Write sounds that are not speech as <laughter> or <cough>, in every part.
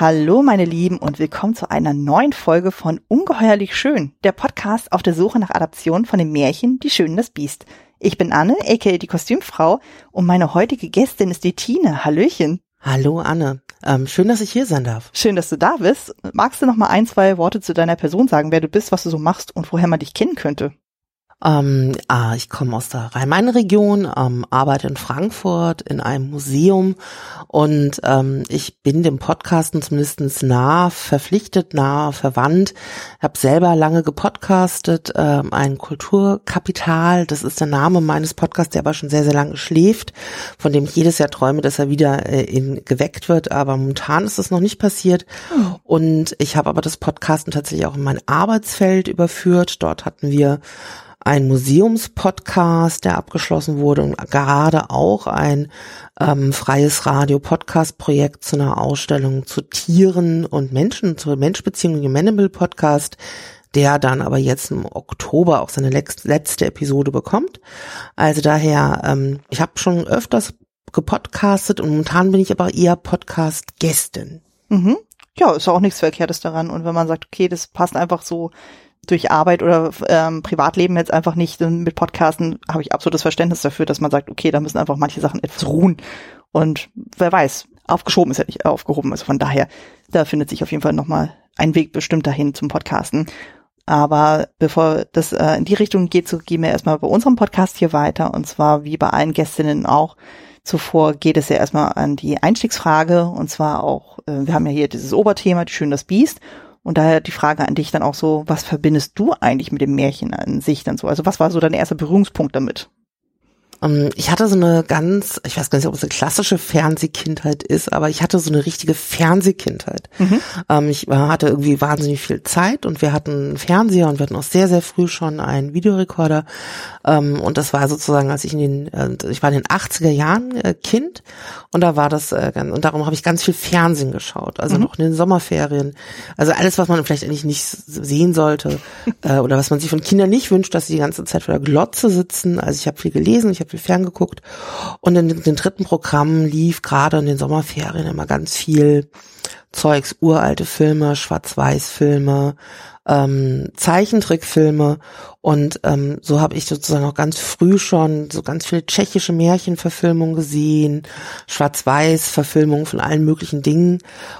Hallo meine Lieben und willkommen zu einer neuen Folge von Ungeheuerlich Schön, der Podcast auf der Suche nach Adaption von dem Märchen Die Schönen das Biest. Ich bin Anne, aka die Kostümfrau und meine heutige Gästin ist die Tine. Hallöchen. Hallo Anne, ähm, schön, dass ich hier sein darf. Schön, dass du da bist. Magst du noch mal ein, zwei Worte zu deiner Person sagen, wer du bist, was du so machst und woher man dich kennen könnte? Ähm, ah, ich komme aus der Rhein-Main-Region, ähm, arbeite in Frankfurt in einem Museum und ähm, ich bin dem Podcasten zumindest nah verpflichtet, nah verwandt. Habe selber lange gepodcastet, ähm, ein Kulturkapital, das ist der Name meines Podcasts, der aber schon sehr, sehr lange schläft, von dem ich jedes Jahr träume, dass er wieder äh, in, geweckt wird, aber momentan ist das noch nicht passiert. Oh. Und ich habe aber das Podcasten tatsächlich auch in mein Arbeitsfeld überführt. Dort hatten wir ein Museumspodcast, der abgeschlossen wurde und gerade auch ein ähm, freies Radio-Podcast-Projekt zu einer Ausstellung zu Tieren und Menschen, zur Menschbeziehung im Animal Podcast, der dann aber jetzt im Oktober auch seine letzte Episode bekommt. Also daher, ähm, ich habe schon öfters gepodcastet und momentan bin ich aber eher Podcast-Gästin. Mhm. Ja, ist auch nichts Verkehrtes daran. Und wenn man sagt, okay, das passt einfach so durch Arbeit oder ähm, Privatleben jetzt einfach nicht mit Podcasten habe ich absolutes Verständnis dafür, dass man sagt, okay, da müssen einfach manche Sachen etwas ruhen. Und wer weiß, aufgeschoben ist ja nicht aufgehoben. Also von daher, da findet sich auf jeden Fall nochmal ein Weg bestimmt dahin zum Podcasten. Aber bevor das äh, in die Richtung geht, so gehen wir erstmal bei unserem Podcast hier weiter. Und zwar wie bei allen Gästinnen auch. Zuvor geht es ja erstmal an die Einstiegsfrage. Und zwar auch, äh, wir haben ja hier dieses Oberthema, die Schön das Biest. Und daher die Frage an dich dann auch so, was verbindest du eigentlich mit dem Märchen an sich dann so? Also was war so dein erster Berührungspunkt damit? Ähm, ich hatte so eine ganz, ich weiß gar nicht, ob es eine klassische Fernsehkindheit ist, aber ich hatte so eine richtige Fernsehkindheit. Mhm. Ähm, ich hatte irgendwie wahnsinnig viel Zeit und wir hatten einen Fernseher und wir hatten auch sehr, sehr früh schon einen Videorekorder. Ähm, und das war sozusagen, als ich in den, äh, ich war in den 80er Jahren äh, Kind und da war das, äh, und darum habe ich ganz viel Fernsehen geschaut, also mhm. noch in den Sommerferien. Also alles, was man vielleicht eigentlich nicht sehen sollte <laughs> oder was man sich von Kindern nicht wünscht, dass sie die ganze Zeit vor der Glotze sitzen. Also ich habe viel gelesen, ich habe viel ferngeguckt. Und in den, den dritten Programmen lief gerade in den Sommerferien immer ganz viel Zeugs, uralte Filme, Schwarz-Weiß-Filme, ähm, Zeichentrickfilme und ähm, so habe ich sozusagen auch ganz früh schon so ganz viele tschechische Märchenverfilmungen gesehen, Schwarz-Weiß-Verfilmungen von allen möglichen Dingen.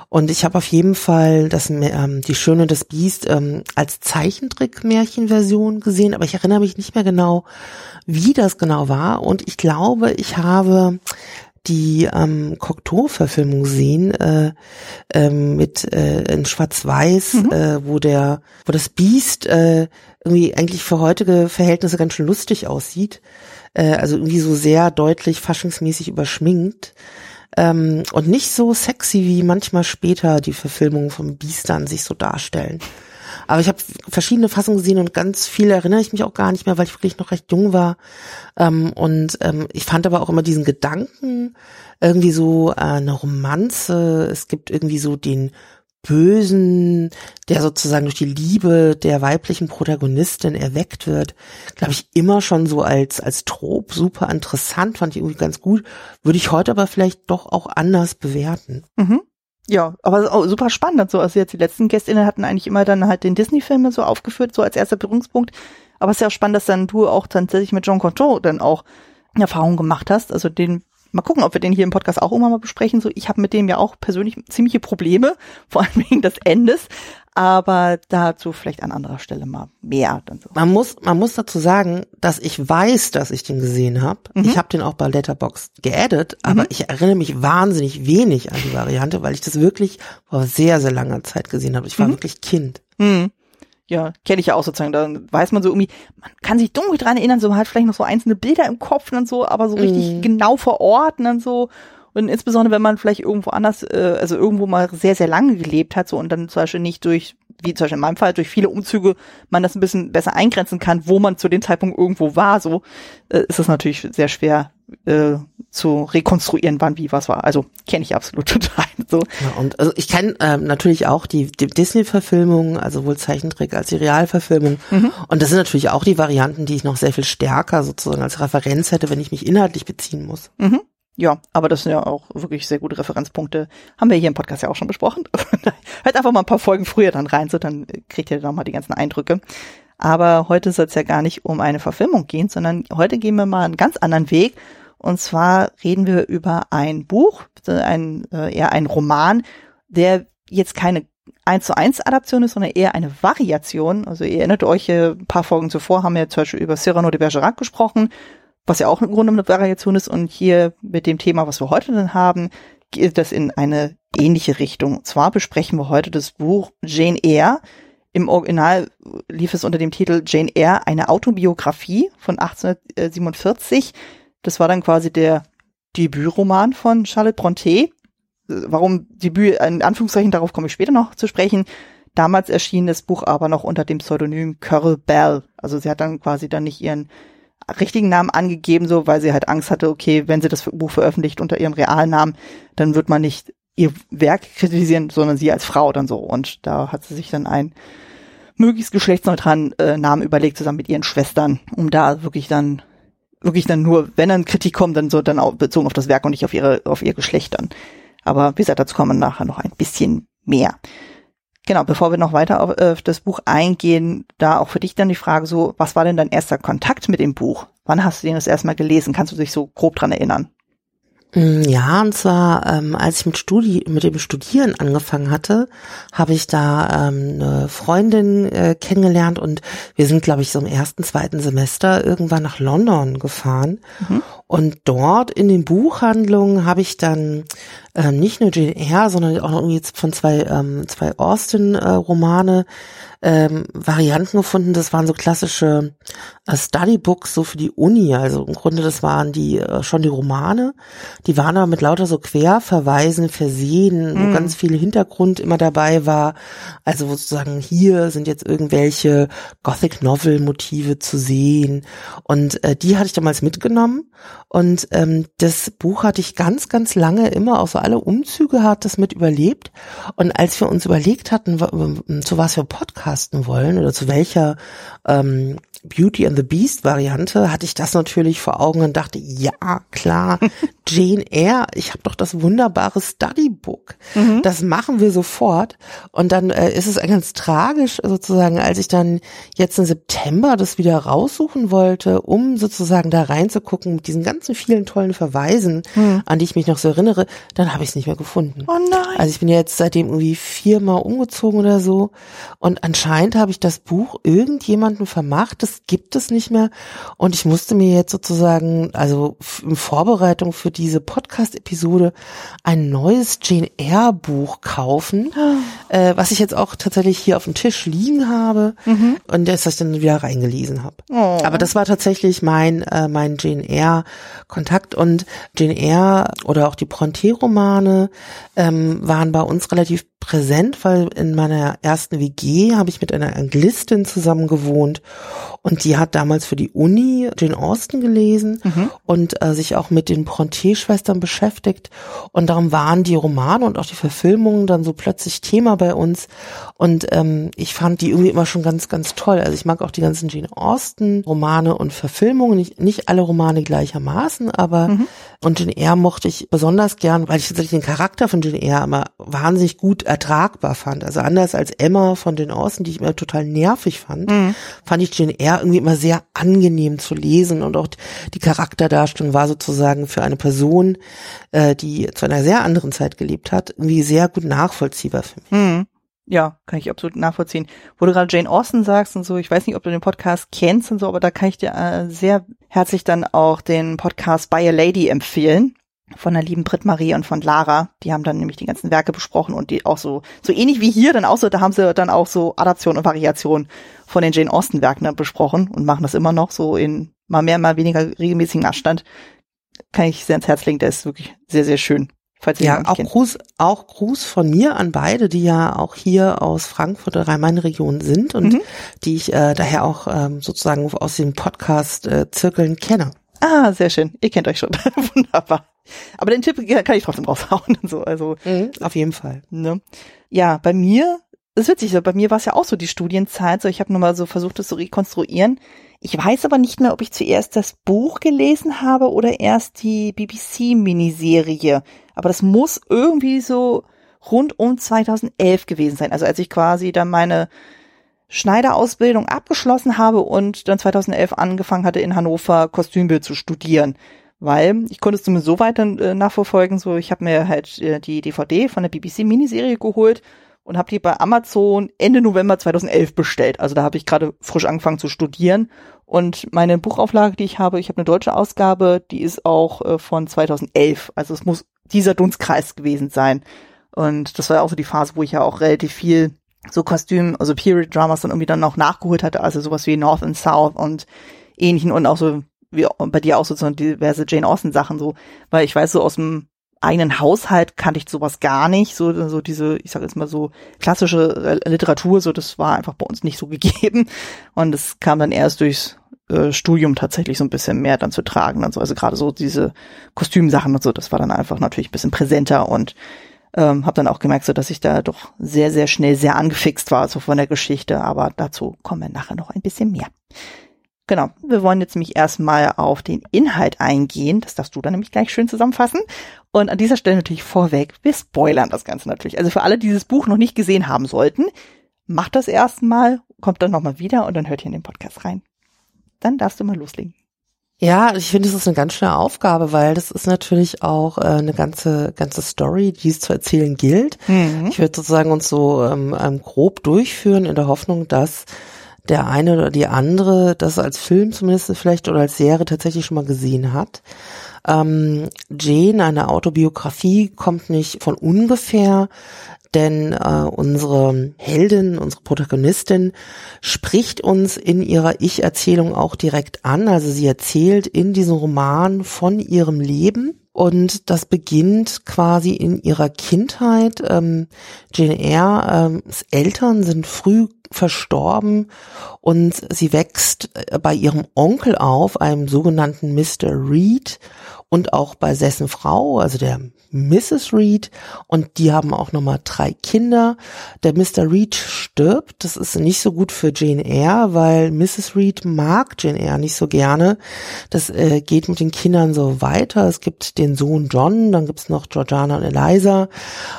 Und ich habe auf jeden Fall das ähm, die Schöne das Biest ähm, als Zeichentrick-Märchenversion gesehen, aber ich erinnere mich nicht mehr genau, wie das genau war. Und ich glaube, ich habe die ähm, Cocteau-Verfilmung sehen äh, äh, mit äh, in Schwarz-Weiß, mhm. äh, wo der, wo das Biest äh, irgendwie eigentlich für heutige Verhältnisse ganz schön lustig aussieht, äh, also irgendwie so sehr deutlich faschingsmäßig überschminkt ähm, und nicht so sexy wie manchmal später die Verfilmungen vom Biest an sich so darstellen. Aber ich habe verschiedene Fassungen gesehen und ganz viele erinnere ich mich auch gar nicht mehr, weil ich wirklich noch recht jung war. Ähm, und ähm, ich fand aber auch immer diesen Gedanken irgendwie so äh, eine Romanze. Es gibt irgendwie so den Bösen, der sozusagen durch die Liebe der weiblichen Protagonistin erweckt wird, glaube ich, immer schon so als, als Trop super interessant, fand ich irgendwie ganz gut. Würde ich heute aber vielleicht doch auch anders bewerten. Mhm. Ja, aber super spannend. So, also jetzt die letzten Gästinnen hatten eigentlich immer dann halt den Disney-Film so aufgeführt, so als erster Berührungspunkt. Aber es ist ja auch spannend, dass dann du auch tatsächlich mit John Control dann auch Erfahrungen gemacht hast. Also den, mal gucken, ob wir den hier im Podcast auch irgendwann mal besprechen. So, ich habe mit dem ja auch persönlich ziemliche Probleme, <laughs> vor allem wegen des Endes aber dazu vielleicht an anderer Stelle mal mehr. Dann so. Man muss, man muss dazu sagen, dass ich weiß, dass ich den gesehen habe. Mhm. Ich habe den auch bei Letterboxd geaddet, aber mhm. ich erinnere mich wahnsinnig wenig an die Variante, weil ich das wirklich vor sehr, sehr langer Zeit gesehen habe. Ich war mhm. wirklich Kind. Mhm. Ja, kenne ich ja auch sozusagen. Da weiß man so irgendwie, man kann sich dunkel dran erinnern, so man hat vielleicht noch so einzelne Bilder im Kopf und so, aber so richtig mhm. genau verorten und so. Und insbesondere, wenn man vielleicht irgendwo anders, äh, also irgendwo mal sehr, sehr lange gelebt hat, so und dann zum Beispiel nicht durch, wie zum Beispiel in meinem Fall, durch viele Umzüge man das ein bisschen besser eingrenzen kann, wo man zu dem Zeitpunkt irgendwo war, so, äh, ist es natürlich sehr schwer äh, zu rekonstruieren, wann wie was war. Also kenne ich absolut <laughs> total. So. Ja, und also ich kenne ähm, natürlich auch die, die Disney-Verfilmungen, also sowohl Zeichentrick als die Realverfilmung. Mhm. Und das sind natürlich auch die Varianten, die ich noch sehr viel stärker sozusagen als Referenz hätte, wenn ich mich inhaltlich beziehen muss. Mhm. Ja, aber das sind ja auch wirklich sehr gute Referenzpunkte. Haben wir hier im Podcast ja auch schon besprochen. <laughs> Hört einfach mal ein paar Folgen früher dann rein, so dann kriegt ihr dann mal die ganzen Eindrücke. Aber heute soll es ja gar nicht um eine Verfilmung gehen, sondern heute gehen wir mal einen ganz anderen Weg. Und zwar reden wir über ein Buch, ein, äh, eher ein Roman, der jetzt keine eins zu eins Adaption ist, sondern eher eine Variation. Also ihr erinnert euch, äh, ein paar Folgen zuvor haben wir zum Beispiel über Cyrano de Bergerac gesprochen, was ja auch im Grunde eine Variation ist. Und hier mit dem Thema, was wir heute dann haben, geht das in eine ähnliche Richtung. Und zwar besprechen wir heute das Buch Jane Eyre. Im Original lief es unter dem Titel Jane Eyre, eine Autobiografie von 1847. Das war dann quasi der Debütroman von Charlotte Brontë warum Debüt, in Anführungszeichen, darauf komme ich später noch zu sprechen. Damals erschien das Buch aber noch unter dem Pseudonym Curl Bell. Also sie hat dann quasi dann nicht ihren richtigen Namen angegeben, so, weil sie halt Angst hatte, okay, wenn sie das Buch veröffentlicht unter ihrem realen Namen, dann wird man nicht ihr Werk kritisieren, sondern sie als Frau dann so. Und da hat sie sich dann einen möglichst geschlechtsneutralen äh, Namen überlegt, zusammen mit ihren Schwestern, um da wirklich dann, wirklich dann nur, wenn dann Kritik kommt, dann so dann auch bezogen auf das Werk und nicht auf ihre, auf ihr Geschlecht dann. Aber wie gesagt, dazu kommen wir nachher noch ein bisschen mehr. Genau, bevor wir noch weiter auf, äh, das Buch eingehen, da auch für dich dann die Frage so, was war denn dein erster Kontakt mit dem Buch? Wann hast du den das erstmal gelesen? Kannst du dich so grob dran erinnern? Mm, ja, und zwar, ähm, als ich mit, Studi mit dem Studieren angefangen hatte, habe ich da ähm, eine Freundin äh, kennengelernt und wir sind, glaube ich, so im ersten, zweiten Semester irgendwann nach London gefahren. Mhm. Und dort in den Buchhandlungen habe ich dann äh, nicht nur Jane Eyre, sondern auch irgendwie von zwei, ähm, zwei Austin-Romane äh, ähm, Varianten gefunden. Das waren so klassische äh, Studybooks so für die Uni. Also im Grunde das waren die äh, schon die Romane. Die waren aber mit lauter so Querverweisen versehen, mhm. wo ganz viel Hintergrund immer dabei war. Also sozusagen hier sind jetzt irgendwelche Gothic Novel Motive zu sehen. Und äh, die hatte ich damals mitgenommen und ähm, das Buch hatte ich ganz, ganz lange immer, so alle Umzüge hat das mit überlebt. Und als wir uns überlegt hatten, zu was wir podcasten wollen oder zu welcher ähm, Beauty and the Beast Variante hatte ich das natürlich vor Augen und dachte, ja, klar, <laughs> Jane Eyre, ich habe doch das wunderbare Studybook. Mhm. Das machen wir sofort. Und dann äh, ist es ganz tragisch sozusagen, als ich dann jetzt im September das wieder raussuchen wollte, um sozusagen da reinzugucken mit diesen ganzen vielen tollen Verweisen, mhm. an die ich mich noch so erinnere, dann habe ich es nicht mehr gefunden. Oh nein. Also ich bin jetzt seitdem irgendwie viermal umgezogen oder so und anscheinend habe ich das Buch irgendjemandem vermacht, das gibt es nicht mehr. Und ich musste mir jetzt sozusagen, also in Vorbereitung für diese Podcast-Episode, ein neues Jane Eyre Buch kaufen, oh. äh, was ich jetzt auch tatsächlich hier auf dem Tisch liegen habe mhm. und das ich dann wieder reingelesen habe. Oh. Aber das war tatsächlich mein, äh, mein Jane Eyre Kontakt und Jane Eyre oder auch die Bronte-Romane ähm, waren bei uns relativ präsent, weil in meiner ersten WG habe ich mit einer Anglistin zusammen gewohnt und die hat damals für die Uni Jane Austen gelesen mhm. und äh, sich auch mit den Bronte-Schwestern beschäftigt und darum waren die Romane und auch die Verfilmungen dann so plötzlich Thema bei uns und ähm, ich fand die irgendwie immer schon ganz, ganz toll. Also ich mag auch die ganzen Jane Austen Romane und Verfilmungen, nicht, nicht alle Romane gleichermaßen, aber mhm. und Jane Eyre mochte ich besonders gern, weil ich tatsächlich den Charakter von Jane Eyre immer wahnsinnig gut ertragbar fand. Also anders als Emma von den Außen, die ich immer total nervig fand, mhm. fand ich Jane Eyre irgendwie immer sehr angenehm zu lesen und auch die Charakterdarstellung war sozusagen für eine Person, äh, die zu einer sehr anderen Zeit gelebt hat, irgendwie sehr gut nachvollziehbar für mich. Mhm. Ja, kann ich absolut nachvollziehen. Wo du gerade Jane Austen sagst und so, ich weiß nicht, ob du den Podcast kennst und so, aber da kann ich dir äh, sehr herzlich dann auch den Podcast By a Lady empfehlen von der lieben Brit Marie und von Lara. Die haben dann nämlich die ganzen Werke besprochen und die auch so, so ähnlich wie hier, dann auch so, da haben sie dann auch so Adaption und Variation von den Jane Austen Werken dann besprochen und machen das immer noch so in mal mehr, mal weniger regelmäßigen Abstand. Kann ich sehr ins Herz legen, der ist wirklich sehr, sehr schön. Falls ihr ja, auch kennt. Gruß, auch Gruß von mir an beide, die ja auch hier aus Frankfurt oder Rhein-Main-Region sind und mhm. die ich äh, daher auch ähm, sozusagen aus den Podcast-Zirkeln äh, kenne. Ah, sehr schön. Ihr kennt euch schon. <laughs> Wunderbar. Aber den Tipp kann ich trotzdem raushauen. So, also mhm, auf jeden Fall. Ne? Ja, bei mir, das ist witzig, bei mir war es ja auch so die Studienzeit. So, ich habe nochmal so versucht, das zu rekonstruieren. Ich weiß aber nicht mehr, ob ich zuerst das Buch gelesen habe oder erst die BBC-Miniserie. Aber das muss irgendwie so rund um 2011 gewesen sein. Also als ich quasi dann meine Schneiderausbildung abgeschlossen habe und dann 2011 angefangen hatte, in Hannover Kostümbild zu studieren. Weil ich konnte es zumindest so weiter äh, nachverfolgen, so ich habe mir halt äh, die DVD von der BBC-Miniserie geholt und habe die bei Amazon Ende November 2011 bestellt. Also da habe ich gerade frisch angefangen zu studieren und meine Buchauflage, die ich habe, ich habe eine deutsche Ausgabe, die ist auch äh, von 2011. Also es muss dieser Dunstkreis gewesen sein. Und das war ja auch so die Phase, wo ich ja auch relativ viel so Kostüm, also Period Dramas dann irgendwie dann noch nachgeholt hatte, also sowas wie North and South und ähnlichen und auch so wie bei dir auch so diverse Jane Austen Sachen so, weil ich weiß so aus dem eigenen Haushalt kannte ich sowas gar nicht, so, so diese, ich sag jetzt mal so klassische Literatur, so das war einfach bei uns nicht so <laughs> gegeben. Und es kam dann erst durchs äh, Studium tatsächlich so ein bisschen mehr dann zu tragen und so, also gerade so diese Kostümsachen und so, das war dann einfach natürlich ein bisschen präsenter und ähm, habe dann auch gemerkt, so dass ich da doch sehr, sehr schnell sehr angefixt war, so von der Geschichte, aber dazu kommen wir nachher noch ein bisschen mehr. Genau, wir wollen jetzt nämlich erstmal auf den Inhalt eingehen. Das darfst du dann nämlich gleich schön zusammenfassen. Und an dieser Stelle natürlich vorweg, wir spoilern das Ganze natürlich. Also für alle, die dieses Buch noch nicht gesehen haben sollten, macht das erstmal, kommt dann nochmal wieder und dann hört ihr in den Podcast rein. Dann darfst du mal loslegen. Ja, ich finde, es ist eine ganz schöne Aufgabe, weil das ist natürlich auch äh, eine ganze ganze Story, die es zu erzählen gilt. Mhm. Ich würde sozusagen uns so ähm, ähm, grob durchführen in der Hoffnung, dass der eine oder die andere das als Film zumindest vielleicht oder als Serie tatsächlich schon mal gesehen hat. Ähm, Jane, eine Autobiografie, kommt nicht von ungefähr, denn äh, unsere Heldin, unsere Protagonistin spricht uns in ihrer Ich-Erzählung auch direkt an. Also sie erzählt in diesem Roman von ihrem Leben und das beginnt quasi in ihrer Kindheit. Ähm, Jane Eyre, ähm, Eltern sind früh verstorben und sie wächst äh, bei ihrem Onkel auf, einem sogenannten Mr. Reed und auch bei dessen Frau, also der Mrs. Reed und die haben auch nochmal drei Kinder. Der Mr. Reed stirbt. Das ist nicht so gut für Jane Eyre, weil Mrs. Reed mag Jane Eyre nicht so gerne. Das äh, geht mit den Kindern so weiter. Es gibt den Sohn John, dann gibt's noch Georgiana und Eliza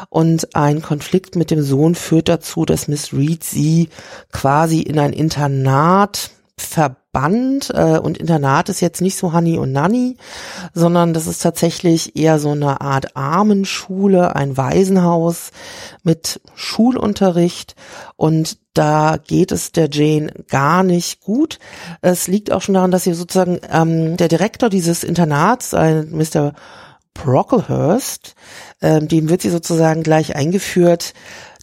und ein Konflikt mit dem Sohn führt dazu, dass Miss Reed sie quasi in ein Internat verbannt äh, und Internat ist jetzt nicht so Honey und Nanny, sondern das ist tatsächlich eher so eine Art Armenschule, ein Waisenhaus mit Schulunterricht und da geht es der Jane gar nicht gut. Es liegt auch schon daran, dass sie sozusagen ähm, der Direktor dieses Internats, ein Mr. Brocklehurst, ähm, dem wird sie sozusagen gleich eingeführt,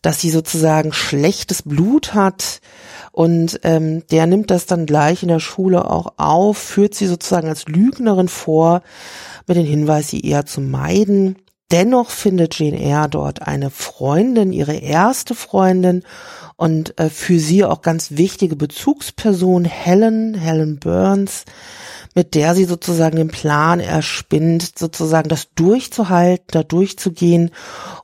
dass sie sozusagen schlechtes Blut hat, und ähm, der nimmt das dann gleich in der Schule auch auf, führt sie sozusagen als Lügnerin vor, mit dem Hinweis, sie eher zu meiden. Dennoch findet Jane Eyre dort eine Freundin, ihre erste Freundin und äh, für sie auch ganz wichtige Bezugsperson Helen, Helen Burns, mit der sie sozusagen den Plan erspinnt, sozusagen das durchzuhalten, da durchzugehen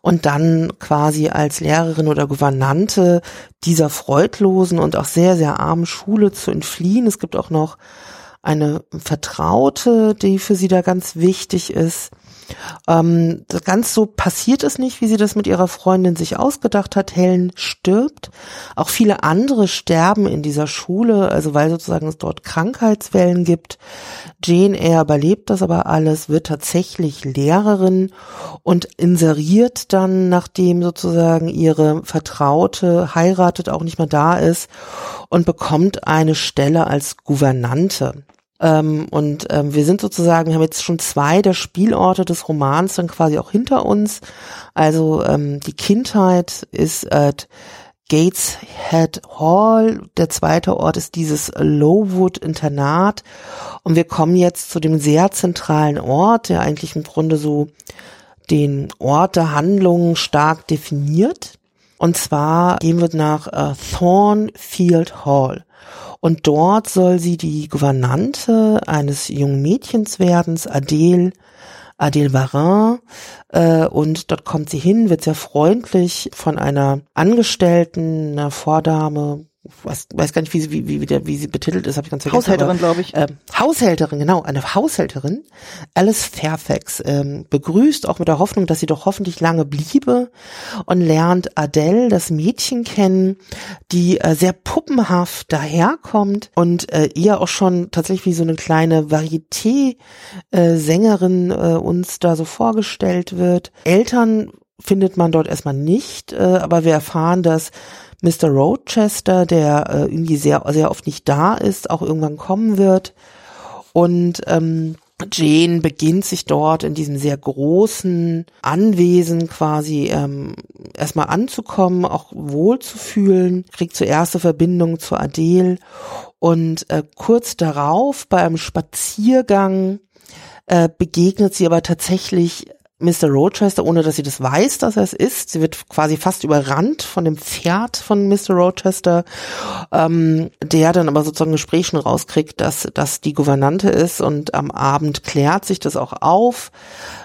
und dann quasi als Lehrerin oder Gouvernante dieser freudlosen und auch sehr, sehr armen Schule zu entfliehen. Es gibt auch noch eine Vertraute, die für sie da ganz wichtig ist. Ähm, ganz so passiert es nicht, wie sie das mit ihrer Freundin sich ausgedacht hat. Helen stirbt. Auch viele andere sterben in dieser Schule, also weil sozusagen es dort Krankheitswellen gibt. Jane Eyre überlebt das aber alles, wird tatsächlich Lehrerin und inseriert dann, nachdem sozusagen ihre Vertraute heiratet, auch nicht mehr da ist und bekommt eine Stelle als Gouvernante. Ähm, und ähm, wir sind sozusagen, haben jetzt schon zwei der Spielorte des Romans dann quasi auch hinter uns. Also ähm, die Kindheit ist at Gateshead Hall. Der zweite Ort ist dieses Lowood Internat. Und wir kommen jetzt zu dem sehr zentralen Ort, der eigentlich im Grunde so den Ort der Handlungen stark definiert. Und zwar gehen wir nach äh, Thornfield Hall. Und dort soll sie die Gouvernante eines jungen Mädchens werden, Adele, Adele Varin. Äh, und dort kommt sie hin, wird sehr freundlich von einer Angestellten, einer Vordame, weiß, weiß gar nicht, wie sie, wie, wie, wie, wie sie betitelt ist, habe ich ganz vergessen. Haushälterin, glaube ich. Äh, Haushälterin, genau, eine Haushälterin, Alice Fairfax, ähm, begrüßt auch mit der Hoffnung, dass sie doch hoffentlich lange bliebe und lernt Adele, das Mädchen kennen, die äh, sehr puppenhaft daherkommt und äh, ihr auch schon tatsächlich wie so eine kleine Varieté-Sängerin äh, uns da so vorgestellt wird. Eltern findet man dort erstmal nicht, äh, aber wir erfahren, dass Mr. Rochester, der äh, irgendwie sehr, sehr oft nicht da ist, auch irgendwann kommen wird. Und ähm, Jane beginnt sich dort in diesem sehr großen Anwesen quasi ähm, erstmal anzukommen, auch wohlzufühlen, kriegt zuerst eine Verbindung zu Adele und äh, kurz darauf bei einem Spaziergang äh, begegnet sie aber tatsächlich Mr. Rochester, ohne dass sie das weiß, dass er es ist. Sie wird quasi fast überrannt von dem Pferd von Mr. Rochester, ähm, der dann aber sozusagen ein Gespräch schon rauskriegt, dass das die Gouvernante ist und am Abend klärt sich das auch auf.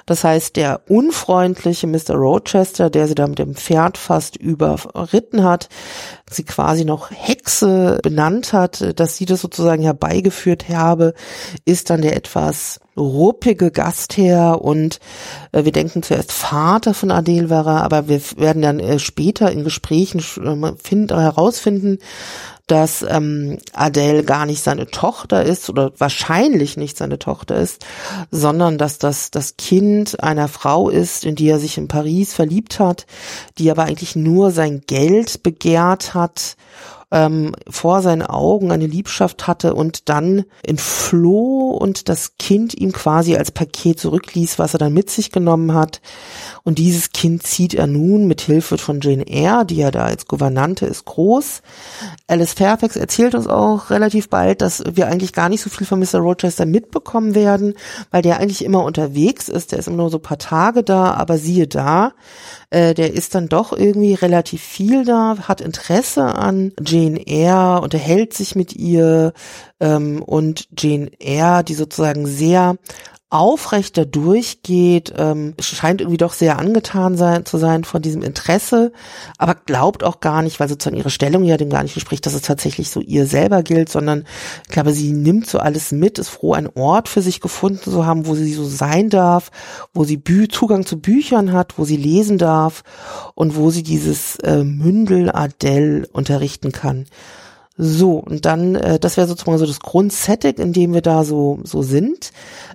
Das heißt, der unfreundliche Mr. Rochester, der sie da mit dem Pferd fast überritten hat, sie quasi noch Hexe benannt hat, dass sie das sozusagen herbeigeführt habe, ist dann der etwas ruppige Gastherr und äh, wir denken zuerst Vater von Adele war er, aber wir werden dann äh, später in Gesprächen äh, find, herausfinden, dass ähm, Adele gar nicht seine Tochter ist oder wahrscheinlich nicht seine Tochter ist, sondern dass das das Kind einer Frau ist, in die er sich in Paris verliebt hat, die aber eigentlich nur sein Geld begehrt hat ähm, vor seinen Augen eine Liebschaft hatte und dann entfloh und das Kind ihm quasi als Paket zurückließ, was er dann mit sich genommen hat. Und dieses Kind zieht er nun mit Hilfe von Jane Eyre, die ja da als Gouvernante ist, groß. Alice Fairfax erzählt uns auch relativ bald, dass wir eigentlich gar nicht so viel von Mr. Rochester mitbekommen werden, weil der eigentlich immer unterwegs ist. Der ist immer nur so ein paar Tage da, aber siehe da, äh, der ist dann doch irgendwie relativ viel da, hat Interesse an Jane Eyre, unterhält sich mit ihr ähm, und Jane Eyre, die sozusagen sehr aufrechter durchgeht, ähm, scheint irgendwie doch sehr angetan sein, zu sein von diesem Interesse, aber glaubt auch gar nicht, weil sozusagen ihre Stellung ja dem gar nicht entspricht, dass es tatsächlich so ihr selber gilt, sondern ich glaube, sie nimmt so alles mit, ist froh, einen Ort für sich gefunden zu haben, wo sie so sein darf, wo sie Bü Zugang zu Büchern hat, wo sie lesen darf und wo sie dieses äh, Mündel Adele unterrichten kann. So, und dann, äh, das wäre sozusagen so das Grundsetting, in dem wir da so, so sind.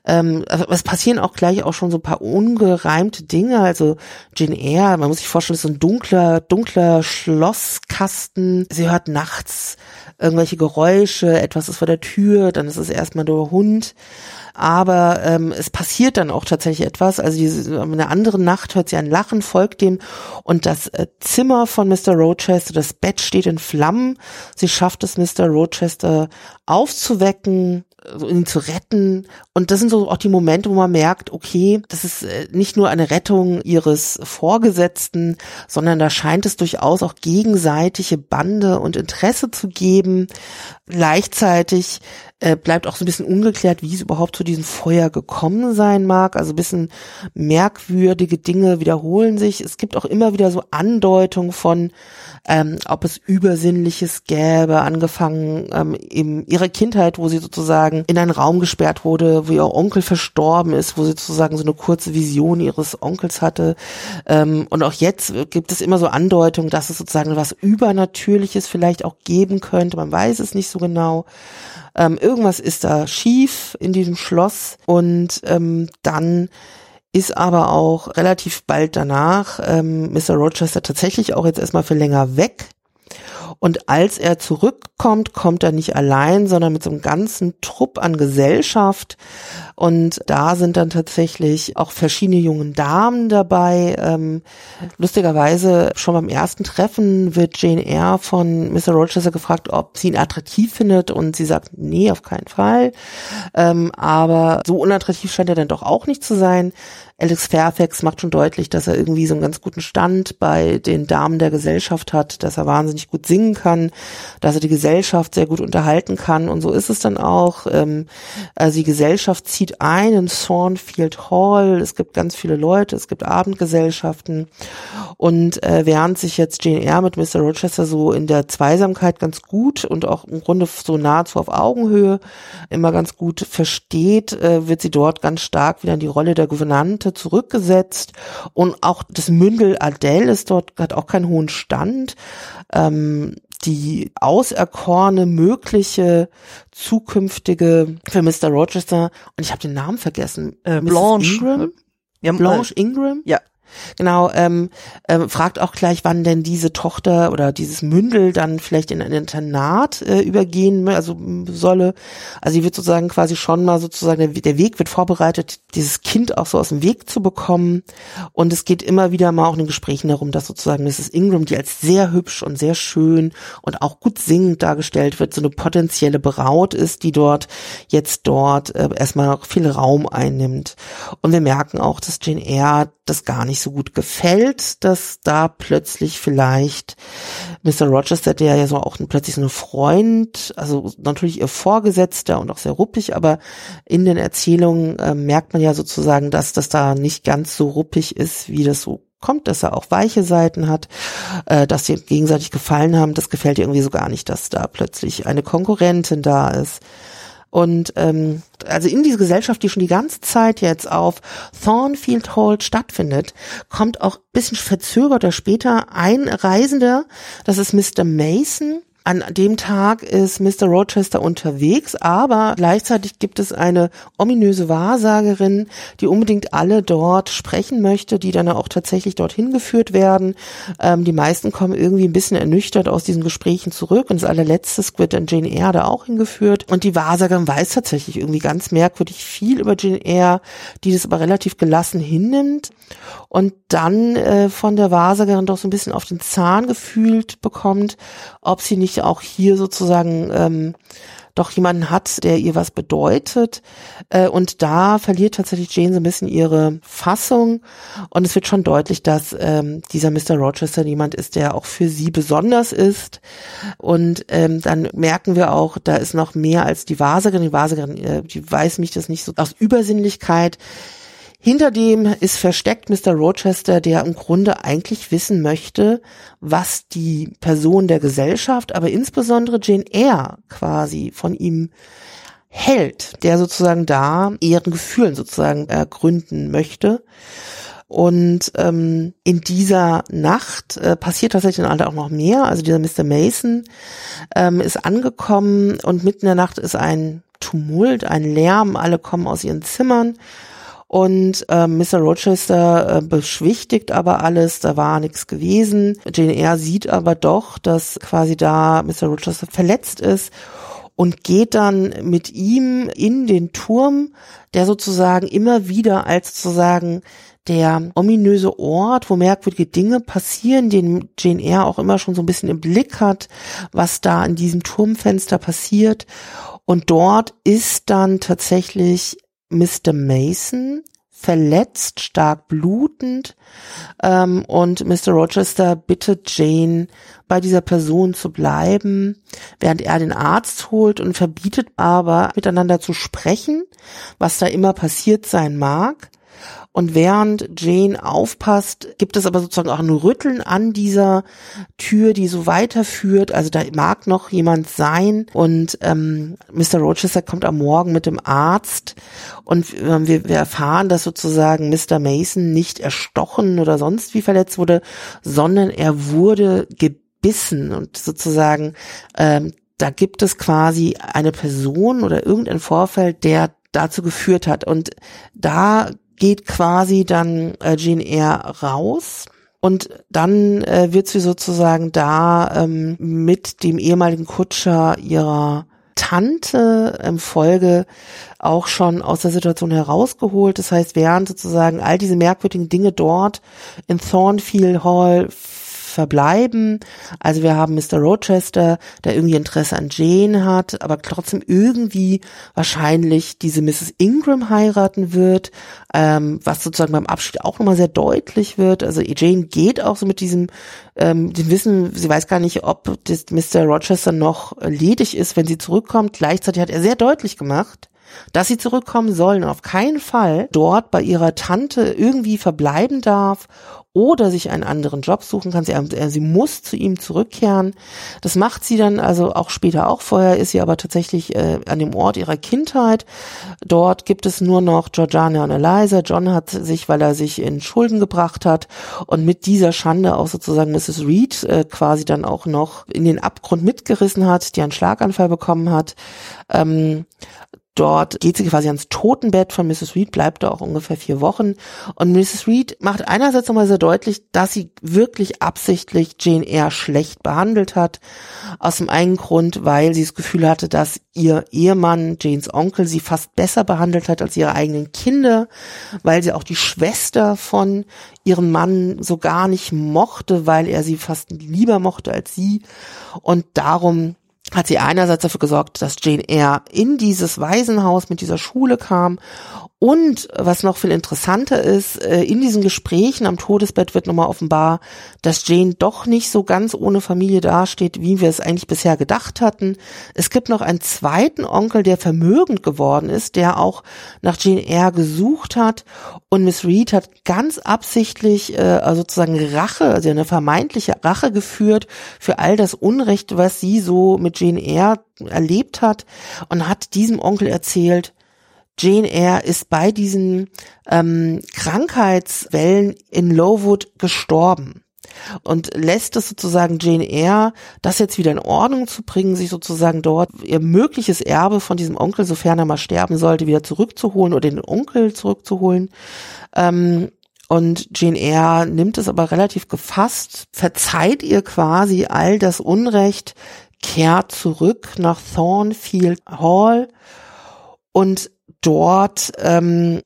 Ähm, also es passieren auch gleich auch schon so ein paar ungereimte Dinge. Also Jane Eyre, man muss sich vorstellen, ist so ein dunkler, dunkler Schlosskasten. Sie hört nachts irgendwelche Geräusche, etwas ist vor der Tür, dann ist es erstmal der Hund aber ähm, es passiert dann auch tatsächlich etwas. Also diese, in einer anderen Nacht hört sie ein Lachen, folgt dem und das äh, Zimmer von Mr. Rochester, das Bett steht in Flammen. Sie schafft es, Mr. Rochester aufzuwecken, so ihn zu retten. Und das sind so auch die Momente, wo man merkt, okay, das ist äh, nicht nur eine Rettung ihres Vorgesetzten, sondern da scheint es durchaus auch gegenseitige Bande und Interesse zu geben. Gleichzeitig äh, bleibt auch so ein bisschen ungeklärt, wie es überhaupt zu diesem Feuer gekommen sein mag. Also ein bisschen merkwürdige Dinge wiederholen sich. Es gibt auch immer wieder so Andeutungen von, ähm, ob es Übersinnliches gäbe, angefangen ähm, in ihrer Kindheit, wo sie sozusagen in einen Raum gesperrt wurde, wo ihr Onkel verstorben ist, wo sie sozusagen so eine kurze Vision ihres Onkels hatte. Ähm, und auch jetzt gibt es immer so Andeutungen, dass es sozusagen was Übernatürliches vielleicht auch geben könnte. Man weiß es nicht so genau. Ähm, irgendwas ist da schief in diesem Schloss und ähm, dann ist aber auch relativ bald danach ähm, Mr. Rochester tatsächlich auch jetzt erstmal für länger weg und als er zurückkommt, kommt er nicht allein, sondern mit so einem ganzen Trupp an Gesellschaft. Und da sind dann tatsächlich auch verschiedene jungen Damen dabei. Ähm, lustigerweise schon beim ersten Treffen wird Jane Eyre von Mr. Rochester gefragt, ob sie ihn attraktiv findet. Und sie sagt, nee, auf keinen Fall. Ähm, aber so unattraktiv scheint er dann doch auch nicht zu sein. Alex Fairfax macht schon deutlich, dass er irgendwie so einen ganz guten Stand bei den Damen der Gesellschaft hat, dass er wahnsinnig gut singen kann, dass er die Gesellschaft sehr gut unterhalten kann und so ist es dann auch. Ähm, also die Gesellschaft zieht ein in Thornfield Hall, es gibt ganz viele Leute, es gibt Abendgesellschaften Und äh, während sich jetzt Jane Eyre mit Mr. Rochester so in der Zweisamkeit ganz gut und auch im Grunde so nahezu auf Augenhöhe immer ganz gut versteht, äh, wird sie dort ganz stark wieder in die Rolle der Gouvernante zurückgesetzt. Und auch das Mündel Adele ist dort, hat auch keinen hohen Stand. Ähm, die auserkorene mögliche zukünftige für Mr. Rochester und ich habe den Namen vergessen. Äh, Blanche. Ingram? Ja, Blanche Ingram? Ja. Genau, ähm, ähm, fragt auch gleich, wann denn diese Tochter oder dieses Mündel dann vielleicht in ein Internat äh, übergehen, also solle. Also sie wird sozusagen quasi schon mal sozusagen, der, der Weg wird vorbereitet, dieses Kind auch so aus dem Weg zu bekommen. Und es geht immer wieder mal auch in den Gesprächen darum, dass sozusagen Mrs. Ingram, die als sehr hübsch und sehr schön und auch gut singend dargestellt wird, so eine potenzielle Braut ist, die dort jetzt dort äh, erstmal viel Raum einnimmt. Und wir merken auch, dass Jane Eyre das gar nicht so gut gefällt, dass da plötzlich vielleicht Mr. Rochester, der ja so auch plötzlich so ein Freund, also natürlich ihr Vorgesetzter und auch sehr ruppig, aber in den Erzählungen äh, merkt man ja sozusagen, dass das da nicht ganz so ruppig ist, wie das so kommt, dass er auch weiche Seiten hat, äh, dass sie gegenseitig gefallen haben. Das gefällt ihr irgendwie so gar nicht, dass da plötzlich eine Konkurrentin da ist. Und ähm, also in diese Gesellschaft, die schon die ganze Zeit jetzt auf Thornfield Hall stattfindet, kommt auch bisschen verzögert oder später ein Reisender, das ist Mr. Mason, an dem Tag ist Mr. Rochester unterwegs, aber gleichzeitig gibt es eine ominöse Wahrsagerin, die unbedingt alle dort sprechen möchte, die dann auch tatsächlich dorthin geführt werden. Ähm, die meisten kommen irgendwie ein bisschen ernüchtert aus diesen Gesprächen zurück und das allerletzte wird dann Jane Eyre da auch hingeführt. Und die Wahrsagerin weiß tatsächlich irgendwie ganz merkwürdig viel über Jane Eyre, die das aber relativ gelassen hinnimmt und dann äh, von der Wahrsagerin doch so ein bisschen auf den Zahn gefühlt bekommt, ob sie nicht auch hier sozusagen ähm, doch jemanden hat, der ihr was bedeutet. Äh, und da verliert tatsächlich Jane so ein bisschen ihre Fassung. Und es wird schon deutlich, dass ähm, dieser Mr. Rochester jemand ist, der auch für sie besonders ist. Und ähm, dann merken wir auch, da ist noch mehr als die Wahrsagerin. Die Wahrsagerin, äh, die weiß mich das nicht so aus Übersinnlichkeit hinter dem ist versteckt Mr. Rochester, der im Grunde eigentlich wissen möchte, was die Person der Gesellschaft, aber insbesondere Jane Eyre quasi von ihm hält, der sozusagen da ihren Gefühlen sozusagen ergründen möchte. Und ähm, in dieser Nacht äh, passiert tatsächlich dann auch noch mehr. Also dieser Mr. Mason ähm, ist angekommen und mitten in der Nacht ist ein Tumult, ein Lärm, alle kommen aus ihren Zimmern und äh, Mr. Rochester äh, beschwichtigt aber alles, da war nichts gewesen. Jane Eyre sieht aber doch, dass quasi da Mr. Rochester verletzt ist und geht dann mit ihm in den Turm, der sozusagen immer wieder als sozusagen der ominöse Ort, wo merkwürdige Dinge passieren, den Jane Eyre auch immer schon so ein bisschen im Blick hat, was da an diesem Turmfenster passiert. Und dort ist dann tatsächlich Mr. Mason verletzt, stark blutend ähm, und Mr. Rochester bittet Jane, bei dieser Person zu bleiben, während er den Arzt holt und verbietet aber miteinander zu sprechen, was da immer passiert sein mag. Und während Jane aufpasst, gibt es aber sozusagen auch ein Rütteln an dieser Tür, die so weiterführt. Also da mag noch jemand sein. Und ähm, Mr. Rochester kommt am Morgen mit dem Arzt und äh, wir, wir erfahren, dass sozusagen Mr. Mason nicht erstochen oder sonst wie verletzt wurde, sondern er wurde gebissen und sozusagen ähm, da gibt es quasi eine Person oder irgendein Vorfall, der dazu geführt hat. Und da geht quasi dann äh, Jane Eyre raus und dann äh, wird sie sozusagen da ähm, mit dem ehemaligen Kutscher ihrer Tante im Folge auch schon aus der Situation herausgeholt. Das heißt, während sozusagen all diese merkwürdigen Dinge dort in Thornfield Hall verbleiben. Also wir haben Mr. Rochester, der irgendwie Interesse an Jane hat, aber trotzdem irgendwie wahrscheinlich diese Mrs. Ingram heiraten wird, ähm, was sozusagen beim Abschied auch nochmal sehr deutlich wird. Also Jane geht auch so mit diesem, ähm, dem Wissen, sie weiß gar nicht, ob das Mr. Rochester noch ledig ist, wenn sie zurückkommt. Gleichzeitig hat er sehr deutlich gemacht, dass sie zurückkommen sollen, auf keinen Fall dort bei ihrer Tante irgendwie verbleiben darf oder sich einen anderen Job suchen kann. Sie, äh, sie muss zu ihm zurückkehren. Das macht sie dann also auch später auch. Vorher ist sie aber tatsächlich äh, an dem Ort ihrer Kindheit. Dort gibt es nur noch Georgiana und Eliza. John hat sich, weil er sich in Schulden gebracht hat und mit dieser Schande auch sozusagen Mrs. Reed äh, quasi dann auch noch in den Abgrund mitgerissen hat, die einen Schlaganfall bekommen hat. Ähm, Dort geht sie quasi ans Totenbett von Mrs. Reed, bleibt da auch ungefähr vier Wochen. Und Mrs. Reed macht einerseits nochmal sehr deutlich, dass sie wirklich absichtlich Jane Eyre schlecht behandelt hat. Aus dem einen Grund, weil sie das Gefühl hatte, dass ihr Ehemann, Janes Onkel, sie fast besser behandelt hat als ihre eigenen Kinder, weil sie auch die Schwester von ihrem Mann so gar nicht mochte, weil er sie fast lieber mochte als sie. Und darum hat sie einerseits dafür gesorgt, dass Jane Eyre in dieses Waisenhaus mit dieser Schule kam und was noch viel interessanter ist, äh, in diesen Gesprächen am Todesbett wird nochmal offenbar, dass Jane doch nicht so ganz ohne Familie dasteht, wie wir es eigentlich bisher gedacht hatten. Es gibt noch einen zweiten Onkel, der vermögend geworden ist, der auch nach Jane Eyre gesucht hat. Und Miss Reed hat ganz absichtlich äh, also sozusagen Rache, also eine vermeintliche Rache geführt für all das Unrecht, was sie so mit Jane Eyre erlebt hat und hat diesem Onkel erzählt, Jane Eyre ist bei diesen ähm, Krankheitswellen in Lowood gestorben und lässt es sozusagen Jane Eyre, das jetzt wieder in Ordnung zu bringen, sich sozusagen dort ihr mögliches Erbe von diesem Onkel, sofern er mal sterben sollte, wieder zurückzuholen oder den Onkel zurückzuholen. Ähm, und Jane Eyre nimmt es aber relativ gefasst, verzeiht ihr quasi all das Unrecht, kehrt zurück nach Thornfield Hall und dort, ähm,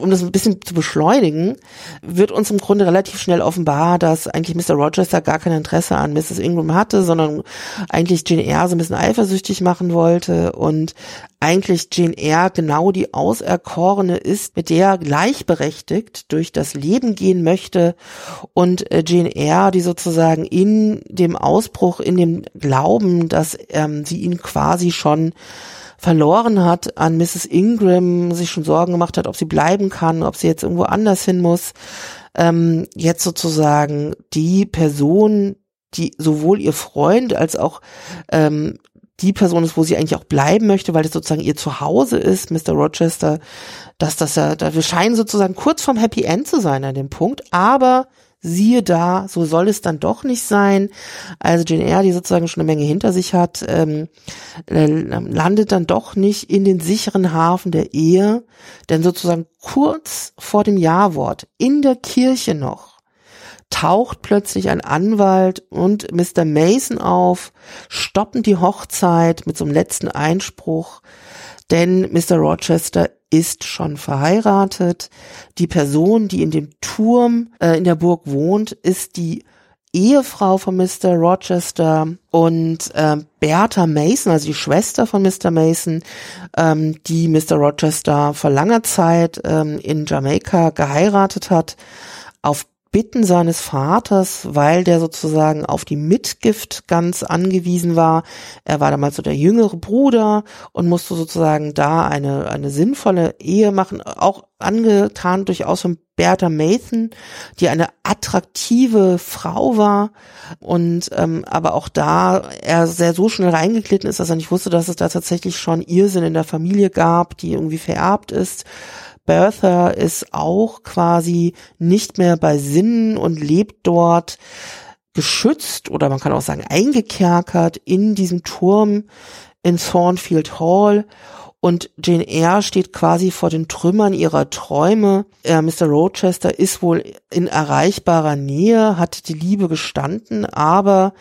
um das ein bisschen zu beschleunigen, wird uns im Grunde relativ schnell offenbar, dass eigentlich Mr. Rochester gar kein Interesse an Mrs. Ingram hatte, sondern eigentlich Jane Eyre so ein bisschen eifersüchtig machen wollte und eigentlich Jane Eyre genau die Auserkorene ist, mit der er gleichberechtigt durch das Leben gehen möchte und äh, Jane Eyre, die sozusagen in dem Ausbruch, in dem Glauben, dass ähm, sie ihn quasi schon verloren hat an Mrs. Ingram, sich schon Sorgen gemacht hat, ob sie bleiben kann, ob sie jetzt irgendwo anders hin muss. Ähm, jetzt sozusagen die Person, die sowohl ihr Freund als auch ähm, die Person ist, wo sie eigentlich auch bleiben möchte, weil es sozusagen ihr Zuhause ist, Mr. Rochester, dass das ja, da wir scheinen sozusagen kurz vom Happy End zu sein an dem Punkt, aber siehe da, so soll es dann doch nicht sein. Also Jane Eyre, die sozusagen schon eine Menge hinter sich hat, ähm, äh, landet dann doch nicht in den sicheren Hafen der Ehe, denn sozusagen kurz vor dem Jawort in der Kirche noch taucht plötzlich ein Anwalt und Mr. Mason auf, stoppen die Hochzeit mit so einem letzten Einspruch, denn Mr. Rochester ist schon verheiratet. Die Person, die in dem Turm äh, in der Burg wohnt, ist die Ehefrau von Mr. Rochester und äh, Bertha Mason, also die Schwester von Mr. Mason, ähm, die Mr. Rochester vor langer Zeit ähm, in Jamaika geheiratet hat. Auf Bitten seines Vaters, weil der sozusagen auf die Mitgift ganz angewiesen war. Er war damals so der jüngere Bruder und musste sozusagen da eine, eine sinnvolle Ehe machen, auch angetan durchaus von Bertha Mathan, die eine attraktive Frau war. Und ähm, aber auch da er sehr so schnell reingeglitten ist, dass er nicht wusste, dass es da tatsächlich schon Irrsinn in der Familie gab, die irgendwie vererbt ist Bertha ist auch quasi nicht mehr bei Sinnen und lebt dort geschützt oder man kann auch sagen eingekerkert in diesem Turm in Thornfield Hall und Jane Eyre steht quasi vor den Trümmern ihrer Träume. Äh, Mr. Rochester ist wohl in erreichbarer Nähe, hat die Liebe gestanden, aber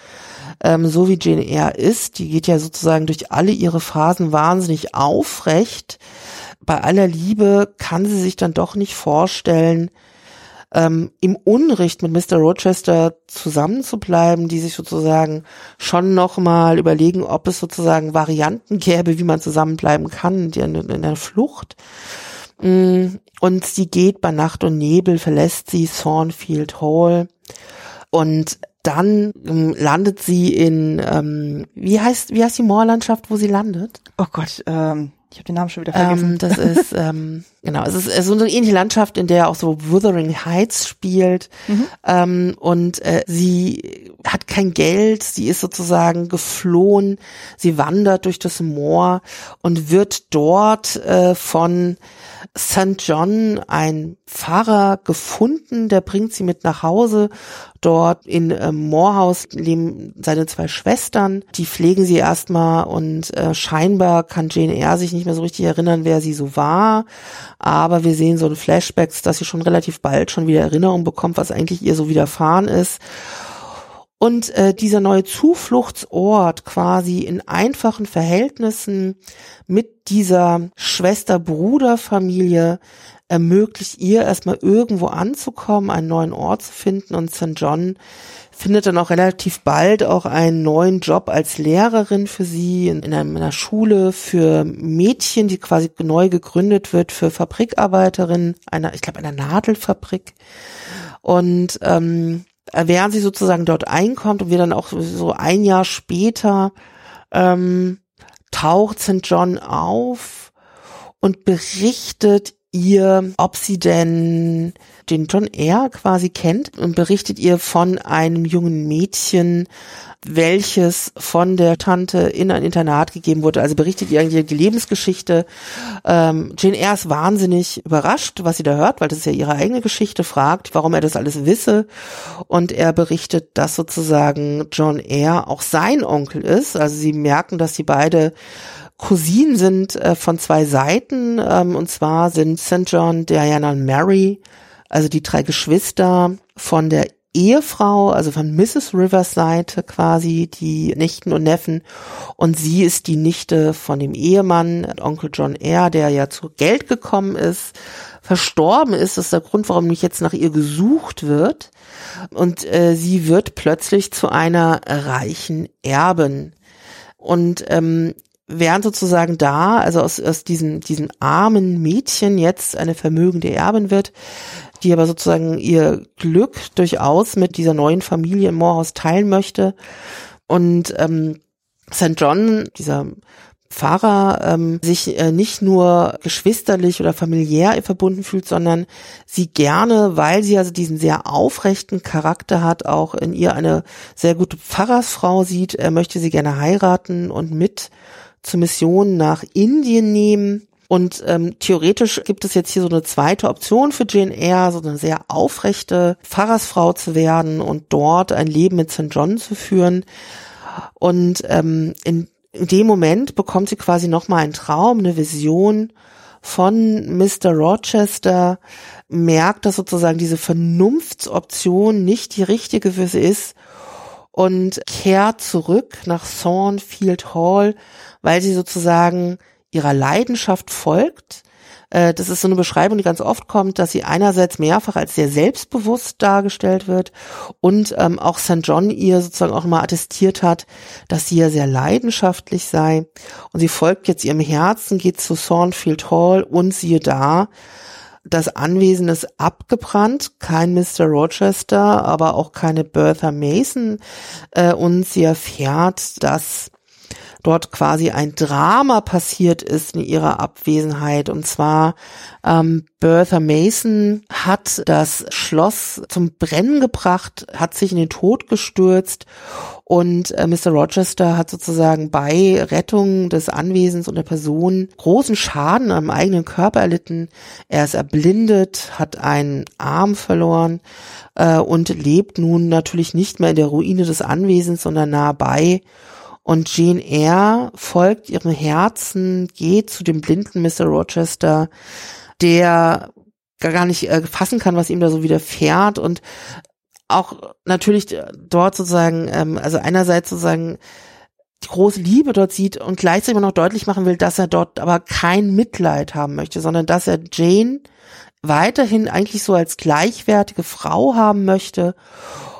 ähm, so wie Jane Eyre ist, die geht ja sozusagen durch alle ihre Phasen wahnsinnig aufrecht, bei aller Liebe kann sie sich dann doch nicht vorstellen, ähm, im Unrecht mit Mr. Rochester zusammenzubleiben, die sich sozusagen schon nochmal überlegen, ob es sozusagen Varianten gäbe, wie man zusammenbleiben kann, die in, in der Flucht. Mm, und sie geht bei Nacht und Nebel, verlässt sie Thornfield Hall und dann ähm, landet sie in, ähm, wie heißt, wie heißt die Moorlandschaft, wo sie landet? Oh Gott, ähm, Ich habe den Namen schon wieder vergessen. Ähm, das ist, ähm, genau, es ist, es ist so eine ähnliche Landschaft, in der auch so Wuthering Heights spielt. Mhm. Ähm, und äh, sie hat kein Geld, sie ist sozusagen geflohen, sie wandert durch das Moor und wird dort äh, von St. John ein Pfarrer gefunden, der bringt sie mit nach Hause. Dort in äh, Moorhaus leben seine zwei Schwestern, die pflegen sie erstmal und äh, scheinbar kann Jane Eyre sich nicht mehr so richtig erinnern, wer sie so war. Aber wir sehen so in Flashbacks, dass sie schon relativ bald schon wieder Erinnerung bekommt, was eigentlich ihr so widerfahren ist. Und äh, dieser neue Zufluchtsort quasi in einfachen Verhältnissen mit dieser Schwester-Bruder-Familie ermöglicht ihr erstmal irgendwo anzukommen, einen neuen Ort zu finden und St. John findet dann auch relativ bald auch einen neuen Job als Lehrerin für sie in, in einer Schule für Mädchen, die quasi neu gegründet wird für Fabrikarbeiterinnen, einer, ich glaube, einer Nadelfabrik. Und ähm, während sie sozusagen dort einkommt und wir dann auch so ein Jahr später ähm, taucht St. John auf und berichtet ihr, ob sie denn den John Eyre quasi kennt und berichtet ihr von einem jungen Mädchen, welches von der Tante in ein Internat gegeben wurde. Also berichtet ihr eigentlich die Lebensgeschichte. Ähm, Jane Eyre ist wahnsinnig überrascht, was sie da hört, weil das ist ja ihre eigene Geschichte, fragt, warum er das alles wisse. Und er berichtet, dass sozusagen John Eyre auch sein Onkel ist. Also sie merken, dass sie beide Cousinen sind äh, von zwei Seiten. Ähm, und zwar sind St. John, Diana und Mary, also die drei Geschwister von der Ehefrau, also von Mrs. Rivers Seite quasi, die Nichten und Neffen. Und sie ist die Nichte von dem Ehemann, Onkel John Eyre, der ja zu Geld gekommen ist, verstorben ist. Das ist der Grund, warum nicht jetzt nach ihr gesucht wird. Und äh, sie wird plötzlich zu einer reichen Erbin. Und ähm, während sozusagen da, also aus, aus diesem, diesem armen Mädchen jetzt eine vermögende Erbin wird, die aber sozusagen ihr Glück durchaus mit dieser neuen Familie im Moorhaus teilen möchte. Und ähm, St. John, dieser Pfarrer, ähm, sich äh, nicht nur geschwisterlich oder familiär verbunden fühlt, sondern sie gerne, weil sie also diesen sehr aufrechten Charakter hat, auch in ihr eine sehr gute Pfarrersfrau sieht. Er möchte sie gerne heiraten und mit zur Mission nach Indien nehmen. Und ähm, theoretisch gibt es jetzt hier so eine zweite Option für Jane Eyre, so eine sehr aufrechte Pfarrersfrau zu werden und dort ein Leben mit St. John zu führen. Und ähm, in, in dem Moment bekommt sie quasi nochmal einen Traum, eine Vision von Mr. Rochester, merkt, dass sozusagen diese Vernunftsoption nicht die richtige für sie ist und kehrt zurück nach Thornfield Hall, weil sie sozusagen ihrer Leidenschaft folgt. Äh, das ist so eine Beschreibung, die ganz oft kommt, dass sie einerseits mehrfach als sehr selbstbewusst dargestellt wird und ähm, auch St. John ihr sozusagen auch mal attestiert hat, dass sie ja sehr leidenschaftlich sei. Und sie folgt jetzt ihrem Herzen, geht zu Thornfield Hall und siehe da, das Anwesen ist abgebrannt, kein Mr. Rochester, aber auch keine Bertha Mason. Äh, und sie erfährt, dass dort quasi ein Drama passiert ist in ihrer Abwesenheit. Und zwar ähm, Bertha Mason hat das Schloss zum Brennen gebracht, hat sich in den Tod gestürzt und äh, Mr. Rochester hat sozusagen bei Rettung des Anwesens und der Person großen Schaden am eigenen Körper erlitten. Er ist erblindet, hat einen Arm verloren äh, und lebt nun natürlich nicht mehr in der Ruine des Anwesens, sondern nah bei und Jane Eyre folgt ihrem Herzen, geht zu dem blinden Mr. Rochester, der gar nicht äh, fassen kann, was ihm da so widerfährt und auch natürlich dort sozusagen, ähm, also einerseits sozusagen die große Liebe dort sieht und gleichzeitig noch deutlich machen will, dass er dort aber kein Mitleid haben möchte, sondern dass er Jane weiterhin eigentlich so als gleichwertige Frau haben möchte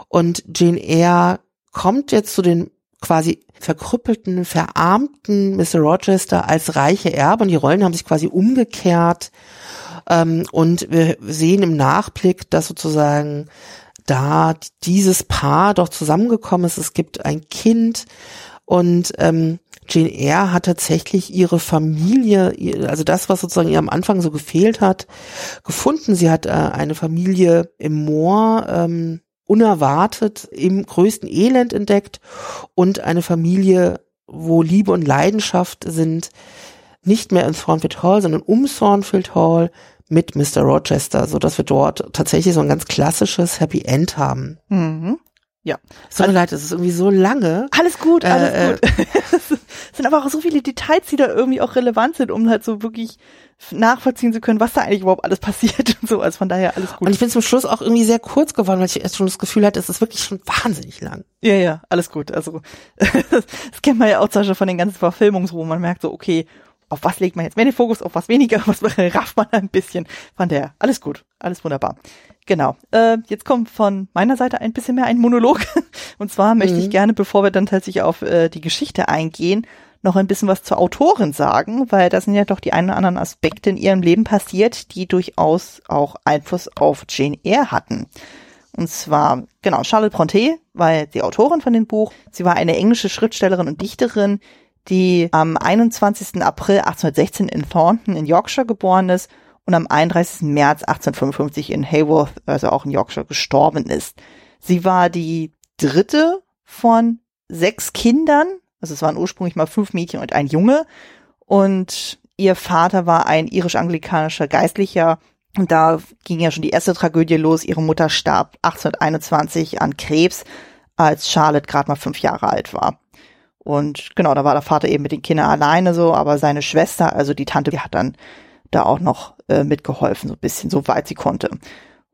und Jane Eyre kommt jetzt zu den quasi verkrüppelten, verarmten Mr. Rochester als reiche Erbe und die Rollen haben sich quasi umgekehrt. Ähm, und wir sehen im Nachblick, dass sozusagen da dieses Paar doch zusammengekommen ist. Es gibt ein Kind und ähm, Jane Eyre hat tatsächlich ihre Familie, also das, was sozusagen ihr am Anfang so gefehlt hat, gefunden. Sie hat äh, eine Familie im Moor ähm, unerwartet im größten Elend entdeckt und eine Familie, wo Liebe und Leidenschaft sind, nicht mehr in Thornfield Hall, sondern um Thornfield Hall mit Mr. Rochester, so dass wir dort tatsächlich so ein ganz klassisches Happy End haben. Mhm. Ja. So also, leid, es ist irgendwie so lange. Alles gut, alles äh, gut. <laughs> es sind aber auch so viele Details, die da irgendwie auch relevant sind, um halt so wirklich nachvollziehen zu können, was da eigentlich überhaupt alles <laughs> passiert und so. Also von daher alles gut. Und ich bin zum Schluss auch irgendwie sehr kurz geworden, weil ich erst schon das Gefühl hatte, es ist wirklich schon wahnsinnig lang. Ja, ja, alles gut. Also <laughs> das kennt man ja auch zum Beispiel von den ganzen Verfilmungen, wo man merkt so, okay, auf was legt man jetzt mehr den Fokus, auf was weniger, <laughs> was rafft man ein bisschen. Von der, alles gut, alles wunderbar. Genau. Äh, jetzt kommt von meiner Seite ein bisschen mehr ein Monolog. <laughs> Und zwar möchte mhm. ich gerne, bevor wir dann tatsächlich auf äh, die Geschichte eingehen, noch ein bisschen was zur Autorin sagen, weil da sind ja doch die ein oder anderen Aspekte in ihrem Leben passiert, die durchaus auch Einfluss auf Jane Eyre hatten. Und zwar, genau, Charlotte Bronte war die Autorin von dem Buch. Sie war eine englische Schriftstellerin und Dichterin, die am 21. April 1816 in Thornton in Yorkshire geboren ist und am 31. März 1855 in Hayworth, also auch in Yorkshire, gestorben ist. Sie war die dritte von sechs Kindern, also es waren ursprünglich mal fünf Mädchen und ein Junge und ihr Vater war ein irisch-anglikanischer Geistlicher und da ging ja schon die erste Tragödie los. Ihre Mutter starb 1821 an Krebs, als Charlotte gerade mal fünf Jahre alt war. Und genau, da war der Vater eben mit den Kindern alleine so, aber seine Schwester, also die Tante, die hat dann da auch noch äh, mitgeholfen, so ein bisschen, so weit sie konnte.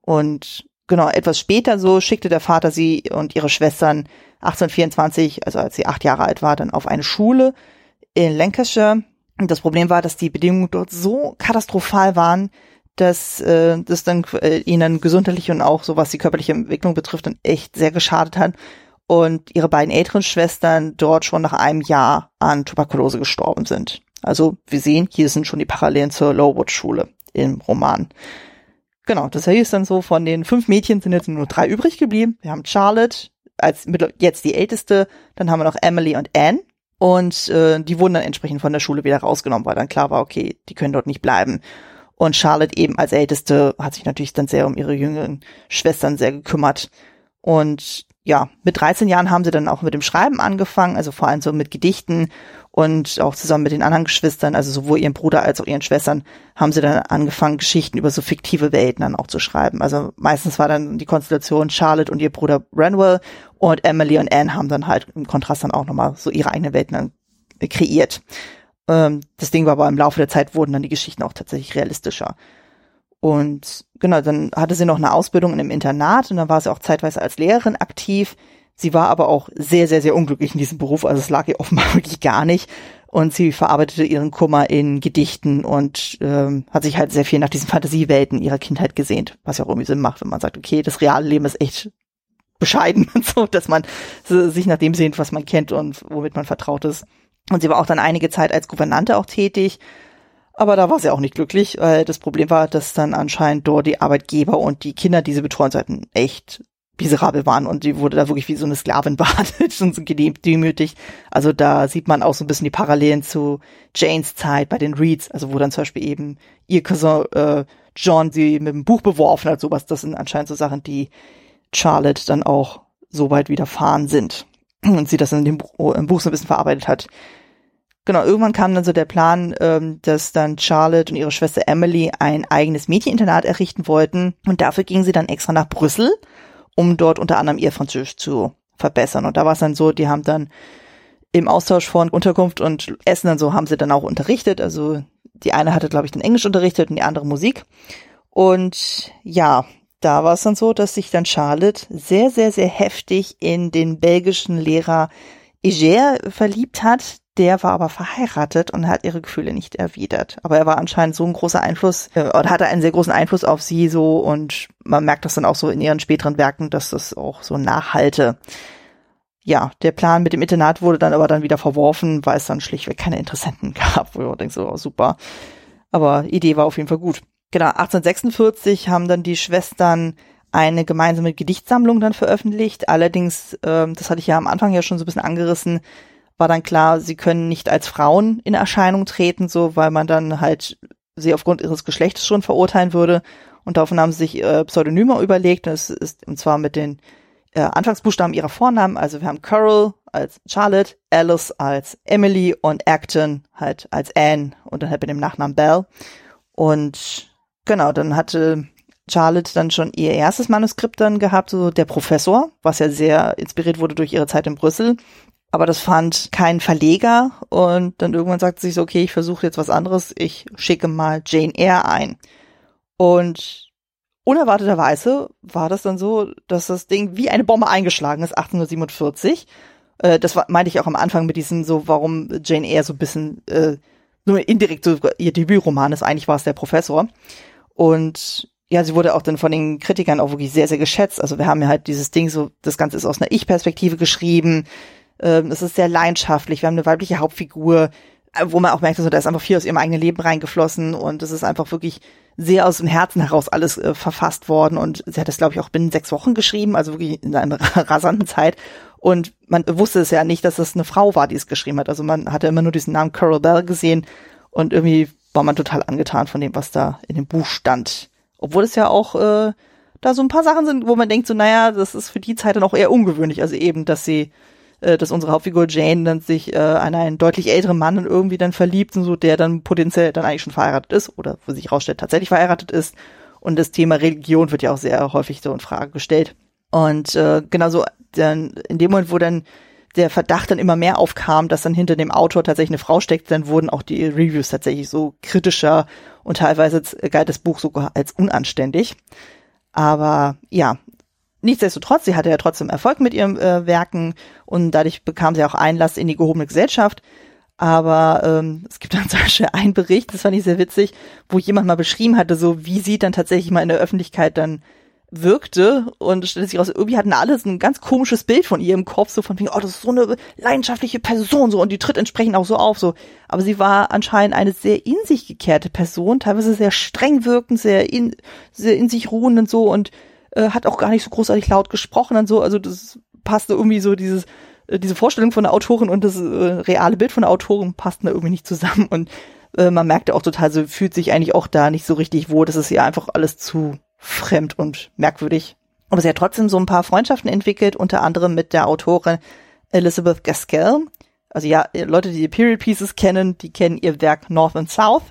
Und genau, etwas später so schickte der Vater sie und ihre Schwestern 1824, also als sie acht Jahre alt war, dann auf eine Schule in Lancashire. Und das Problem war, dass die Bedingungen dort so katastrophal waren, dass äh, das dann äh, ihnen gesundheitlich und auch so was die körperliche Entwicklung betrifft, dann echt sehr geschadet hat und ihre beiden älteren Schwestern dort schon nach einem Jahr an Tuberkulose gestorben sind. Also wir sehen, hier sind schon die Parallelen zur Lowood-Schule im Roman. Genau, das heißt dann so, von den fünf Mädchen sind jetzt nur drei übrig geblieben. Wir haben Charlotte als jetzt die älteste, dann haben wir noch Emily und Anne. Und äh, die wurden dann entsprechend von der Schule wieder rausgenommen, weil dann klar war, okay, die können dort nicht bleiben. Und Charlotte eben als Älteste hat sich natürlich dann sehr um ihre jüngeren Schwestern sehr gekümmert. Und ja, mit 13 Jahren haben sie dann auch mit dem Schreiben angefangen, also vor allem so mit Gedichten und auch zusammen mit den anderen Geschwistern, also sowohl ihren Bruder als auch ihren Schwestern, haben sie dann angefangen, Geschichten über so fiktive Welten dann auch zu schreiben. Also meistens war dann die Konstellation Charlotte und ihr Bruder Branwell und Emily und Anne haben dann halt im Kontrast dann auch nochmal so ihre eigenen Welten dann kreiert. Ähm, das Ding war aber im Laufe der Zeit wurden dann die Geschichten auch tatsächlich realistischer. Und genau, dann hatte sie noch eine Ausbildung in einem Internat und dann war sie auch zeitweise als Lehrerin aktiv. Sie war aber auch sehr, sehr, sehr unglücklich in diesem Beruf, also es lag ihr offenbar <laughs> wirklich gar nicht. Und sie verarbeitete ihren Kummer in Gedichten und ähm, hat sich halt sehr viel nach diesen Fantasiewelten ihrer Kindheit gesehnt, was ja auch irgendwie Sinn macht, wenn man sagt, okay, das reale Leben ist echt bescheiden <laughs> und so, dass man sich nach dem sehnt, was man kennt und womit man vertraut ist. Und sie war auch dann einige Zeit als Gouvernante auch tätig aber da war sie auch nicht glücklich, weil das Problem war, dass dann anscheinend dort die Arbeitgeber und die Kinder, die sie betreuen sollten, echt miserabel waren und die wurde da wirklich wie so eine Sklavin <laughs> behandelt und so gedemütigt. Also da sieht man auch so ein bisschen die Parallelen zu Janes Zeit bei den Reeds, also wo dann zum Beispiel eben ihr Cousin äh, John sie mit dem Buch beworfen hat, sowas. Das sind anscheinend so Sachen, die Charlotte dann auch so weit widerfahren sind <clears throat> und sie das in dem Buch, im Buch so ein bisschen verarbeitet hat. Genau, irgendwann kam dann so der Plan, ähm, dass dann Charlotte und ihre Schwester Emily ein eigenes Mädcheninternat errichten wollten. Und dafür gingen sie dann extra nach Brüssel, um dort unter anderem ihr Französisch zu verbessern. Und da war es dann so, die haben dann im Austausch von Unterkunft und Essen dann so haben sie dann auch unterrichtet. Also die eine hatte, glaube ich, den Englisch unterrichtet und die andere Musik. Und ja, da war es dann so, dass sich dann Charlotte sehr, sehr, sehr heftig in den belgischen Lehrer Iger verliebt hat, der war aber verheiratet und hat ihre Gefühle nicht erwidert. Aber er war anscheinend so ein großer Einfluss äh, oder hatte einen sehr großen Einfluss auf sie so und man merkt das dann auch so in ihren späteren Werken, dass das auch so nachhalte. Ja, der Plan mit dem Internat wurde dann aber dann wieder verworfen, weil es dann schlichtweg keine Interessenten <laughs> gab, wo ich denke so, oh, super. Aber Idee war auf jeden Fall gut. Genau, 1846 haben dann die Schwestern eine gemeinsame Gedichtsammlung dann veröffentlicht. Allerdings, ähm, das hatte ich ja am Anfang ja schon so ein bisschen angerissen, war dann klar, sie können nicht als Frauen in Erscheinung treten, so weil man dann halt sie aufgrund ihres Geschlechts schon verurteilen würde. Und daraufhin haben sie sich äh, Pseudonyme überlegt. Das ist und zwar mit den äh, Anfangsbuchstaben ihrer Vornamen. Also wir haben Carol als Charlotte, Alice als Emily und Acton halt als Anne und dann halt mit dem Nachnamen Bell. Und genau, dann hatte Charlotte dann schon ihr erstes Manuskript dann gehabt, so der Professor, was ja sehr inspiriert wurde durch ihre Zeit in Brüssel. Aber das fand kein Verleger und dann irgendwann sagte sie so, okay, ich versuche jetzt was anderes, ich schicke mal Jane Eyre ein. Und unerwarteterweise war das dann so, dass das Ding wie eine Bombe eingeschlagen ist, 1847. Äh, das war, meinte ich auch am Anfang mit diesem so, warum Jane Eyre so ein bisschen, äh, nur indirekt so ihr Debütroman ist, eigentlich war es der Professor. Und ja, sie wurde auch dann von den Kritikern auch wirklich sehr, sehr geschätzt. Also wir haben ja halt dieses Ding so, das Ganze ist aus einer Ich-Perspektive geschrieben. Ähm, es ist sehr leidenschaftlich. Wir haben eine weibliche Hauptfigur, äh, wo man auch merkt, also da ist einfach viel aus ihrem eigenen Leben reingeflossen und es ist einfach wirklich sehr aus dem Herzen heraus alles äh, verfasst worden und sie hat das, glaube ich, auch binnen sechs Wochen geschrieben, also wirklich in einer <laughs> rasanten Zeit. Und man wusste es ja nicht, dass es eine Frau war, die es geschrieben hat. Also man hatte immer nur diesen Namen Carol Bell gesehen und irgendwie war man total angetan von dem, was da in dem Buch stand. Obwohl es ja auch äh, da so ein paar Sachen sind, wo man denkt, so, naja, das ist für die Zeit dann auch eher ungewöhnlich. Also eben, dass sie, äh, dass unsere Hauptfigur Jane dann sich äh, an einen deutlich älteren Mann irgendwie dann verliebt und so, der dann potenziell dann eigentlich schon verheiratet ist oder wo sich rausstellt, tatsächlich verheiratet ist. Und das Thema Religion wird ja auch sehr häufig so in Frage gestellt. Und äh, genauso dann in dem Moment, wo dann der Verdacht dann immer mehr aufkam, dass dann hinter dem Autor tatsächlich eine Frau steckt, dann wurden auch die Reviews tatsächlich so kritischer und teilweise galt das Buch sogar als unanständig. Aber ja, nichtsdestotrotz, sie hatte ja trotzdem Erfolg mit ihren äh, Werken und dadurch bekam sie auch Einlass in die gehobene Gesellschaft. Aber ähm, es gibt <laughs> dann zum Beispiel einen Bericht, das fand ich sehr witzig, wo jemand mal beschrieben hatte, so wie sie dann tatsächlich mal in der Öffentlichkeit dann wirkte und stellte sich raus, irgendwie hatten alle ein ganz komisches Bild von ihr im Kopf, so von wegen, oh, das ist so eine leidenschaftliche Person, so, und die tritt entsprechend auch so auf, so. Aber sie war anscheinend eine sehr in sich gekehrte Person, teilweise sehr streng wirkend, sehr in, sehr in sich ruhend und so und äh, hat auch gar nicht so großartig laut gesprochen und so, also das passte irgendwie so dieses, äh, diese Vorstellung von der Autorin und das äh, reale Bild von der Autorin passten da irgendwie nicht zusammen und äh, man merkte auch total, so fühlt sich eigentlich auch da nicht so richtig wohl, das ist ihr einfach alles zu fremd und merkwürdig. Aber sie hat trotzdem so ein paar Freundschaften entwickelt, unter anderem mit der Autorin Elizabeth Gaskell. Also ja, Leute, die die Period Pieces kennen, die kennen ihr Werk North and South,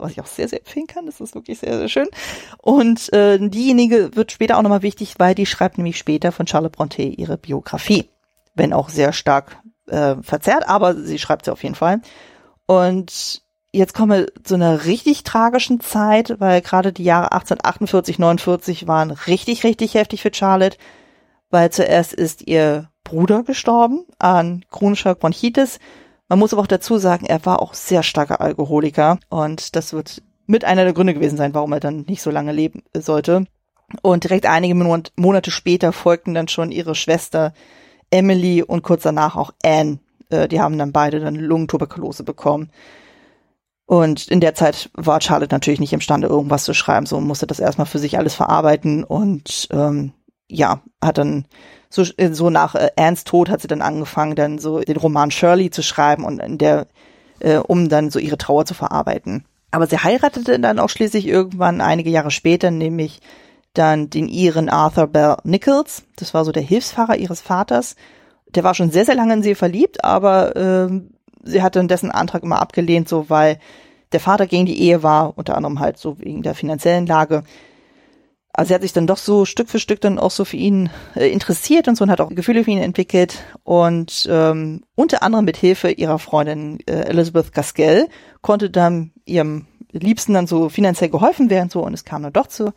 was ich auch sehr, sehr empfehlen kann. Das ist wirklich sehr, sehr schön. Und äh, diejenige wird später auch nochmal wichtig, weil die schreibt nämlich später von Charlotte Bronte ihre Biografie. Wenn auch sehr stark äh, verzerrt, aber sie schreibt sie auf jeden Fall. Und jetzt kommen wir zu einer richtig tragischen Zeit, weil gerade die Jahre 1848, 49 waren richtig, richtig heftig für Charlotte, weil zuerst ist ihr Bruder gestorben an chronischer Bronchitis. Man muss aber auch dazu sagen, er war auch sehr starker Alkoholiker und das wird mit einer der Gründe gewesen sein, warum er dann nicht so lange leben sollte. Und direkt einige Monate später folgten dann schon ihre Schwester Emily und kurz danach auch Anne. Äh, die haben dann beide dann Lungentuberkulose bekommen. Und in der Zeit war Charlotte natürlich nicht imstande, irgendwas zu schreiben, so musste das erstmal für sich alles verarbeiten und ähm, ja, hat dann so, so nach äh, Annes Tod hat sie dann angefangen, dann so den Roman Shirley zu schreiben und in der, äh, um dann so ihre Trauer zu verarbeiten. Aber sie heiratete dann auch schließlich irgendwann einige Jahre später, nämlich dann den ihren Arthur Bell Nichols. Das war so der Hilfsfahrer ihres Vaters. Der war schon sehr, sehr lange in sie verliebt, aber ähm, sie hat dann dessen Antrag immer abgelehnt, so weil der Vater gegen die Ehe war, unter anderem halt so wegen der finanziellen Lage. Also sie hat sich dann doch so Stück für Stück dann auch so für ihn äh, interessiert und so und hat auch Gefühle für ihn entwickelt und ähm, unter anderem mit Hilfe ihrer Freundin äh, Elizabeth Gaskell konnte dann ihrem Liebsten dann so finanziell geholfen werden so und es kam dann doch zur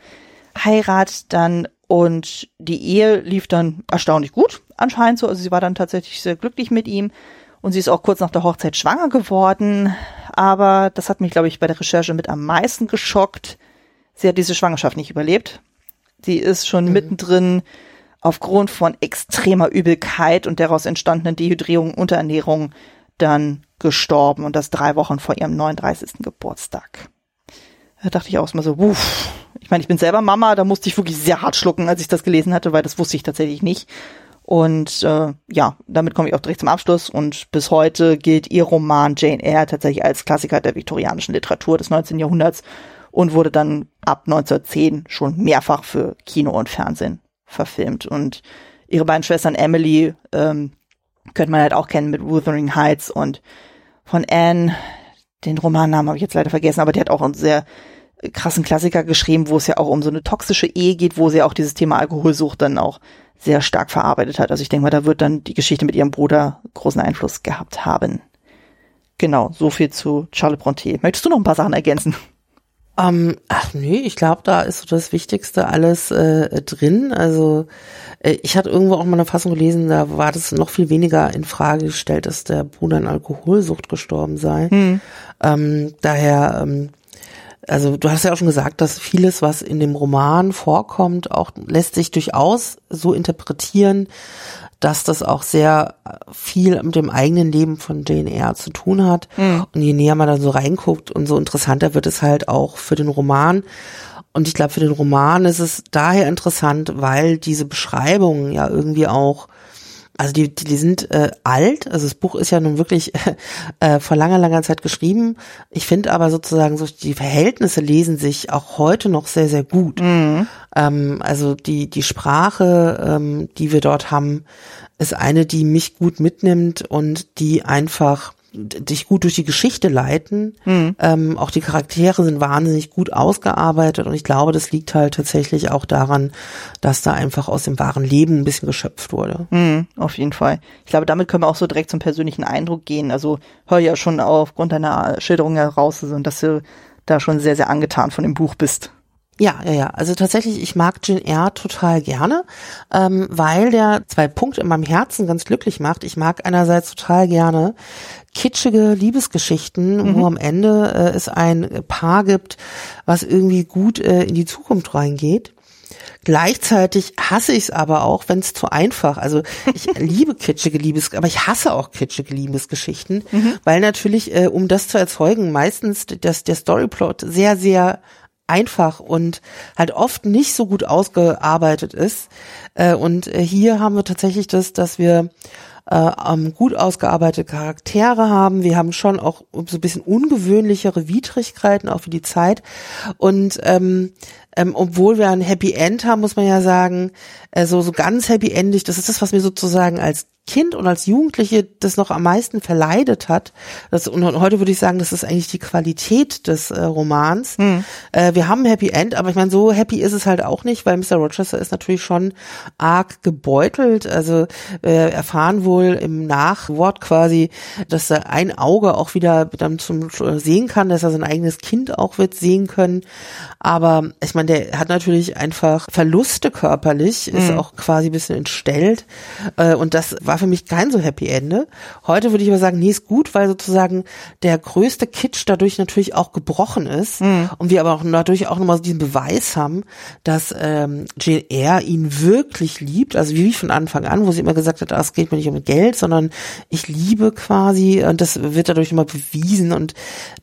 Heirat dann und die Ehe lief dann erstaunlich gut anscheinend so also sie war dann tatsächlich sehr glücklich mit ihm und sie ist auch kurz nach der Hochzeit schwanger geworden. Aber das hat mich, glaube ich, bei der Recherche mit am meisten geschockt. Sie hat diese Schwangerschaft nicht überlebt. Sie ist schon mhm. mittendrin aufgrund von extremer Übelkeit und daraus entstandenen Dehydrierung, Unterernährung dann gestorben und das drei Wochen vor ihrem 39. Geburtstag. Da dachte ich auch mal so, uff. Ich meine, ich bin selber Mama, da musste ich wirklich sehr hart schlucken, als ich das gelesen hatte, weil das wusste ich tatsächlich nicht. Und äh, ja, damit komme ich auch direkt zum Abschluss. Und bis heute gilt ihr Roman Jane Eyre tatsächlich als Klassiker der viktorianischen Literatur des 19. Jahrhunderts und wurde dann ab 1910 schon mehrfach für Kino und Fernsehen verfilmt. Und ihre beiden Schwestern Emily ähm, könnte man halt auch kennen mit Wuthering Heights und von Anne, den Romannamen habe ich jetzt leider vergessen, aber die hat auch einen sehr krassen Klassiker geschrieben, wo es ja auch um so eine toxische Ehe geht, wo sie auch dieses Thema Alkoholsucht dann auch sehr stark verarbeitet hat. Also ich denke mal, da wird dann die Geschichte mit ihrem Bruder großen Einfluss gehabt haben. Genau, so viel zu Charles Bronte. Möchtest du noch ein paar Sachen ergänzen? Ähm, ach nee, ich glaube, da ist so das Wichtigste alles äh, drin. Also äh, ich hatte irgendwo auch mal eine Fassung gelesen, da war das noch viel weniger in Frage gestellt, dass der Bruder an Alkoholsucht gestorben sei. Hm. Ähm, daher ähm, also du hast ja auch schon gesagt, dass vieles, was in dem Roman vorkommt, auch lässt sich durchaus so interpretieren, dass das auch sehr viel mit dem eigenen Leben von Jane Eyre zu tun hat. Mhm. Und je näher man dann so reinguckt, umso interessanter wird es halt auch für den Roman. Und ich glaube, für den Roman ist es daher interessant, weil diese Beschreibungen ja irgendwie auch also die, die, die sind äh, alt, also das Buch ist ja nun wirklich <laughs> äh, vor langer, langer Zeit geschrieben. Ich finde aber sozusagen so die Verhältnisse lesen sich auch heute noch sehr, sehr gut. Mhm. Ähm, also die, die Sprache, ähm, die wir dort haben, ist eine, die mich gut mitnimmt und die einfach dich gut durch die Geschichte leiten. Mhm. Ähm, auch die Charaktere sind wahnsinnig gut ausgearbeitet und ich glaube, das liegt halt tatsächlich auch daran, dass da einfach aus dem wahren Leben ein bisschen geschöpft wurde. Mhm, auf jeden Fall. Ich glaube, damit können wir auch so direkt zum persönlichen Eindruck gehen. Also hör ja schon aufgrund deiner Schilderung heraus, dass du da schon sehr, sehr angetan von dem Buch bist. Ja, ja, ja. Also tatsächlich, ich mag Jane Eyre total gerne, ähm, weil der zwei Punkte in meinem Herzen ganz glücklich macht. Ich mag einerseits total gerne kitschige Liebesgeschichten, mhm. wo am Ende äh, es ein Paar gibt, was irgendwie gut äh, in die Zukunft reingeht. Gleichzeitig hasse ich es aber auch, wenn es zu einfach. Also ich <laughs> liebe kitschige Liebes, aber ich hasse auch kitschige Liebesgeschichten, mhm. weil natürlich, äh, um das zu erzeugen, meistens das, der Storyplot sehr, sehr einfach und halt oft nicht so gut ausgearbeitet ist. Äh, und äh, hier haben wir tatsächlich das, dass wir äh, gut ausgearbeitete Charaktere haben. Wir haben schon auch so ein bisschen ungewöhnlichere Widrigkeiten, auch für die Zeit. Und ähm, ähm, obwohl wir ein Happy End haben, muss man ja sagen, äh, so, so ganz happy endig, das ist das, was mir sozusagen als Kind und als Jugendliche das noch am meisten verleidet hat. Das, und heute würde ich sagen, das ist eigentlich die Qualität des äh, Romans. Mhm. Äh, wir haben ein Happy End, aber ich meine, so happy ist es halt auch nicht, weil Mr. Rochester ist natürlich schon arg gebeutelt. Also wir erfahren wohl im Nachwort quasi, dass er ein Auge auch wieder dann zum äh, sehen kann, dass er sein eigenes Kind auch wird sehen können. Aber ich meine, der hat natürlich einfach Verluste körperlich, ist mhm. auch quasi ein bisschen entstellt. Äh, und das war für mich kein so Happy Ende. Heute würde ich aber sagen, nee, ist gut, weil sozusagen der größte Kitsch dadurch natürlich auch gebrochen ist. Mhm. Und wir aber auch dadurch auch nochmal diesen Beweis haben, dass ähm, Jane Eyre ihn wirklich liebt. Also wie von Anfang an, wo sie immer gesagt hat, ah, es geht mir nicht um Geld, sondern ich liebe quasi. Und das wird dadurch immer bewiesen. Und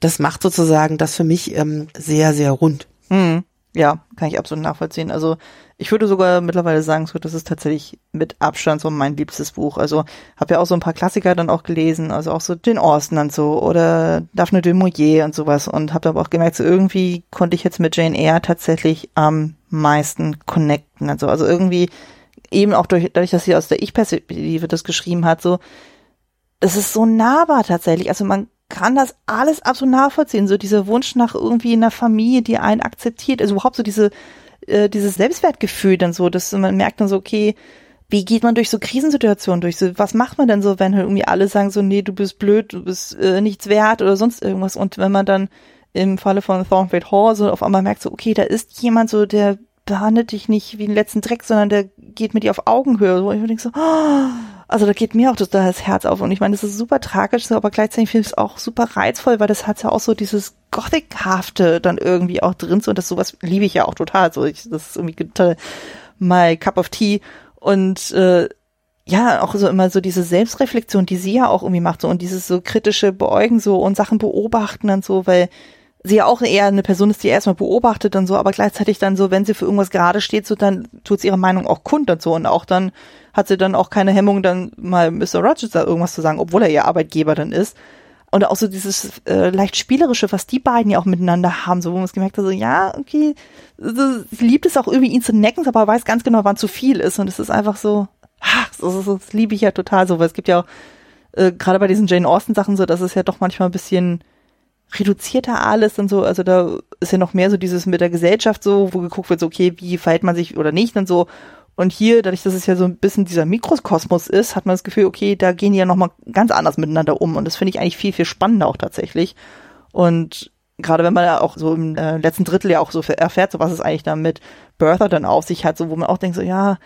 das macht sozusagen das für mich ähm, sehr, sehr rund. Mhm. Ja, kann ich absolut nachvollziehen. Also ich würde sogar mittlerweile sagen, so, das ist tatsächlich mit Abstand so mein liebstes Buch. Also habe ja auch so ein paar Klassiker dann auch gelesen, also auch so Jane Austen und so oder Daphne de Maurier und sowas und habe aber auch gemerkt, so irgendwie konnte ich jetzt mit Jane Eyre tatsächlich am meisten connecten. Also also irgendwie eben auch durch, dadurch, dass sie aus der Ich-Perspektive das geschrieben hat, so das ist so nahbar tatsächlich. Also man kann das alles absolut nachvollziehen. So dieser Wunsch nach irgendwie einer Familie, die einen akzeptiert. Also überhaupt so diese äh, dieses Selbstwertgefühl dann so, dass man merkt dann so, okay, wie geht man durch so Krisensituationen durch? So, was macht man denn so, wenn halt irgendwie alle sagen so, nee, du bist blöd, du bist äh, nichts wert oder sonst irgendwas? Und wenn man dann im Falle von Thornfield Hall so auf einmal merkt so, okay, da ist jemand so, der behandelt dich nicht wie den letzten Dreck, sondern der geht mit dir auf Augenhöhe. So, ich denke so, oh, also da geht mir auch total das Herz auf. Und ich meine, das ist super tragisch, aber gleichzeitig finde ich es auch super reizvoll, weil das hat ja auch so dieses Gothic-hafte dann irgendwie auch drin. So, und das sowas liebe ich ja auch total. So, ich, das ist irgendwie total my cup of tea. Und äh, ja, auch so immer so diese Selbstreflexion, die sie ja auch irgendwie macht, so und dieses so kritische Beäugen so und Sachen beobachten und so, weil sie ja auch eher eine Person ist, die erstmal beobachtet und so, aber gleichzeitig dann so, wenn sie für irgendwas gerade steht, so dann tut sie ihre Meinung auch kund und so und auch dann hat sie dann auch keine Hemmung, dann mal Mr. Rochester irgendwas zu sagen, obwohl er ihr Arbeitgeber dann ist. Und auch so dieses äh, leicht spielerische, was die beiden ja auch miteinander haben, so wo man es gemerkt hat, so ja, okay, so, sie liebt es auch irgendwie ihn zu necken, aber weiß ganz genau, wann zu viel ist und es ist einfach so, ach, das, das, das liebe ich ja total so, weil es gibt ja auch äh, gerade bei diesen Jane Austen Sachen so, dass es ja doch manchmal ein bisschen reduzierter alles und so, also da ist ja noch mehr so dieses mit der Gesellschaft so, wo geguckt wird, so okay, wie verhält man sich oder nicht und so und hier, dadurch, dass es ja so ein bisschen dieser Mikrokosmos ist, hat man das Gefühl, okay, da gehen die ja nochmal ganz anders miteinander um. Und das finde ich eigentlich viel, viel spannender auch tatsächlich. Und gerade wenn man ja auch so im äh, letzten Drittel ja auch so erfährt, so was es eigentlich da mit Bertha dann auf sich hat, so wo man auch denkt, so ja,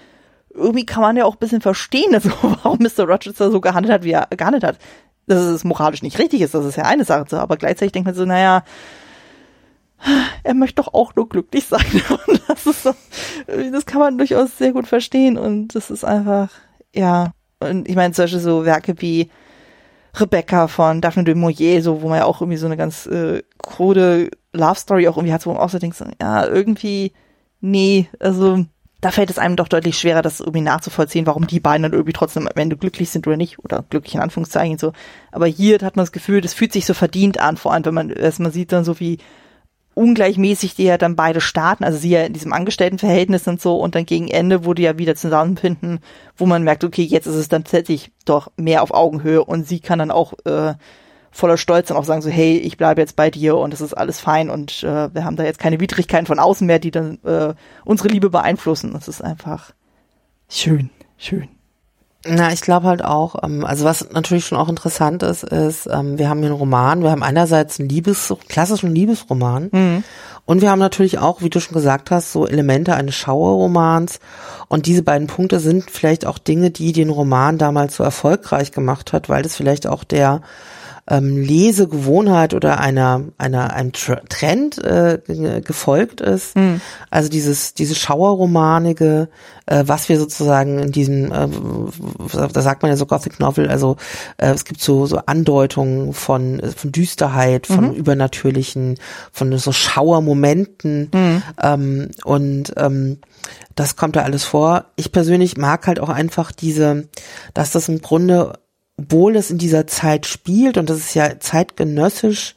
irgendwie kann man ja auch ein bisschen verstehen, <laughs> also, warum Mr. Rochester so gehandelt hat, wie er gehandelt hat. Dass es moralisch nicht richtig ist, das ist ja eine Sache, aber gleichzeitig denkt man so, naja, er möchte doch auch nur glücklich sein. <laughs> Und das ist das kann man durchaus sehr gut verstehen. Und das ist einfach, ja. Und ich meine, solche so Werke wie Rebecca von Daphne de Maurier, so, wo man ja auch irgendwie so eine ganz äh, krude Love Story auch irgendwie hat, wo man auch so denkt, ja, irgendwie, nee, also da fällt es einem doch deutlich schwerer, das irgendwie nachzuvollziehen, warum die beiden dann irgendwie trotzdem am Ende glücklich sind oder nicht, oder glücklich in Anführungszeichen so. Aber hier hat man das Gefühl, das fühlt sich so verdient an, vor allem wenn man erstmal sieht dann so wie ungleichmäßig die ja dann beide starten, also sie ja in diesem Angestelltenverhältnis und so und dann gegen Ende, wo die ja wieder zusammenfinden, wo man merkt, okay, jetzt ist es dann tatsächlich doch mehr auf Augenhöhe und sie kann dann auch äh, voller Stolz dann auch sagen so, hey, ich bleibe jetzt bei dir und es ist alles fein und äh, wir haben da jetzt keine Widrigkeiten von außen mehr, die dann äh, unsere Liebe beeinflussen. Das ist einfach schön, schön. Na, ich glaube halt auch, ähm, also was natürlich schon auch interessant ist, ist, ähm, wir haben hier einen Roman, wir haben einerseits einen Liebes, klassischen Liebesroman mhm. und wir haben natürlich auch, wie du schon gesagt hast, so Elemente eines Schauerromans und diese beiden Punkte sind vielleicht auch Dinge, die den Roman damals so erfolgreich gemacht hat, weil das vielleicht auch der ähm, Lesegewohnheit oder einer, einer einem Trend äh, gefolgt ist. Mhm. Also dieses, diese Schauerromanige, äh, was wir sozusagen in diesem, äh, da sagt man ja so Gothic Novel, also äh, es gibt so, so Andeutungen von, von Düsterheit, von mhm. Übernatürlichen, von so Schauermomenten mhm. ähm, und ähm, das kommt da alles vor. Ich persönlich mag halt auch einfach diese, dass das im Grunde obwohl es in dieser Zeit spielt und das ist ja zeitgenössisch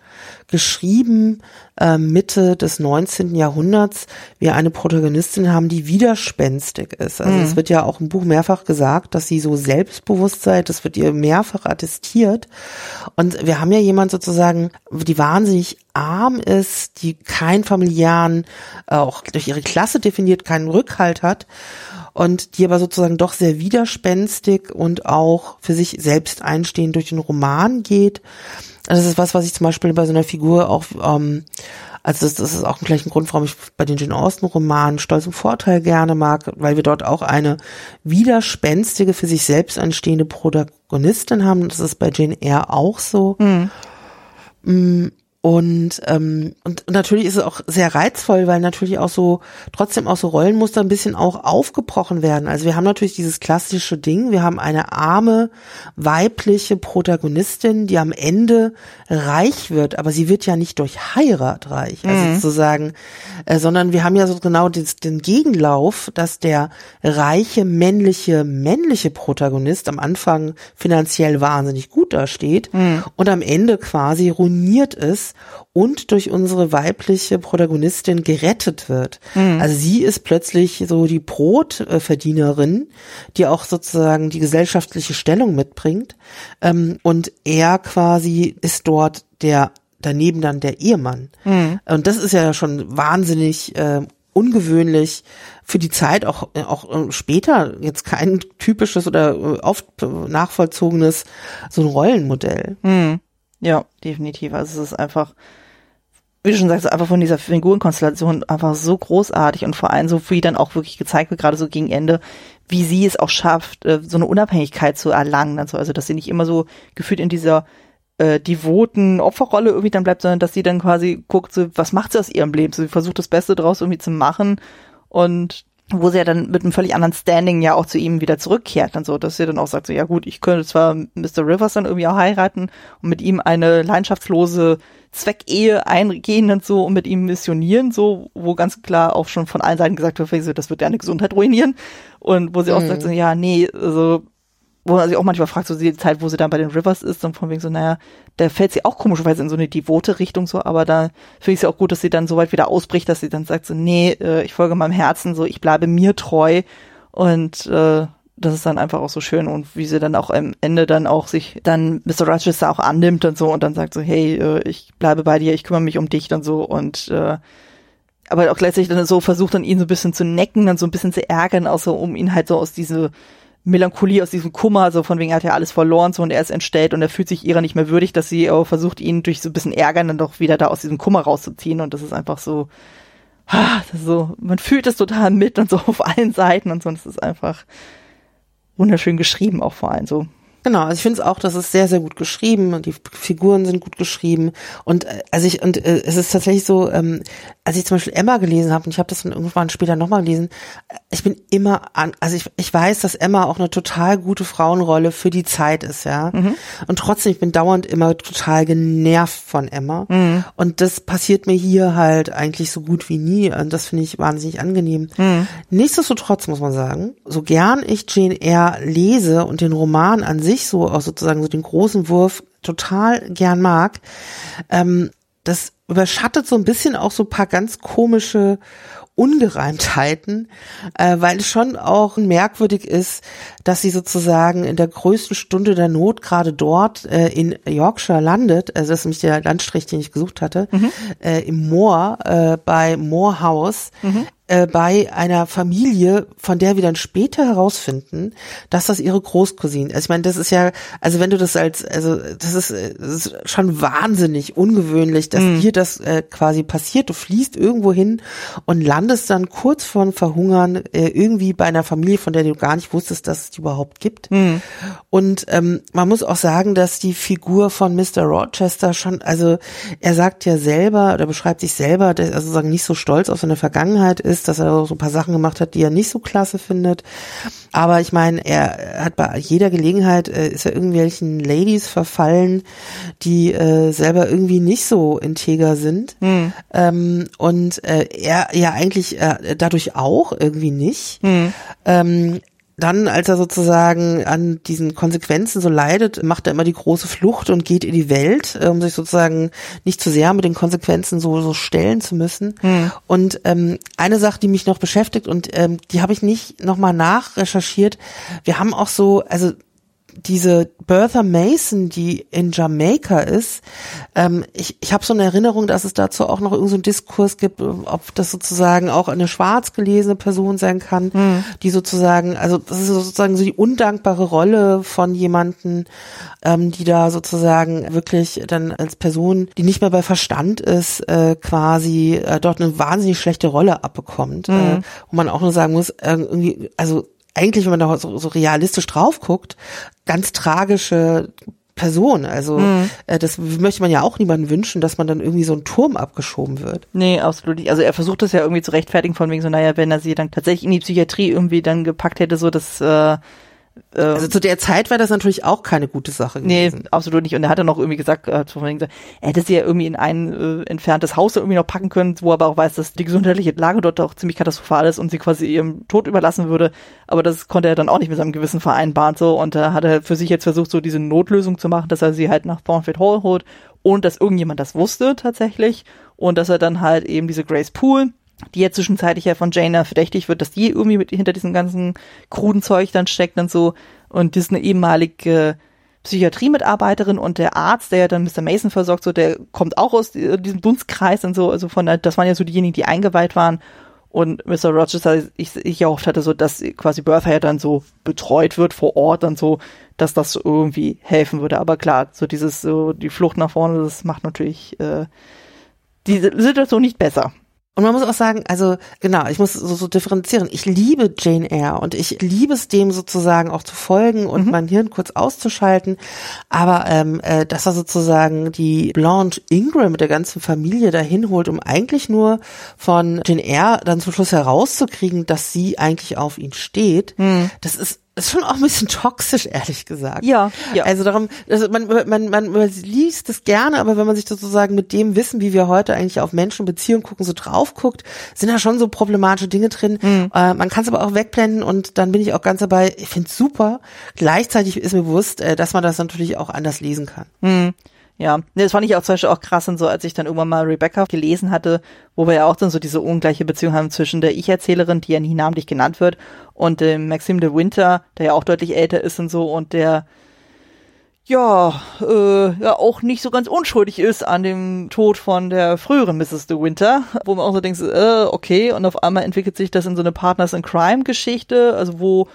geschrieben, äh, Mitte des 19. Jahrhunderts, wir eine Protagonistin haben, die widerspenstig ist. Also mhm. es wird ja auch im Buch mehrfach gesagt, dass sie so selbstbewusst sei, das wird ihr mehrfach attestiert. Und wir haben ja jemand sozusagen, die wahnsinnig arm ist, die keinen familiären, äh, auch durch ihre Klasse definiert, keinen Rückhalt hat und die aber sozusagen doch sehr widerspenstig und auch für sich selbst einstehend durch den Roman geht. Das ist was, was ich zum Beispiel bei so einer Figur auch, ähm, also das, das ist auch gleich ein Grund, warum ich bei den Jane Austen Romanen Stolz und Vorteil gerne mag, weil wir dort auch eine widerspenstige, für sich selbst einstehende Protagonistin haben. Das ist bei Jane Eyre auch so. Mhm. Und, ähm, und natürlich ist es auch sehr reizvoll, weil natürlich auch so, trotzdem auch so Rollenmuster ein bisschen auch aufgebrochen werden. Also wir haben natürlich dieses klassische Ding, wir haben eine arme, weibliche Protagonistin, die am Ende reich wird, aber sie wird ja nicht durch Heirat reich, also mhm. sozusagen, äh, sondern wir haben ja so genau den, den Gegenlauf, dass der reiche, männliche, männliche Protagonist am Anfang finanziell wahnsinnig gut dasteht mhm. und am Ende quasi ruiniert ist und durch unsere weibliche Protagonistin gerettet wird. Mhm. Also sie ist plötzlich so die Brotverdienerin, die auch sozusagen die gesellschaftliche Stellung mitbringt. Ähm, und er quasi ist dort der daneben dann der Ehemann. Mhm. Und das ist ja schon wahnsinnig äh, ungewöhnlich für die Zeit auch auch später jetzt kein typisches oder äh, oft nachvollzogenes so ein Rollenmodell. Mhm. Ja, definitiv. Also es ist einfach, wie du schon sagst, einfach von dieser Figurenkonstellation einfach so großartig und vor allem so, wie dann auch wirklich gezeigt wird, gerade so gegen Ende, wie sie es auch schafft, äh, so eine Unabhängigkeit zu erlangen. Also, also dass sie nicht immer so gefühlt in dieser äh, devoten Opferrolle irgendwie dann bleibt, sondern dass sie dann quasi guckt, so, was macht sie aus ihrem Leben? So, sie versucht das Beste draus irgendwie zu machen und wo sie ja dann mit einem völlig anderen Standing ja auch zu ihm wieder zurückkehrt, dann so, dass sie dann auch sagt, so, ja gut, ich könnte zwar Mr. Rivers dann irgendwie auch heiraten und mit ihm eine leidenschaftslose Zweckehe eingehen und so und mit ihm missionieren, so, wo ganz klar auch schon von allen Seiten gesagt wird, das wird deine Gesundheit ruinieren und wo sie mhm. auch sagt, so, ja, nee, also wo man sich auch manchmal fragt, so die Zeit, wo sie dann bei den Rivers ist, und von wegen so, naja, da fällt sie auch komischerweise in so eine devote Richtung so, aber da finde ich es ja auch gut, dass sie dann so weit wieder ausbricht, dass sie dann sagt so, nee, äh, ich folge meinem Herzen, so, ich bleibe mir treu und äh, das ist dann einfach auch so schön und wie sie dann auch am Ende dann auch sich dann Mr. Rochester auch annimmt und so und dann sagt so, hey, äh, ich bleibe bei dir, ich kümmere mich um dich und so und äh, aber auch gleichzeitig dann so versucht dann ihn so ein bisschen zu necken, dann so ein bisschen zu ärgern, auch so, um ihn halt so aus diese Melancholie, aus diesem Kummer, so von wegen er hat ja alles verloren, so und er ist entstellt und er fühlt sich ihrer nicht mehr würdig, dass sie aber versucht, ihn durch so ein bisschen Ärgern dann doch wieder da aus diesem Kummer rauszuziehen und das ist einfach so, das ist so, man fühlt es total mit und so auf allen Seiten und so und es ist einfach wunderschön geschrieben auch vor allem so. Genau, also ich finde es auch, dass es sehr, sehr gut geschrieben und die Figuren sind gut geschrieben. Und äh, also ich, und äh, es ist tatsächlich so, ähm, als ich zum Beispiel Emma gelesen habe, und ich habe das dann irgendwann später nochmal gelesen, ich bin immer an, also ich, ich weiß, dass Emma auch eine total gute Frauenrolle für die Zeit ist, ja. Mhm. Und trotzdem, ich bin dauernd immer total genervt von Emma. Mhm. Und das passiert mir hier halt eigentlich so gut wie nie. Und das finde ich wahnsinnig angenehm. Mhm. Nichtsdestotrotz muss man sagen, so gern ich Jane Eyre lese und den Roman an sich ich so auch sozusagen so den großen Wurf total gern mag, ähm, das überschattet so ein bisschen auch so paar ganz komische Ungereimtheiten, äh, weil es schon auch merkwürdig ist, dass sie sozusagen in der größten Stunde der Not gerade dort äh, in Yorkshire landet, also das ist nämlich der Landstrich, den ich gesucht hatte, mhm. äh, im Moor äh, bei Moor House, mhm äh, bei einer Familie, von der wir dann später herausfinden, dass das ihre Großcousine. Also ich meine, das ist ja, also wenn du das als, also das ist, das ist schon wahnsinnig ungewöhnlich, dass mm. dir das äh, quasi passiert. Du fließt irgendwo hin und landest dann kurz vor Verhungern äh, irgendwie bei einer Familie, von der du gar nicht wusstest, dass es die überhaupt gibt. Mm. Und ähm, man muss auch sagen, dass die Figur von Mr. Rochester schon, also er sagt ja selber oder beschreibt sich selber, dass er sozusagen nicht so stolz auf seine Vergangenheit ist ist, dass er so ein paar Sachen gemacht hat, die er nicht so klasse findet. Aber ich meine, er hat bei jeder Gelegenheit, äh, ist er irgendwelchen Ladies verfallen, die äh, selber irgendwie nicht so integer sind. Hm. Ähm, und äh, er ja eigentlich äh, dadurch auch irgendwie nicht. Hm. Ähm, dann, als er sozusagen an diesen Konsequenzen so leidet, macht er immer die große Flucht und geht in die Welt, äh, um sich sozusagen nicht zu sehr mit den Konsequenzen so, so stellen zu müssen. Hm. Und ähm, eine Sache, die mich noch beschäftigt und ähm, die habe ich nicht nochmal nachrecherchiert. Wir haben auch so, also diese Bertha Mason, die in Jamaika ist, ähm, ich, ich habe so eine Erinnerung, dass es dazu auch noch irgendeinen so Diskurs gibt, ob das sozusagen auch eine schwarz gelesene Person sein kann, mhm. die sozusagen, also das ist sozusagen so die undankbare Rolle von jemanden, ähm, die da sozusagen wirklich dann als Person, die nicht mehr bei Verstand ist, äh, quasi äh, dort eine wahnsinnig schlechte Rolle abbekommt. Mhm. Äh, wo man auch nur sagen muss, äh, irgendwie, also eigentlich, wenn man da so, so realistisch drauf guckt, ganz tragische Person. Also mhm. äh, das möchte man ja auch niemandem wünschen, dass man dann irgendwie so ein Turm abgeschoben wird. Nee, absolut nicht. Also er versucht das ja irgendwie zu rechtfertigen von wegen so, naja, wenn er sie dann tatsächlich in die Psychiatrie irgendwie dann gepackt hätte, so dass äh, ähm, also zu der Zeit war das natürlich auch keine gute Sache gewesen. Nee, absolut nicht. Und er hat dann auch irgendwie gesagt, äh, er hätte sie ja irgendwie in ein äh, entferntes Haus irgendwie noch packen können, wo er aber auch weiß, dass die gesundheitliche Lage dort auch ziemlich katastrophal ist und sie quasi ihrem Tod überlassen würde. Aber das konnte er dann auch nicht mit seinem Gewissen vereinbaren so. Und da hat er für sich jetzt versucht, so diese Notlösung zu machen, dass er sie halt nach Thornfield Hall holt, ohne dass irgendjemand das wusste tatsächlich. Und dass er dann halt eben diese Grace Poole die jetzt zwischenzeitlich ja von Jaina verdächtig wird, dass die irgendwie mit hinter diesem ganzen kruden Zeug dann steckt und so. Und das ist eine ehemalige Psychiatriemitarbeiterin und der Arzt, der ja dann Mr. Mason versorgt, so, der kommt auch aus diesem Dunstkreis und so, also von der, das waren ja so diejenigen, die eingeweiht waren. Und Mr. Rochester, ich, ich erhofft hatte so, dass quasi Bertha ja dann so betreut wird vor Ort und so, dass das irgendwie helfen würde. Aber klar, so dieses, so die Flucht nach vorne, das macht natürlich äh, die Situation nicht besser. Und man muss auch sagen, also genau, ich muss so, so differenzieren. Ich liebe Jane Eyre und ich liebe es dem sozusagen auch zu folgen und mhm. mein Hirn kurz auszuschalten. Aber ähm, äh, dass er sozusagen die Blanche Ingram mit der ganzen Familie dahin holt, um eigentlich nur von Jane Eyre dann zum Schluss herauszukriegen, dass sie eigentlich auf ihn steht, mhm. das ist ist schon auch ein bisschen toxisch, ehrlich gesagt. Ja, ja. Also darum, also man, man, man, man liest es gerne, aber wenn man sich sozusagen mit dem Wissen, wie wir heute eigentlich auf Menschen Beziehungen gucken, so drauf guckt, sind da schon so problematische Dinge drin. Mhm. Äh, man kann es aber auch wegblenden und dann bin ich auch ganz dabei, ich finde es super. Gleichzeitig ist mir bewusst, äh, dass man das natürlich auch anders lesen kann. Mhm. Ja, nee, das fand ich auch zum Beispiel auch krass und so, als ich dann irgendwann mal Rebecca gelesen hatte, wo wir ja auch dann so diese ungleiche Beziehung haben zwischen der Ich-Erzählerin, die ja nie namentlich genannt wird, und dem Maxim de Winter, der ja auch deutlich älter ist und so und der ja, äh, ja auch nicht so ganz unschuldig ist an dem Tod von der früheren Mrs. de Winter, wo man auch so denkt, äh, okay, und auf einmal entwickelt sich das in so eine Partners in Crime Geschichte, also wo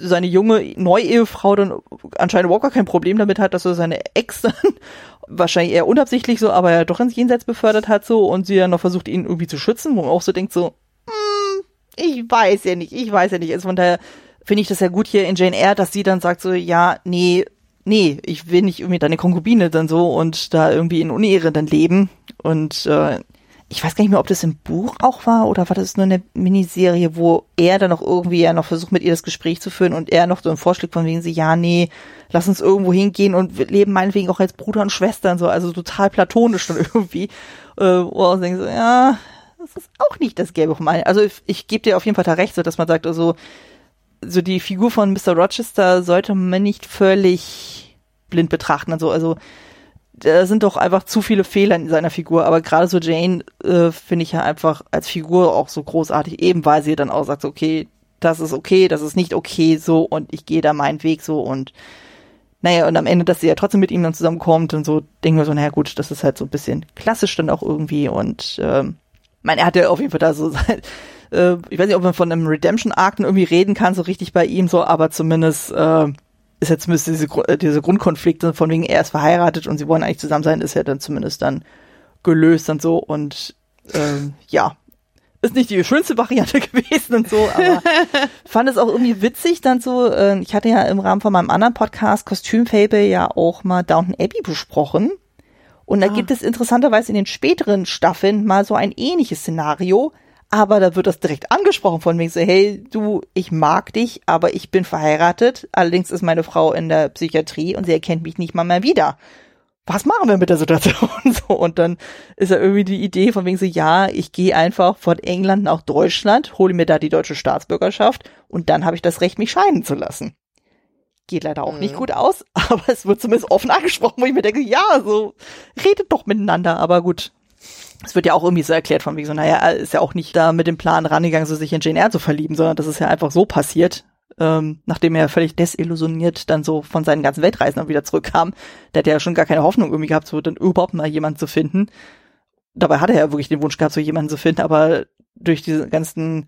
seine junge Neuehefrau dann anscheinend überhaupt gar kein Problem damit hat, dass er seine Ex dann <laughs> wahrscheinlich eher unabsichtlich so, aber ja doch ins Jenseits befördert hat so und sie dann noch versucht, ihn irgendwie zu schützen, wo man auch so denkt so, mm, ich weiß ja nicht, ich weiß ja nicht. Also von daher finde ich das ja gut hier in Jane Eyre, dass sie dann sagt so, ja, nee, nee, ich will nicht irgendwie deine Konkubine dann so und da irgendwie in Unehre dann leben und äh, ich weiß gar nicht mehr, ob das im Buch auch war oder war das nur eine Miniserie, wo er dann noch irgendwie ja noch versucht, mit ihr das Gespräch zu führen und er noch so einen Vorschlag von wegen sie, ja, nee, lass uns irgendwo hingehen und wir leben meinetwegen auch als Bruder und Schwestern so, also total platonisch dann <laughs> irgendwie. Äh, wo ich denke so, ja, das ist auch nicht das Gelbe vom Ei. Also ich, ich gebe dir auf jeden Fall da recht, so dass man sagt, also so die Figur von Mr. Rochester sollte man nicht völlig blind betrachten. Also, also da sind doch einfach zu viele Fehler in seiner Figur. Aber gerade so Jane äh, finde ich ja einfach als Figur auch so großartig, eben weil sie dann auch sagt, okay, das ist okay, das ist nicht okay so und ich gehe da meinen Weg so und naja, und am Ende, dass sie ja trotzdem mit ihm dann zusammenkommt und so, denken wir so, naja gut, das ist halt so ein bisschen klassisch dann auch irgendwie und ähm, mein, er hat ja auf jeden Fall da so <laughs> äh, ich weiß nicht, ob man von einem Redemption-Arc irgendwie reden kann, so richtig bei ihm so, aber zumindest äh, ist jetzt zumindest diese, äh, diese Grundkonflikte von wegen, er ist verheiratet und sie wollen eigentlich zusammen sein, ist ja dann zumindest dann gelöst und so und ähm, ja, ist nicht die schönste Variante <laughs> gewesen und so, aber <laughs> fand es auch irgendwie witzig dann so, äh, ich hatte ja im Rahmen von meinem anderen Podcast Kostümfable ja auch mal Downton Abbey besprochen und da ah. gibt es interessanterweise in den späteren Staffeln mal so ein ähnliches Szenario, aber da wird das direkt angesprochen von wegen so, hey, du, ich mag dich, aber ich bin verheiratet. Allerdings ist meine Frau in der Psychiatrie und sie erkennt mich nicht mal mehr wieder. Was machen wir mit der Situation? <laughs> so, und dann ist ja irgendwie die Idee von wegen so, ja, ich gehe einfach von England nach Deutschland, hole mir da die deutsche Staatsbürgerschaft und dann habe ich das Recht, mich scheiden zu lassen. Geht leider auch mhm. nicht gut aus, <laughs> aber es wird zumindest offen angesprochen, wo ich mir denke, ja, so, redet doch miteinander, aber gut, es wird ja auch irgendwie so erklärt von wegen so, naja, er ist ja auch nicht da mit dem Plan rangegangen, so sich in Jane Eyre zu verlieben, sondern das ist ja einfach so passiert, ähm, nachdem er völlig desillusioniert dann so von seinen ganzen Weltreisen dann wieder zurückkam. Der hat ja schon gar keine Hoffnung irgendwie gehabt, so dann überhaupt mal jemanden zu finden. Dabei hatte er ja wirklich den Wunsch gehabt, so jemanden zu finden, aber durch diese ganzen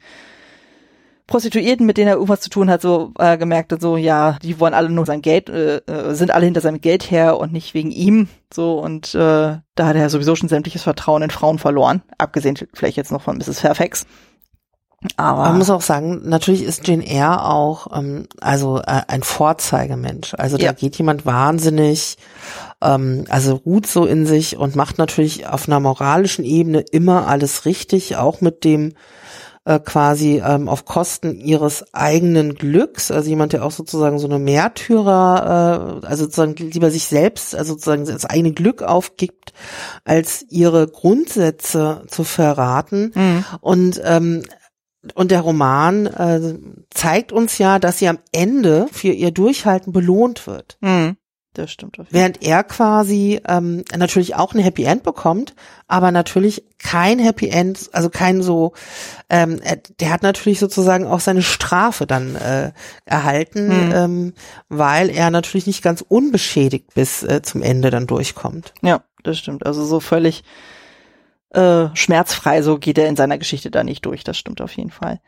Prostituierten, mit denen er irgendwas zu tun hat, so äh, gemerkt hat, so ja, die wollen alle nur sein Geld, äh, äh, sind alle hinter seinem Geld her und nicht wegen ihm. So und äh, da hat er sowieso schon sämtliches Vertrauen in Frauen verloren, abgesehen vielleicht jetzt noch von Mrs. Fairfax. Aber man muss auch sagen, natürlich ist Jane Eyre auch ähm, also äh, ein Vorzeigemensch. Also da ja. geht jemand wahnsinnig, ähm, also ruht so in sich und macht natürlich auf einer moralischen Ebene immer alles richtig, auch mit dem äh, quasi ähm, auf Kosten ihres eigenen Glücks, also jemand, der auch sozusagen so eine Märtyrer, äh, also sozusagen lieber sich selbst, also sozusagen das eigene Glück aufgibt, als ihre Grundsätze zu verraten. Mhm. Und ähm, und der Roman äh, zeigt uns ja, dass sie am Ende für ihr Durchhalten belohnt wird. Mhm. Das stimmt. Auf jeden Während er quasi ähm, natürlich auch ein Happy End bekommt, aber natürlich kein Happy End, also kein so, ähm, der hat natürlich sozusagen auch seine Strafe dann äh, erhalten, hm. ähm, weil er natürlich nicht ganz unbeschädigt bis äh, zum Ende dann durchkommt. Ja, das stimmt. Also so völlig äh, schmerzfrei, so geht er in seiner Geschichte da nicht durch. Das stimmt auf jeden Fall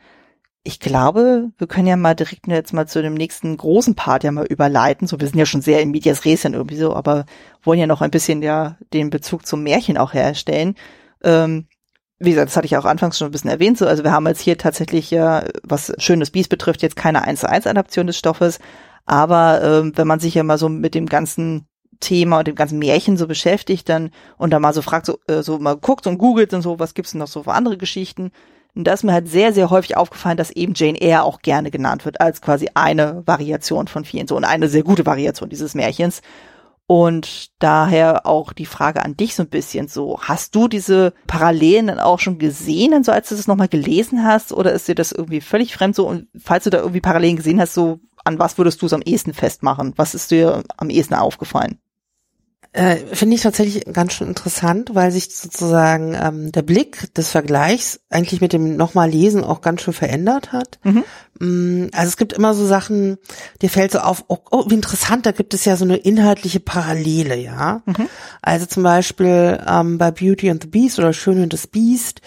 ich glaube, wir können ja mal direkt jetzt mal zu dem nächsten großen Part ja mal überleiten. So, wir sind ja schon sehr in Medias Res irgendwie so, aber wollen ja noch ein bisschen ja den Bezug zum Märchen auch herstellen. Ähm, wie gesagt, das hatte ich auch anfangs schon ein bisschen erwähnt, so, also wir haben jetzt hier tatsächlich ja, was Schönes Biest betrifft, jetzt keine 1 zu 1 Adaption des Stoffes, aber ähm, wenn man sich ja mal so mit dem ganzen Thema und dem ganzen Märchen so beschäftigt, dann und da mal so fragt, so, äh, so mal guckt und googelt und so, was gibt's denn noch so für andere Geschichten? Und da ist mir halt sehr, sehr häufig aufgefallen, dass eben Jane Eyre auch gerne genannt wird, als quasi eine Variation von vielen, so und eine sehr gute Variation dieses Märchens. Und daher auch die Frage an dich so ein bisschen so, hast du diese Parallelen dann auch schon gesehen, so als du das nochmal gelesen hast, oder ist dir das irgendwie völlig fremd so? Und falls du da irgendwie Parallelen gesehen hast, so, an was würdest du es am ehesten festmachen? Was ist dir am ehesten aufgefallen? Äh, Finde ich tatsächlich ganz schön interessant, weil sich sozusagen ähm, der Blick des Vergleichs eigentlich mit dem nochmal Lesen auch ganz schön verändert hat. Mhm. Mm, also es gibt immer so Sachen, dir fällt so auf, oh, oh, wie interessant, da gibt es ja so eine inhaltliche Parallele, ja. Mhm. Also zum Beispiel ähm, bei Beauty and the Beast oder Schön und das Beast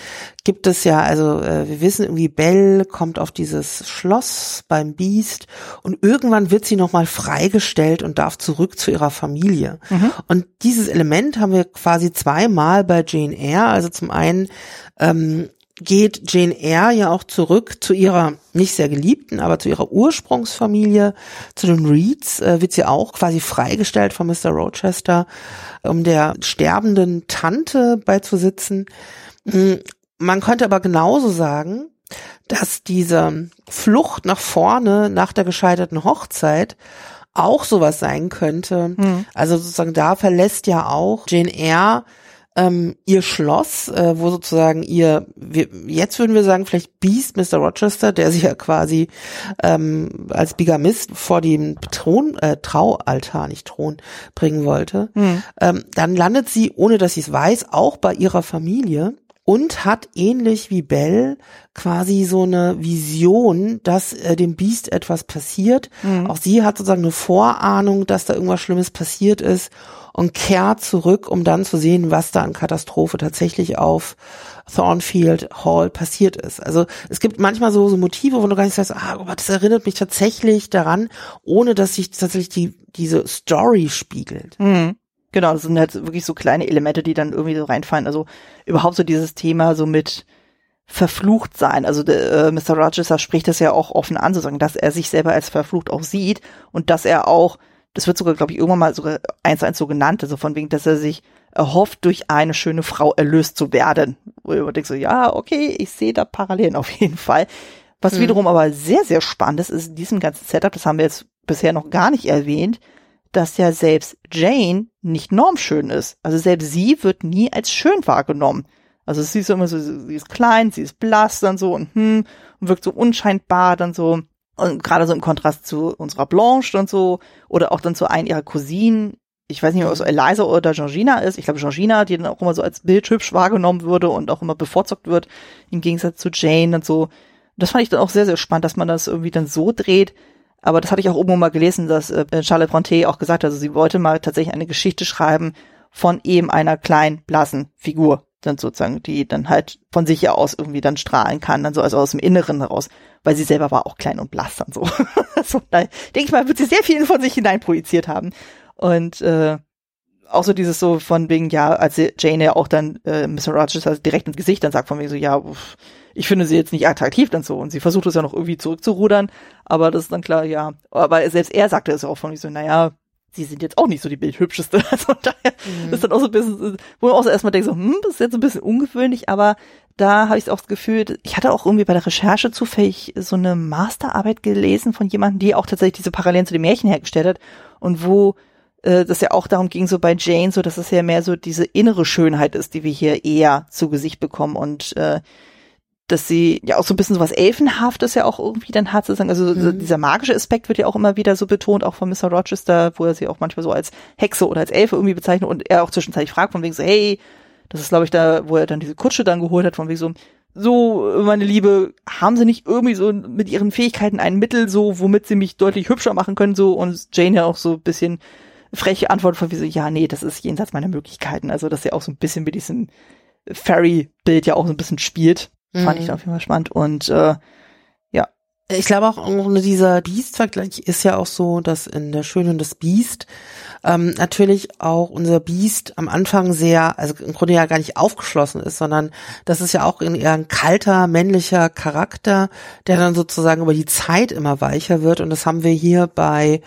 gibt es ja, also äh, wir wissen irgendwie, Belle kommt auf dieses Schloss beim Beast und irgendwann wird sie nochmal freigestellt und darf zurück zu ihrer Familie. Mhm. Und dieses Element haben wir quasi zweimal bei Jane Eyre. Also zum einen ähm, geht Jane Eyre ja auch zurück zu ihrer nicht sehr geliebten, aber zu ihrer Ursprungsfamilie, zu den Reeds, äh, wird sie auch quasi freigestellt von Mr. Rochester, um der sterbenden Tante beizusitzen. Man könnte aber genauso sagen, dass diese Flucht nach vorne nach der gescheiterten Hochzeit auch sowas sein könnte. Mhm. Also sozusagen da verlässt ja auch Jane Eyre ähm, ihr Schloss, äh, wo sozusagen ihr, wir, jetzt würden wir sagen, vielleicht Beast, Mr. Rochester, der sich ja quasi ähm, als Bigamist vor dem Thron, äh, Traualtar, nicht Thron, bringen wollte. Mhm. Ähm, dann landet sie, ohne dass sie es weiß, auch bei ihrer Familie und hat ähnlich wie Bell quasi so eine Vision, dass äh, dem Biest etwas passiert. Mhm. Auch sie hat sozusagen eine Vorahnung, dass da irgendwas Schlimmes passiert ist und kehrt zurück, um dann zu sehen, was da an Katastrophe tatsächlich auf Thornfield Hall passiert ist. Also es gibt manchmal so, so Motive, wo du gar nicht sagst, ah, aber das erinnert mich tatsächlich daran, ohne dass sich tatsächlich die, diese Story spiegelt. Mhm. Genau, das sind halt wirklich so kleine Elemente, die dann irgendwie so reinfallen. Also überhaupt so dieses Thema so mit verflucht sein. Also äh, Mr. Rochester spricht das ja auch offen an, sozusagen, dass er sich selber als verflucht auch sieht und dass er auch, das wird sogar, glaube ich, irgendwann mal sogar eins zu eins so genannt, also von wegen, dass er sich erhofft, durch eine schöne Frau erlöst zu werden. Wo ich denke so, ja, okay, ich sehe da Parallelen auf jeden Fall. Was hm. wiederum aber sehr, sehr spannend ist, ist in diesem ganzen Setup, das haben wir jetzt bisher noch gar nicht erwähnt, dass ja selbst Jane nicht normschön ist. Also selbst sie wird nie als schön wahrgenommen. Also sie ist immer so, sie ist klein, sie ist blass dann so und hm, und wirkt so unscheinbar dann so. Und gerade so im Kontrast zu unserer Blanche und so, oder auch dann zu einem ihrer Cousinen, ich weiß nicht ob es Eliza oder Georgina ist. Ich glaube Georgina, die dann auch immer so als bildhübsch wahrgenommen würde und auch immer bevorzugt wird, im Gegensatz zu Jane und so. Das fand ich dann auch sehr, sehr spannend, dass man das irgendwie dann so dreht, aber das hatte ich auch irgendwo mal gelesen, dass äh, Charlotte Bronte auch gesagt hat, also sie wollte mal tatsächlich eine Geschichte schreiben von eben einer kleinen, blassen Figur, dann sozusagen, die dann halt von sich aus irgendwie dann strahlen kann, dann so also aus dem Inneren heraus, weil sie selber war auch klein und blass dann so. <laughs> so da denke ich mal, wird sie sehr viel von sich hinein projiziert haben. Und äh, auch so dieses so von wegen, ja, als Jane ja auch dann äh, Mr. Rochester direkt ins Gesicht dann sagt von wegen so, ja, uff, ich finde sie jetzt nicht attraktiv dann so und sie versucht es ja noch irgendwie zurückzurudern, aber das ist dann klar, ja, aber selbst er sagte es auch von mir so, naja, sie sind jetzt auch nicht so die bildhübscheste, <laughs> also daher mhm. ist dann auch so ein bisschen, wo man auch so erstmal denkt so, hm, das ist jetzt ein bisschen ungewöhnlich, aber da habe ich auch das Gefühl, ich hatte auch irgendwie bei der Recherche zufällig so eine Masterarbeit gelesen von jemandem, die auch tatsächlich diese Parallelen zu den Märchen hergestellt hat und wo äh, das ja auch darum ging, so bei Jane, so dass es ja mehr so diese innere Schönheit ist, die wir hier eher zu Gesicht bekommen und äh, dass sie ja auch so ein bisschen so was Elfenhaftes ja auch irgendwie dann hat, sozusagen. Also mhm. dieser magische Aspekt wird ja auch immer wieder so betont, auch von Mr. Rochester, wo er sie auch manchmal so als Hexe oder als Elfe irgendwie bezeichnet und er auch zwischenzeitlich fragt von wegen so, hey, das ist glaube ich da, wo er dann diese Kutsche dann geholt hat, von wegen so, so, meine Liebe, haben sie nicht irgendwie so mit ihren Fähigkeiten ein Mittel, so, womit sie mich deutlich hübscher machen können, so, und Jane ja auch so ein bisschen freche Antwort von wie so, ja, nee, das ist jenseits meiner Möglichkeiten. Also, dass er auch so ein bisschen mit diesem Fairy-Bild ja auch so ein bisschen spielt. Mhm. Fand ich auf jeden Fall spannend. Und äh, ja, Ich glaube auch, dieser Beast-Vergleich ist ja auch so, dass in der Schöne und das Biest ähm, natürlich auch unser Biest am Anfang sehr, also im Grunde ja gar nicht aufgeschlossen ist, sondern das ist ja auch eher ein kalter, männlicher Charakter, der dann sozusagen über die Zeit immer weicher wird. Und das haben wir hier bei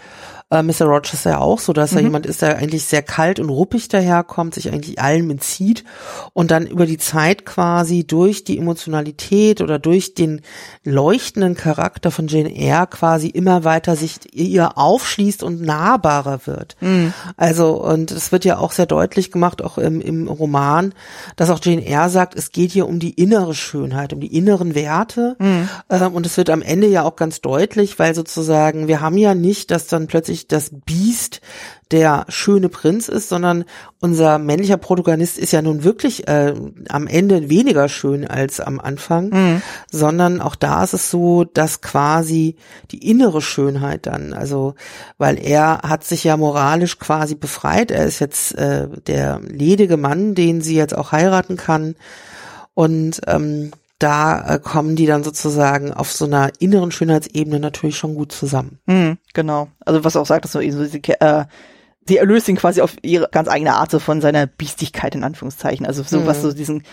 äh, Mr. Rochester ja auch so, dass mhm. er jemand ist, der eigentlich sehr kalt und ruppig daherkommt, sich eigentlich allem entzieht und dann über die Zeit quasi durch die Emotionalität oder durch den leuchtenden Charakter von Jane Eyre quasi immer weiter sich ihr aufschließt und nahbarer wird. Mhm. Also, und es wird ja auch sehr deutlich gemacht, auch im, im Roman, dass auch Jane Eyre sagt, es geht hier um die innere Schönheit, um die inneren Werte. Mhm. Äh, und es wird am Ende ja auch ganz deutlich, weil sozusagen wir haben ja nicht, dass dann plötzlich nicht das Biest der schöne Prinz ist, sondern unser männlicher Protagonist ist ja nun wirklich äh, am Ende weniger schön als am Anfang, mhm. sondern auch da ist es so, dass quasi die innere Schönheit dann, also weil er hat sich ja moralisch quasi befreit, er ist jetzt äh, der ledige Mann, den sie jetzt auch heiraten kann und ähm, da äh, kommen die dann sozusagen auf so einer inneren Schönheitsebene natürlich schon gut zusammen. Mhm, genau. Also was auch sagt, dass so, so sie, äh, sie erlöst ihn quasi auf ihre ganz eigene Art so von seiner Biestigkeit in Anführungszeichen. Also so mhm. was so diesen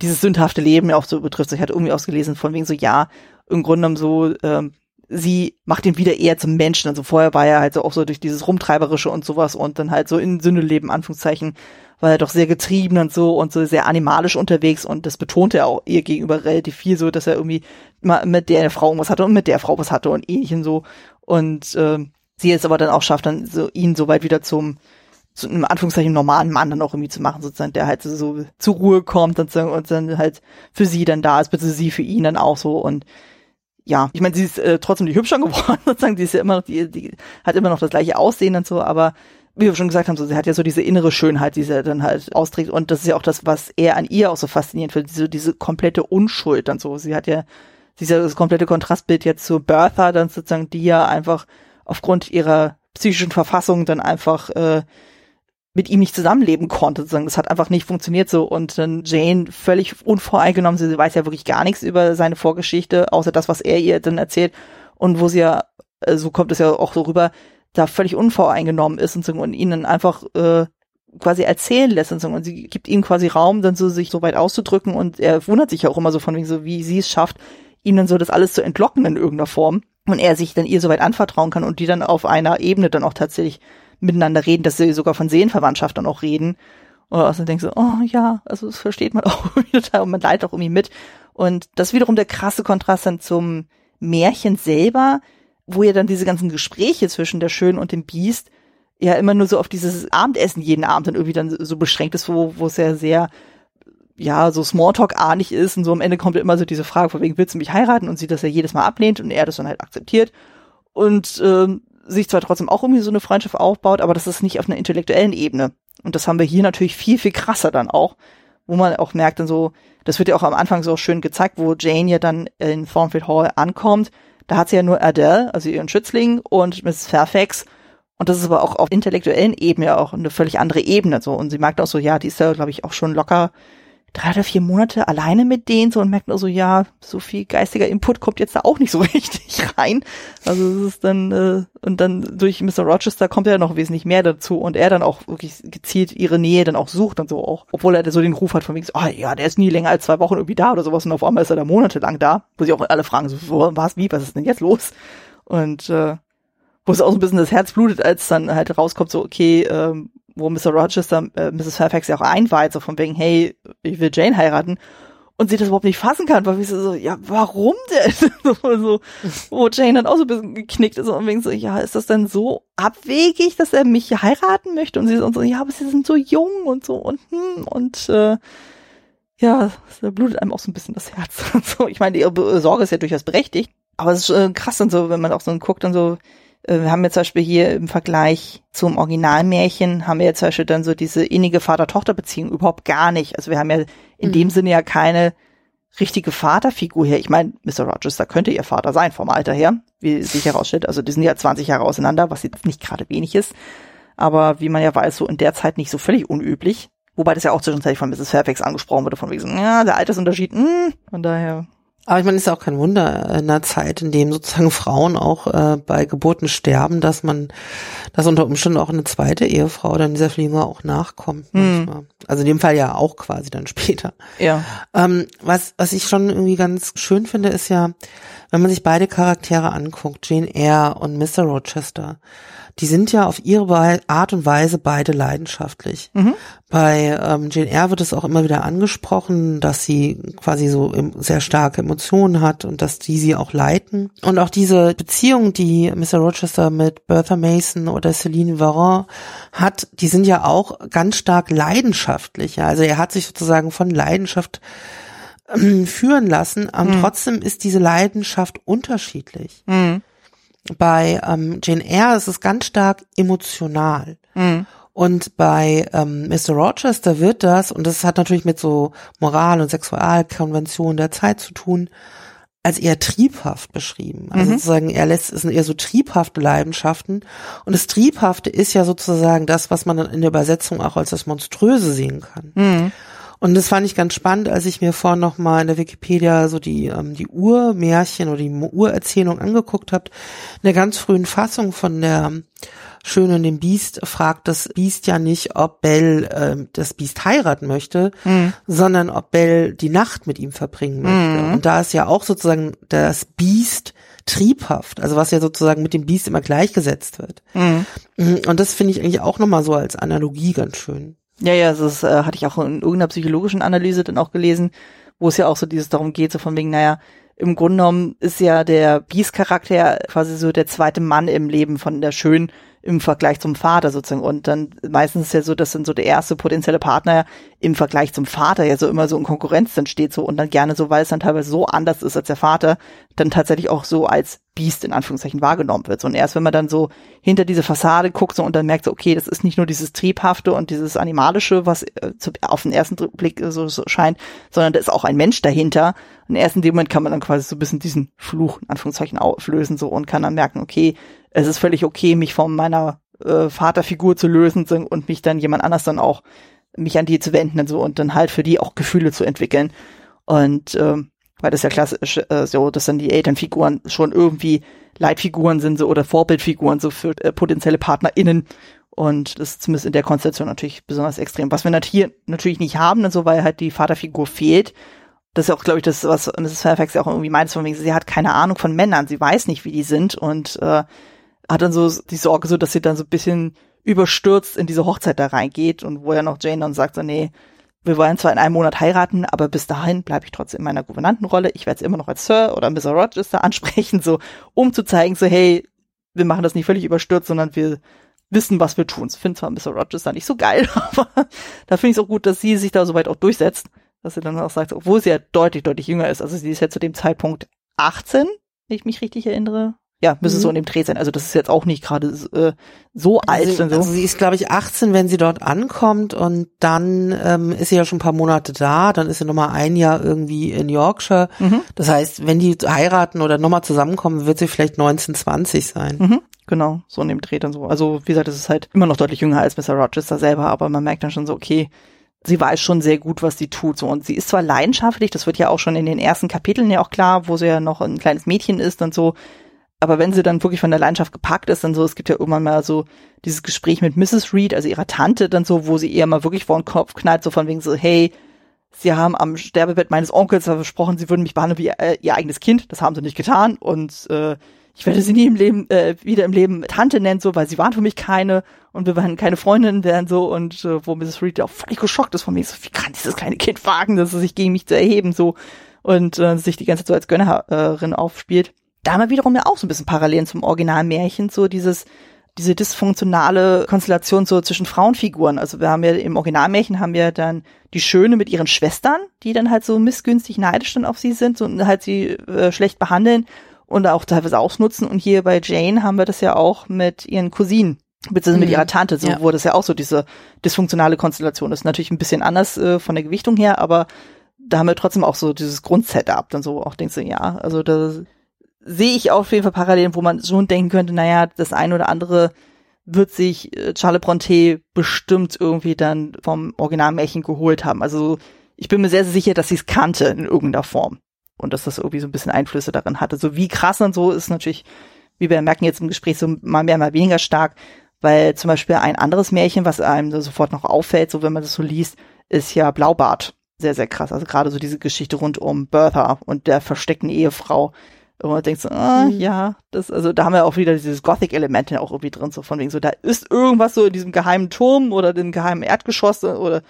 dieses sündhafte Leben ja auch so betrifft. Ich hatte irgendwie ausgelesen von wegen so ja im Grunde genommen so ähm, sie macht ihn wieder eher zum Menschen. Also vorher war er halt so auch so durch dieses Rumtreiberische und sowas und dann halt so in Sünde leben, Anführungszeichen, war er doch sehr getrieben und so und so sehr animalisch unterwegs und das betonte er auch ihr gegenüber relativ viel so, dass er irgendwie mal mit der Frau was hatte und mit der Frau was hatte und ähnlichen so. Und äh, sie es aber dann auch schafft, dann so ihn so weit wieder zum zu einem Anführungszeichen normalen Mann dann auch irgendwie zu machen, sozusagen, der halt so, so zur Ruhe kommt und, so, und dann halt für sie dann da ist, bitte sie für ihn dann auch so. Und ja, ich meine, sie ist äh, trotzdem nicht hübscher <laughs> geworden, sozusagen, sie ist ja immer noch, die, die hat immer noch das gleiche Aussehen und so, aber wie wir schon gesagt haben, so, sie hat ja so diese innere Schönheit, die sie dann halt austrägt. Und das ist ja auch das, was er an ihr auch so faszinierend findet, diese, diese komplette Unschuld dann so. Sie hat ja, das komplette Kontrastbild jetzt zu Bertha, dann sozusagen, die ja einfach aufgrund ihrer psychischen Verfassung dann einfach äh, mit ihm nicht zusammenleben konnte. Sozusagen. Das hat einfach nicht funktioniert so. Und dann Jane völlig unvoreingenommen, sie weiß ja wirklich gar nichts über seine Vorgeschichte, außer das, was er ihr dann erzählt. Und wo sie ja, äh, so kommt es ja auch so rüber, da völlig unvoreingenommen ist und, so, und ihnen einfach äh, quasi erzählen lässt und, so, und sie gibt ihm quasi Raum, dann so sich so weit auszudrücken und er wundert sich ja auch immer so von wegen so, wie sie es schafft, dann so das alles zu entlocken in irgendeiner Form und er sich dann ihr so weit anvertrauen kann und die dann auf einer Ebene dann auch tatsächlich miteinander reden, dass sie sogar von Seelenverwandtschaft dann auch reden. Und außerdem denkst du, oh ja, also das versteht man <laughs> auch total und man leidet auch irgendwie mit. Und das wiederum der krasse Kontrast dann zum Märchen selber, wo ja dann diese ganzen Gespräche zwischen der Schönen und dem Biest ja immer nur so auf dieses Abendessen jeden Abend dann irgendwie dann so beschränkt ist, wo, wo es ja sehr, ja, so Smalltalk-artig ist und so am Ende kommt ja immer so diese Frage, von wegen willst du mich heiraten? Und sie das ja jedes Mal ablehnt und er das dann halt akzeptiert. Und ähm, sich zwar trotzdem auch irgendwie so eine Freundschaft aufbaut, aber das ist nicht auf einer intellektuellen Ebene. Und das haben wir hier natürlich viel, viel krasser dann auch, wo man auch merkt dann so, das wird ja auch am Anfang so schön gezeigt, wo Jane ja dann in Thornfield Hall ankommt da hat sie ja nur Adele, also ihren Schützling, und Mrs. Fairfax. Und das ist aber auch auf intellektuellen Ebene auch eine völlig andere Ebene. So. Und sie merkt auch so, ja, die ist ja, glaube ich, auch schon locker drei oder vier Monate alleine mit denen so und merkt nur so, ja, so viel geistiger Input kommt jetzt da auch nicht so <laughs> richtig rein. Also es ist dann, äh, und dann durch Mr. Rochester kommt ja noch wesentlich mehr dazu und er dann auch wirklich gezielt ihre Nähe dann auch sucht und so auch. Obwohl er so den Ruf hat von wegen, ah oh, ja, der ist nie länger als zwei Wochen irgendwie da oder sowas und auf einmal ist er da monatelang da, wo sie auch alle fragen, so, was, wie, was ist denn jetzt los? Und äh, wo es auch so ein bisschen das Herz blutet, als dann halt rauskommt, so, okay, ähm, wo Mr. Rochester äh, Mrs. Fairfax ja auch einweiht, so von wegen, hey, ich will Jane heiraten. Und sie das überhaupt nicht fassen kann, weil sie so, ja, warum denn? <laughs> so, so, wo Jane dann auch so ein bisschen geknickt ist und wegen so, ja, ist das denn so abwegig, dass er mich heiraten möchte? Und sie so, ja, aber sie sind so jung und so und hm, und äh, ja, da blutet einem auch so ein bisschen das Herz. <laughs> so, ich meine, ihre Sorge ist ja durchaus berechtigt, aber es ist äh, krass dann so, wenn man auch so guckt und so, wir haben jetzt zum Beispiel hier im Vergleich zum Originalmärchen, haben wir jetzt zum Beispiel dann so diese innige Vater-Tochter-Beziehung überhaupt gar nicht. Also wir haben ja in mhm. dem Sinne ja keine richtige Vaterfigur hier. Ich meine, Mr. Rochester könnte ihr Vater sein vom Alter her, wie sich herausstellt. Also die sind ja 20 Jahre auseinander, was jetzt nicht gerade wenig ist. Aber wie man ja weiß, so in der Zeit nicht so völlig unüblich. Wobei das ja auch zwischenzeitlich von Mrs. Fairfax angesprochen wurde, von wegen, ja, der Altersunterschied, mh, hm, von daher Aber ich meine, es ist ja auch kein Wunder in einer Zeit, in dem sozusagen Frauen auch äh, bei Geburten sterben, dass man, dass unter Umständen auch eine zweite Ehefrau dann dieser Flieger auch nachkommt Hm. manchmal. Also in dem Fall ja auch quasi dann <laughs> später. Ja. Ähm, was, was ich schon irgendwie ganz schön finde, ist ja, wenn man sich beide Charaktere anguckt, Jane Eyre und Mr. Rochester, die sind ja auf ihre Art und Weise beide leidenschaftlich. Bei ähm, Jane Eyre wird es auch immer wieder angesprochen, dass sie quasi so sehr starke Emotionen hat und dass die sie auch leiten. Und auch diese Beziehung, die Mr. Rochester mit Bertha Mason oder Celine Varon hat, die sind ja auch ganz stark leidenschaftlich. Ja. Also er hat sich sozusagen von Leidenschaft ähm, führen lassen, aber trotzdem ist diese Leidenschaft unterschiedlich. Mhm. Bei ähm, Jane Eyre ist es ganz stark emotional. Mhm. Und bei ähm, Mr. Rochester wird das, und das hat natürlich mit so Moral- und Sexualkonventionen der Zeit zu tun, als eher triebhaft beschrieben. Also sozusagen, er lässt, es sind eher so triebhafte Leidenschaften. Und das Triebhafte ist ja sozusagen das, was man dann in der Übersetzung auch als das Monströse sehen kann. Und das fand ich ganz spannend, als ich mir vorhin noch mal in der Wikipedia so die ähm, die Urmärchen oder die Urerzählung angeguckt habe. In der ganz frühen Fassung von der Schöne und dem Biest fragt das Biest ja nicht, ob Belle ähm, das Biest heiraten möchte, sondern ob Belle die Nacht mit ihm verbringen möchte. Und da ist ja auch sozusagen das Biest triebhaft, also was ja sozusagen mit dem Biest immer gleichgesetzt wird. Und das finde ich eigentlich auch nochmal so als Analogie ganz schön. Ja, ja, das äh, hatte ich auch in irgendeiner psychologischen Analyse dann auch gelesen, wo es ja auch so dieses darum geht, so von wegen, naja, im Grunde genommen ist ja der Beast-Charakter quasi so der zweite Mann im Leben von der Schön im Vergleich zum Vater sozusagen. Und dann meistens ist ja so, dass dann so der erste potenzielle Partner im Vergleich zum Vater ja so immer so in Konkurrenz dann steht so und dann gerne so, weil es dann teilweise so anders ist als der Vater, dann tatsächlich auch so als Biest in Anführungszeichen wahrgenommen wird. So, und erst wenn man dann so hinter diese Fassade guckt so, und dann merkt so, okay, das ist nicht nur dieses Triebhafte und dieses Animalische, was äh, auf den ersten Blick so, so scheint, sondern da ist auch ein Mensch dahinter. Und erst in dem Moment kann man dann quasi so ein bisschen diesen Fluch in Anführungszeichen auflösen so und kann dann merken, okay, es ist völlig okay, mich von meiner äh, Vaterfigur zu lösen und mich dann jemand anders dann auch mich an die zu wenden und so und dann halt für die auch Gefühle zu entwickeln. Und ähm, weil das ja klassisch äh, so, dass dann die Elternfiguren schon irgendwie Leitfiguren sind so oder Vorbildfiguren so für äh, potenzielle PartnerInnen. Und das ist zumindest in der Konstellation natürlich besonders extrem. Was wir nat hier natürlich nicht haben, und so, weil halt die Vaterfigur fehlt. Das ist ja auch, glaube ich, das, was Mrs. Fairfax ja auch irgendwie meint, von wegen, sie hat keine Ahnung von Männern, sie weiß nicht, wie die sind und äh, hat dann so die Sorge, so dass sie dann so ein bisschen überstürzt in diese Hochzeit da reingeht und wo ja noch Jane dann sagt, so, nee, wir wollen zwar in einem Monat heiraten, aber bis dahin bleibe ich trotzdem in meiner Gouvernantenrolle. Ich werde es immer noch als Sir oder Mr. Rochester <laughs> ansprechen, so um zu zeigen, so hey, wir machen das nicht völlig überstürzt, sondern wir wissen, was wir tun. Ich finde zwar Mr. Rochester nicht so geil, <laughs> aber da finde ich es auch gut, dass sie sich da soweit auch durchsetzt, dass sie dann auch sagt, obwohl sie ja deutlich, deutlich jünger ist. Also sie ist ja zu dem Zeitpunkt 18, wenn ich mich richtig erinnere. Ja, müsste Mhm. so in dem Dreh sein. Also das ist jetzt auch nicht gerade äh, so alt. Also, und so. also sie ist, glaube ich, 18, wenn sie dort ankommt und dann ähm, ist sie ja schon ein paar Monate da, dann ist sie nochmal ein Jahr irgendwie in Yorkshire. Mhm. Das heißt, wenn die heiraten oder nochmal zusammenkommen, wird sie vielleicht 19, 20 sein. Mhm, genau, so in dem Dreh dann so. Also, wie gesagt, es ist halt immer noch deutlich jünger als Mr. Rochester selber, aber man merkt dann schon so, okay, sie weiß schon sehr gut, was sie tut. So. Und sie ist zwar leidenschaftlich, das wird ja auch schon in den ersten Kapiteln ja auch klar, wo sie ja noch ein kleines Mädchen ist und so. Aber wenn sie dann wirklich von der Leidenschaft gepackt ist, dann so, es gibt ja irgendwann mal so dieses Gespräch mit Mrs. Reed, also ihrer Tante, dann so, wo sie ihr mal wirklich vor den Kopf knallt, so von wegen so, hey, sie haben am Sterbebett meines Onkels versprochen, sie würden mich behandeln wie äh, ihr eigenes Kind. Das haben sie nicht getan. Und äh, ich werde sie nie im Leben, äh, wieder im Leben Tante nennen, so, weil sie waren für mich keine und wir waren keine Freundinnen werden so und äh, wo Mrs. Reed auch völlig geschockt ist von mir, so, wie kann dieses kleine Kind wagen, dass es sich gegen mich zu erheben, so und äh, sich die ganze Zeit so als Gönnerin aufspielt. Da haben wir wiederum ja auch so ein bisschen Parallelen zum Originalmärchen, so dieses, diese dysfunktionale Konstellation so zwischen Frauenfiguren. Also wir haben ja im Originalmärchen haben wir dann die Schöne mit ihren Schwestern, die dann halt so missgünstig neidisch dann auf sie sind und halt sie äh, schlecht behandeln und auch teilweise ausnutzen. Und hier bei Jane haben wir das ja auch mit ihren Cousinen, beziehungsweise mit Mhm. ihrer Tante, so, Ja. wo das ja auch so diese dysfunktionale Konstellation ist. Natürlich ein bisschen anders äh, von der Gewichtung her, aber da haben wir trotzdem auch so dieses Grundsetup, dann so auch denkst du, ja, also da sehe ich auf jeden Fall Parallelen, wo man schon denken könnte, naja, das eine oder andere wird sich äh, Charlotte Bronte bestimmt irgendwie dann vom Originalmärchen geholt haben. Also ich bin mir sehr, sehr sicher, dass sie es kannte in irgendeiner Form. und dass das irgendwie so ein bisschen Einflüsse darin hatte. So wie krass und so ist natürlich, wie wir merken jetzt im Gespräch, so mal mehr, mal weniger stark, weil zum Beispiel ein anderes Märchen, was einem so sofort noch auffällt, so wenn man das so liest, ist ja Blaubart. Sehr, sehr krass. Also gerade so diese Geschichte rund um Bertha und der versteckten Ehefrau. Und man denkt so, ah, mhm. ja, das, also da haben wir auch wieder dieses Gothic-Element ja auch irgendwie drin, so von wegen so, da ist irgendwas so in diesem geheimen Turm oder dem geheimen Erdgeschoss oder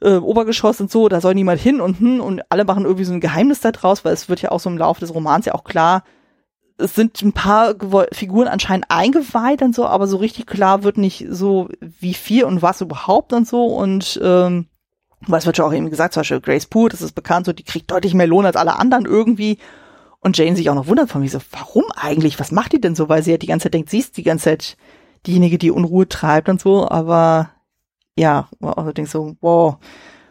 äh, Obergeschoss und so, da soll niemand hin und hm, und alle machen irgendwie so ein Geheimnis da draus, weil es wird ja auch so im Laufe des Romans ja auch klar, es sind ein paar Figuren anscheinend eingeweiht und so, aber so richtig klar wird nicht so, wie viel und was überhaupt und so und ähm, was wird ja auch eben gesagt, zum Beispiel Grace Poole, das ist bekannt, so die kriegt deutlich mehr Lohn als alle anderen irgendwie und Jane sich auch noch wundert von mir so, warum eigentlich, was macht die denn so, weil sie ja die ganze Zeit denkt, sie ist die ganze Zeit diejenige, die Unruhe treibt und so, aber ja, also denkst so, wow.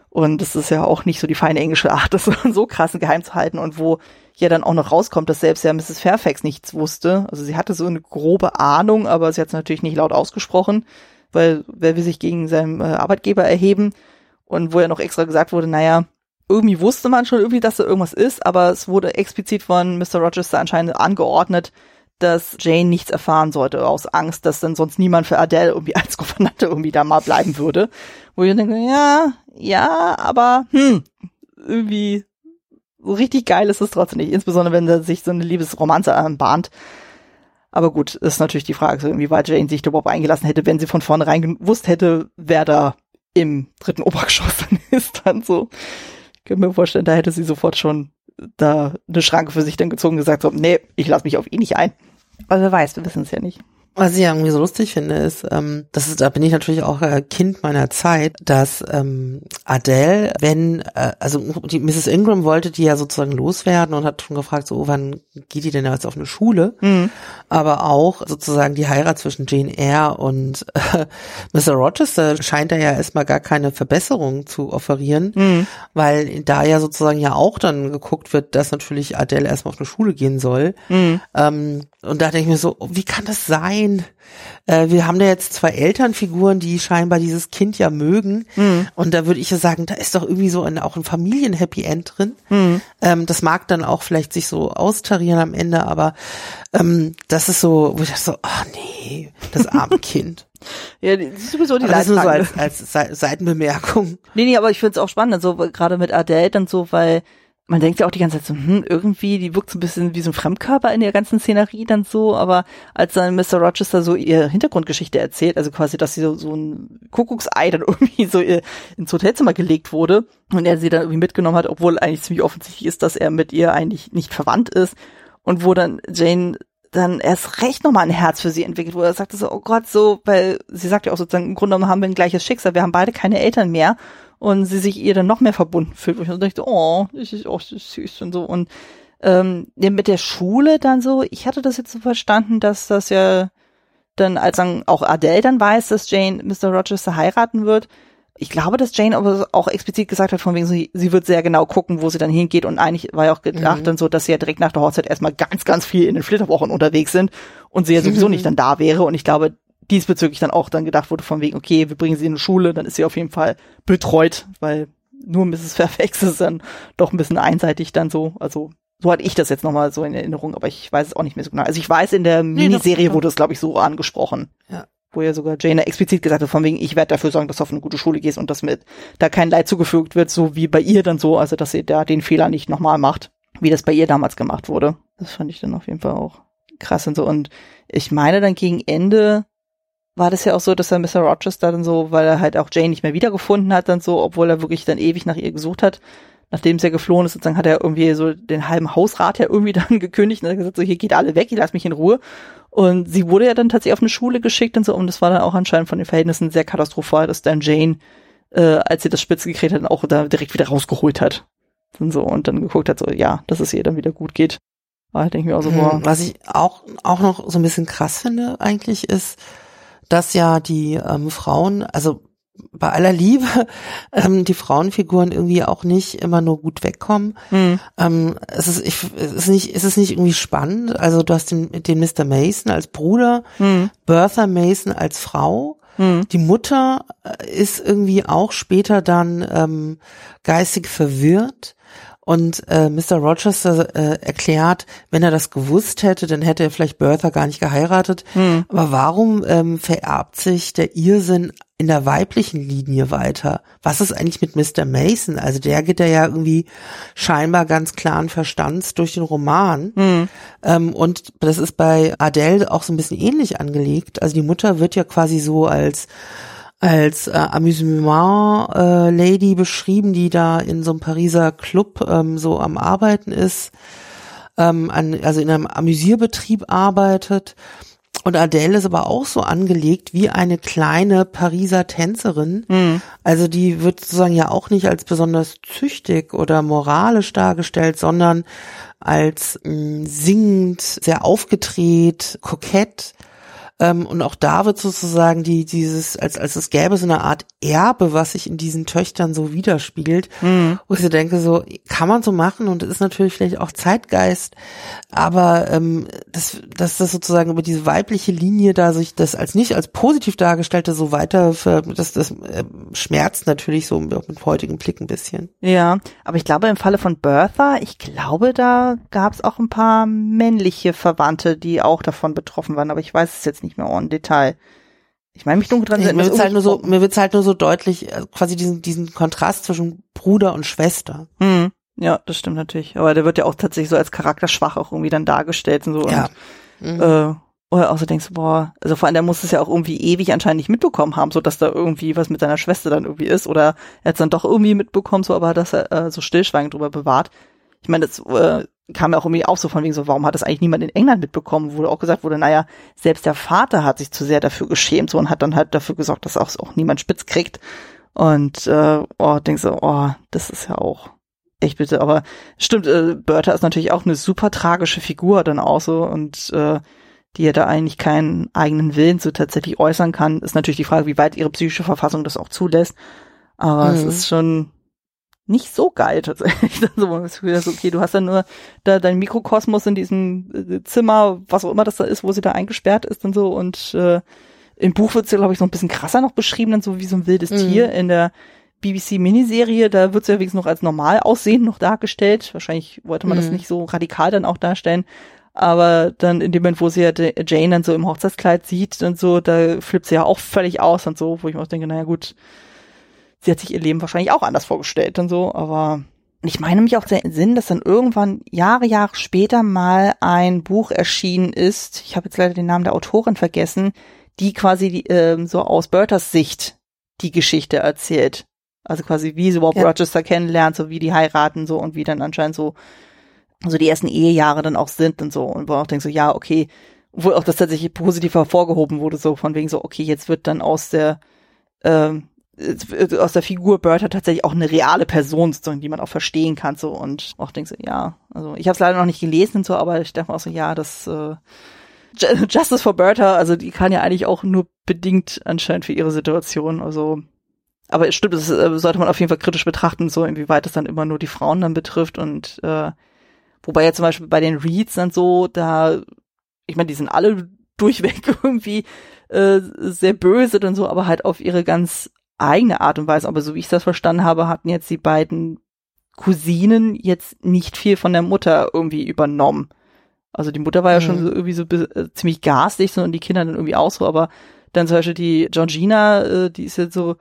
Und das ist ja auch nicht so die feine englische Art, das <laughs> so krass geheim zu halten und wo ja dann auch noch rauskommt, dass selbst ja Mrs. Fairfax nichts wusste. Also sie hatte so eine grobe Ahnung, aber sie hat es natürlich nicht laut ausgesprochen, weil wer will sich gegen seinen äh, Arbeitgeber erheben? Und wo ja noch extra gesagt wurde, naja, irgendwie wusste man schon irgendwie, dass da irgendwas ist, aber es wurde explizit von Mr. Rochester anscheinend angeordnet, dass Jane nichts erfahren sollte, aus Angst, dass dann sonst niemand für Adele irgendwie <laughs> als Gouvernante irgendwie da mal bleiben würde. Wo ich denke, ja, ja, aber hm, irgendwie so richtig geil ist es trotzdem nicht. Insbesondere, wenn da sich so eine Liebesromanze anbahnt. Aber gut, ist natürlich die Frage, so inwieweit Jane sich da überhaupt eingelassen hätte, wenn sie von vornherein gewusst hätte, wer da im dritten Obergeschoss <laughs> dann ist, dann so. Ich kann mir vorstellen, da hätte sie sofort schon da eine Schranke für sich dann gezogen und gesagt, so, nee, ich lasse mich auf ihn nicht ein. Aber wer weiß, wir wissen es ja nicht. Was ich ja irgendwie so lustig finde, ist, ähm, das ist, da bin ich natürlich auch äh, Kind meiner Zeit, dass ähm, Adele, wenn, äh, also die Mrs. Ingram wollte die ja sozusagen loswerden und hat schon gefragt, so, wann geht die denn jetzt auf eine Schule? Mhm. Aber auch sozusagen die Heirat zwischen Jane Eyre und äh, Mr. Rochester scheint da ja erstmal gar keine Verbesserung zu offerieren, mhm. weil da ja sozusagen ja auch dann geguckt wird, dass natürlich Adele erstmal auf eine Schule gehen soll. Mhm. Ähm, und da denke ich mir so, wie kann das sein? Äh, wir haben da jetzt zwei Elternfiguren, die scheinbar dieses Kind ja mögen. Mhm. Und da würde ich ja sagen, da ist doch irgendwie so ein, auch ein Familien-Happy End drin. Mhm. Ähm, das mag dann auch vielleicht sich so austarieren am Ende, aber ähm, das ist so, wo ich dachte so, ach nee, das arme <laughs> Kind. Ja, das ist sowieso die Das nur so als, als Seitenbemerkung. Nee, nee, aber ich finde es auch spannend, also gerade mit Adele dann so, weil man denkt ja auch die ganze Zeit so, hm, irgendwie, die wirkt so ein bisschen wie so ein Fremdkörper in der ganzen Szenerie dann so, aber als dann Mr. Rochester so ihr Hintergrundgeschichte erzählt, also quasi, dass sie so, so ein Kuckucksei dann <laughs> irgendwie so ihr ins Hotelzimmer gelegt wurde und er sie dann irgendwie mitgenommen hat, obwohl eigentlich ziemlich offensichtlich ist, dass er mit ihr eigentlich nicht verwandt ist und wo dann Jane dann erst recht nochmal ein Herz für sie entwickelt, wo er sagte so, oh Gott, so, weil sie sagt ja auch sozusagen, im Grunde genommen haben wir ein gleiches Schicksal, wir haben beide keine Eltern mehr und sie sich ihr dann noch mehr verbunden fühlt. Und ich dachte, oh, das ist auch süß und so. Und ähm, mit der Schule dann so, ich hatte das jetzt so verstanden, dass das ja dann, als dann auch Adele dann weiß, dass Jane Mr. Rochester heiraten wird, ich glaube, dass Jane aber auch explizit gesagt hat, von wegen, sie, sie wird sehr genau gucken, wo sie dann hingeht. Und eigentlich war ja auch gedacht mhm. dann so, dass sie ja direkt nach der Hochzeit erstmal ganz, ganz viel in den Flitterwochen unterwegs sind und sie ja <laughs> sowieso mhm. nicht dann da wäre. Und ich glaube, diesbezüglich dann auch dann gedacht wurde von wegen, okay, wir bringen sie in die Schule, dann ist sie auf jeden Fall betreut, weil nur Mrs. Fairfax ist dann doch ein bisschen einseitig dann so, also so hatte ich das jetzt nochmal so in Erinnerung, aber ich weiß es auch nicht mehr so genau. Also ich weiß, in der nee, Miniserie wurde es, glaube ich, so angesprochen. Ja. Wo ja sogar Jane explizit gesagt hat, von wegen, ich werde dafür sorgen, dass du auf eine gute Schule gehst und dass mit da kein Leid zugefügt wird, so wie bei ihr dann so, also dass sie da den Fehler nicht nochmal macht, wie das bei ihr damals gemacht wurde. Das fand ich dann auf jeden Fall auch krass und so. Und ich meine dann gegen Ende war das ja auch so, dass er Mr. Rochester dann so, weil er halt auch Jane nicht mehr wiedergefunden hat, dann so, obwohl er wirklich dann ewig nach ihr gesucht hat, nachdem sie ja geflohen ist, sozusagen hat er irgendwie so den halben Hausrat ja irgendwie <laughs> dann gekündigt und hat gesagt, so hier geht alle weg, ich lass mich in Ruhe. Und sie wurde ja dann tatsächlich auf eine Schule geschickt und so, und das war dann auch anscheinend von den Verhältnissen sehr katastrophal, dass dann Jane, äh, als sie das Spitze gekriegt hat, auch da direkt wieder rausgeholt hat. Und so, und dann geguckt hat, so, ja, dass es ihr dann wieder gut geht. Aber denke ich mir auch so, boah. Was ich auch, auch noch so ein bisschen krass finde, eigentlich ist, dass ja die ähm, Frauen, also bei aller Liebe, <laughs> ähm, die Frauenfiguren irgendwie auch nicht immer nur gut wegkommen. Mhm. Ähm, es, ist, ich, es, ist nicht, es ist nicht irgendwie spannend. Also du hast den, den Mr. Mason als Bruder, mhm. Bertha Mason als Frau. Mhm. Die Mutter äh, ist irgendwie auch später dann ähm, geistig verwirrt Und äh, Mr. Rochester äh, erklärt, wenn er das gewusst hätte, dann hätte er vielleicht Bertha gar nicht geheiratet. Hm. Aber warum ähm, vererbt sich der Irrsinn in der weiblichen Linie weiter? Was ist eigentlich mit Mr. Mason? Also der geht ja irgendwie scheinbar ganz klaren Verstands durch den Roman. Hm. Ähm, und das ist bei Adele auch so ein bisschen ähnlich angelegt. Also die Mutter wird ja quasi so als als äh, Amüsement-Lady äh, beschrieben, die da in so einem Pariser Club ähm, so am Arbeiten ist, ähm, an, also in einem Amüsierbetrieb arbeitet. Und Adele ist aber auch so angelegt wie eine kleine Pariser Tänzerin. Mhm. Also die wird sozusagen ja auch nicht als besonders züchtig oder moralisch dargestellt, sondern als mh, mm, singend, sehr aufgedreht, kokett ähm, und auch da wird sozusagen die, dieses, als, als es gäbe so eine Art Erbe, was sich in diesen Töchtern so widerspiegelt, mhm. wo ich so denke, so kann man so machen und ist natürlich vielleicht auch Zeitgeist, aber ähm, dass, dass das sozusagen über diese weibliche Linie da sich das als nicht als positiv dargestellte so weiter, für, das, das äh, schmerzt natürlich so mit heutigen Blick ein bisschen. Ja, aber ich glaube im Falle von Bertha, ich glaube, da gab es auch ein paar männliche Verwandte, die auch davon betroffen waren, aber ich weiß es jetzt nicht nicht mehr en Detail. Ich meine mich dunkel dran. Mir wird's halt nur so, mir wird's halt nur so deutlich, äh, quasi diesen, diesen Kontrast zwischen Bruder und Schwester. Hm. Ja, das stimmt natürlich. Aber der wird ja auch tatsächlich so als charakterschwach auch irgendwie dann dargestellt und so. Ja. Und, mhm. äh, oder auch so denkst du, boah, also vor allem der muss es ja auch irgendwie ewig anscheinend nicht mitbekommen haben, so dass da irgendwie was mit seiner Schwester dann irgendwie ist. Oder er hat es dann doch irgendwie mitbekommen, so aber dass er äh, so stillschweigend drüber bewahrt. Ich meine, das äh, kam ja auch irgendwie auch so von wegen so, warum hat das eigentlich niemand in England mitbekommen, wo auch gesagt wurde, naja, selbst der Vater hat sich zu sehr dafür geschämt so und hat dann halt dafür gesorgt, dass auch, auch niemand spitz kriegt. Und äh, oh, denkst so, oh, das ist ja auch echt bitte, aber stimmt, äh, Bertha ist natürlich auch eine super tragische Figur dann auch so und äh, die ja da eigentlich keinen eigenen Willen so tatsächlich äußern kann, ist natürlich die Frage, wie weit ihre psychische Verfassung das auch zulässt. Aber mhm. es ist schon, nicht so geil tatsächlich. <laughs> so, okay, du hast dann nur da dein Mikrokosmos in diesem äh, Zimmer, was auch immer das da ist, wo sie da eingesperrt ist und so. Und äh, im Buch wird sie, glaube ich, so ein bisschen krasser noch beschrieben, dann so wie so ein wildes mhm. Tier. In der BBC-Miniserie, da wird sie ja wenigstens noch als normal aussehen noch dargestellt. Wahrscheinlich wollte man mhm. das nicht so radikal dann auch darstellen. Aber dann in dem Moment, wo sie ja Jane dann so im Hochzeitskleid sieht und so, da flippt sie ja auch völlig aus und so, wo ich mir auch denke, naja gut, sie hat sich ihr Leben wahrscheinlich auch anders vorgestellt und so, aber ich meine mich auch sehr in Sinn, dass dann irgendwann Jahre, Jahre später mal ein Buch erschienen ist, ich habe jetzt leider den Namen der Autorin vergessen, die quasi die, äh, so aus Berthas Sicht die Geschichte erzählt. Also quasi wie sie Bob ja. Rochester kennenlernt, so wie die heiraten so und wie dann anscheinend so so die ersten Ehejahre dann auch sind und so und wo auch denkst so ja okay, wo auch das tatsächlich positiv hervorgehoben wurde so von wegen so okay jetzt wird dann aus der ähm, äh, aus der Figur Bertha tatsächlich auch eine reale Person sozusagen, die man auch verstehen kann so und auch denkst so, ja, also ich habe es leider noch nicht gelesen und so, aber ich dachte auch so, ja, das äh, Justice for Bertha, also die kann ja eigentlich auch nur bedingt anscheinend für ihre Situation, also aber es stimmt, das äh, sollte man auf jeden Fall kritisch betrachten, so inwieweit das dann immer nur die Frauen dann betrifft und äh, wobei ja zum Beispiel bei den Reads dann so, da, ich meine, die sind alle <laughs> durchweg irgendwie äh, sehr böse und so, aber halt auf ihre ganz eigene Art und Weise, aber so wie ich das verstanden habe, hatten jetzt die beiden Cousinen jetzt nicht viel von der Mutter irgendwie übernommen. Also die Mutter war ja mhm. schon so irgendwie so äh, ziemlich garstig so, und die Kinder dann irgendwie auch so, aber dann zum Beispiel die Georgina, äh, die ist jetzt so,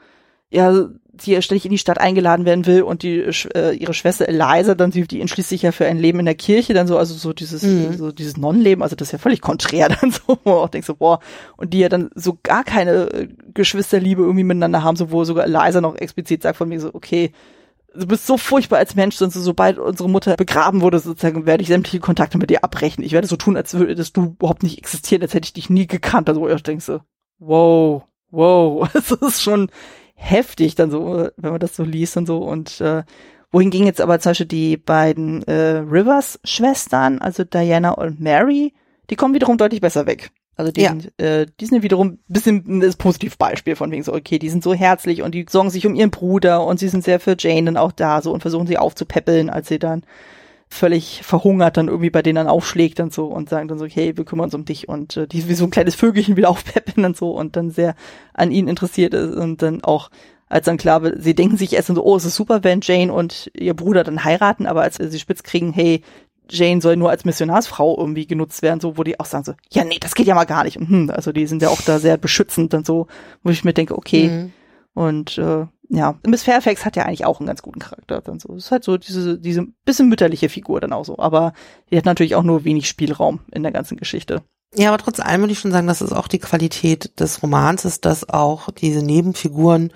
ja, die ständig in die Stadt eingeladen werden will und die äh, ihre Schwester Eliza dann sie die entschließt sich ja für ein Leben in der Kirche dann so also so dieses mhm. so dieses Nonnenleben also das ist ja völlig konträr <laughs> dann so wo man auch denkt so boah und die ja dann so gar keine äh, Geschwisterliebe irgendwie miteinander haben so wo sogar Eliza noch explizit sagt von mir so okay du bist so furchtbar als Mensch, sonst sobald unsere Mutter begraben wurde, sozusagen, werde ich sämtliche Kontakte mit dir abbrechen. Ich werde so tun, als würdest du überhaupt nicht existieren, als hätte ich dich nie gekannt. Also, wo ich denke so, wow, wow, <laughs> das ist schon heftig dann so, wenn man das so liest und so. Und äh, wohin ging jetzt aber zum Beispiel die beiden äh, Rivers-Schwestern, also Diana und Mary, die kommen wiederum deutlich besser weg. Also die, ja. sind, äh, die sind wiederum ein bisschen das Positivbeispiel von wegen so, okay, die sind so herzlich und die sorgen sich um ihren Bruder und sie sind sehr für Jane dann auch da so und versuchen sie aufzupäppeln, als sie dann völlig verhungert dann irgendwie bei denen dann aufschlägt und so und sagen dann so, hey, wir kümmern uns um dich und äh, die wie so ein kleines Vögelchen wieder <laughs> aufpeppen und so und dann sehr an ihn interessiert ist und dann auch als dann klar sie denken sich erst so, oh, es ist super, wenn Jane und ihr Bruder dann heiraten, aber als sie spitz kriegen, hey, Jane soll nur als Missionarsfrau irgendwie genutzt werden, so wo die auch sagen so, ja nee, das geht ja mal gar nicht. Und, hm, also die sind ja auch da sehr beschützend und so, wo ich mir denke, okay. Mhm. Und äh, ja, Miss Fairfax hat ja eigentlich auch einen ganz guten Charakter. Dann so, es ist halt so diese diese bisschen mütterliche Figur dann auch so, aber die hat natürlich auch nur wenig Spielraum in der ganzen Geschichte. Ja, aber trotz allem würde ich schon sagen, dass es auch die Qualität des Romans ist, dass auch diese Nebenfiguren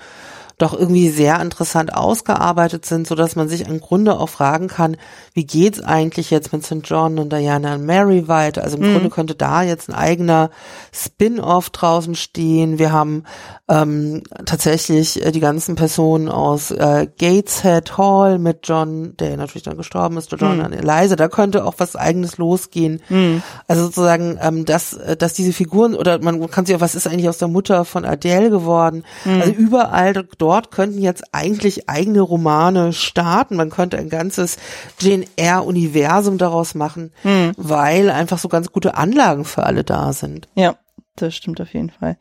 doch irgendwie sehr interessant ausgearbeitet sind, so dass man sich im Grunde auch fragen kann, wie geht's eigentlich jetzt mit St. John und Diana und Mary weiter? Also im mhm. Grunde könnte da jetzt ein eigener Spin-off draußen stehen. Wir haben ähm, tatsächlich äh, die ganzen Personen aus äh, Gateshead Hall mit John, der natürlich dann gestorben ist, John mhm. und Eliza, da könnte auch was eigenes losgehen. Mhm. Also sozusagen, ähm, dass, äh, dass diese Figuren, oder man kann sich auch, was ist eigentlich aus der Mutter von Adele geworden? Mhm. Also überall dort könnten jetzt eigentlich eigene Romane starten. Man könnte ein ganzes Jane Eyre-Universum daraus machen, mhm. weil einfach so ganz gute Anlagen für alle da sind. Ja, das stimmt auf jeden Fall.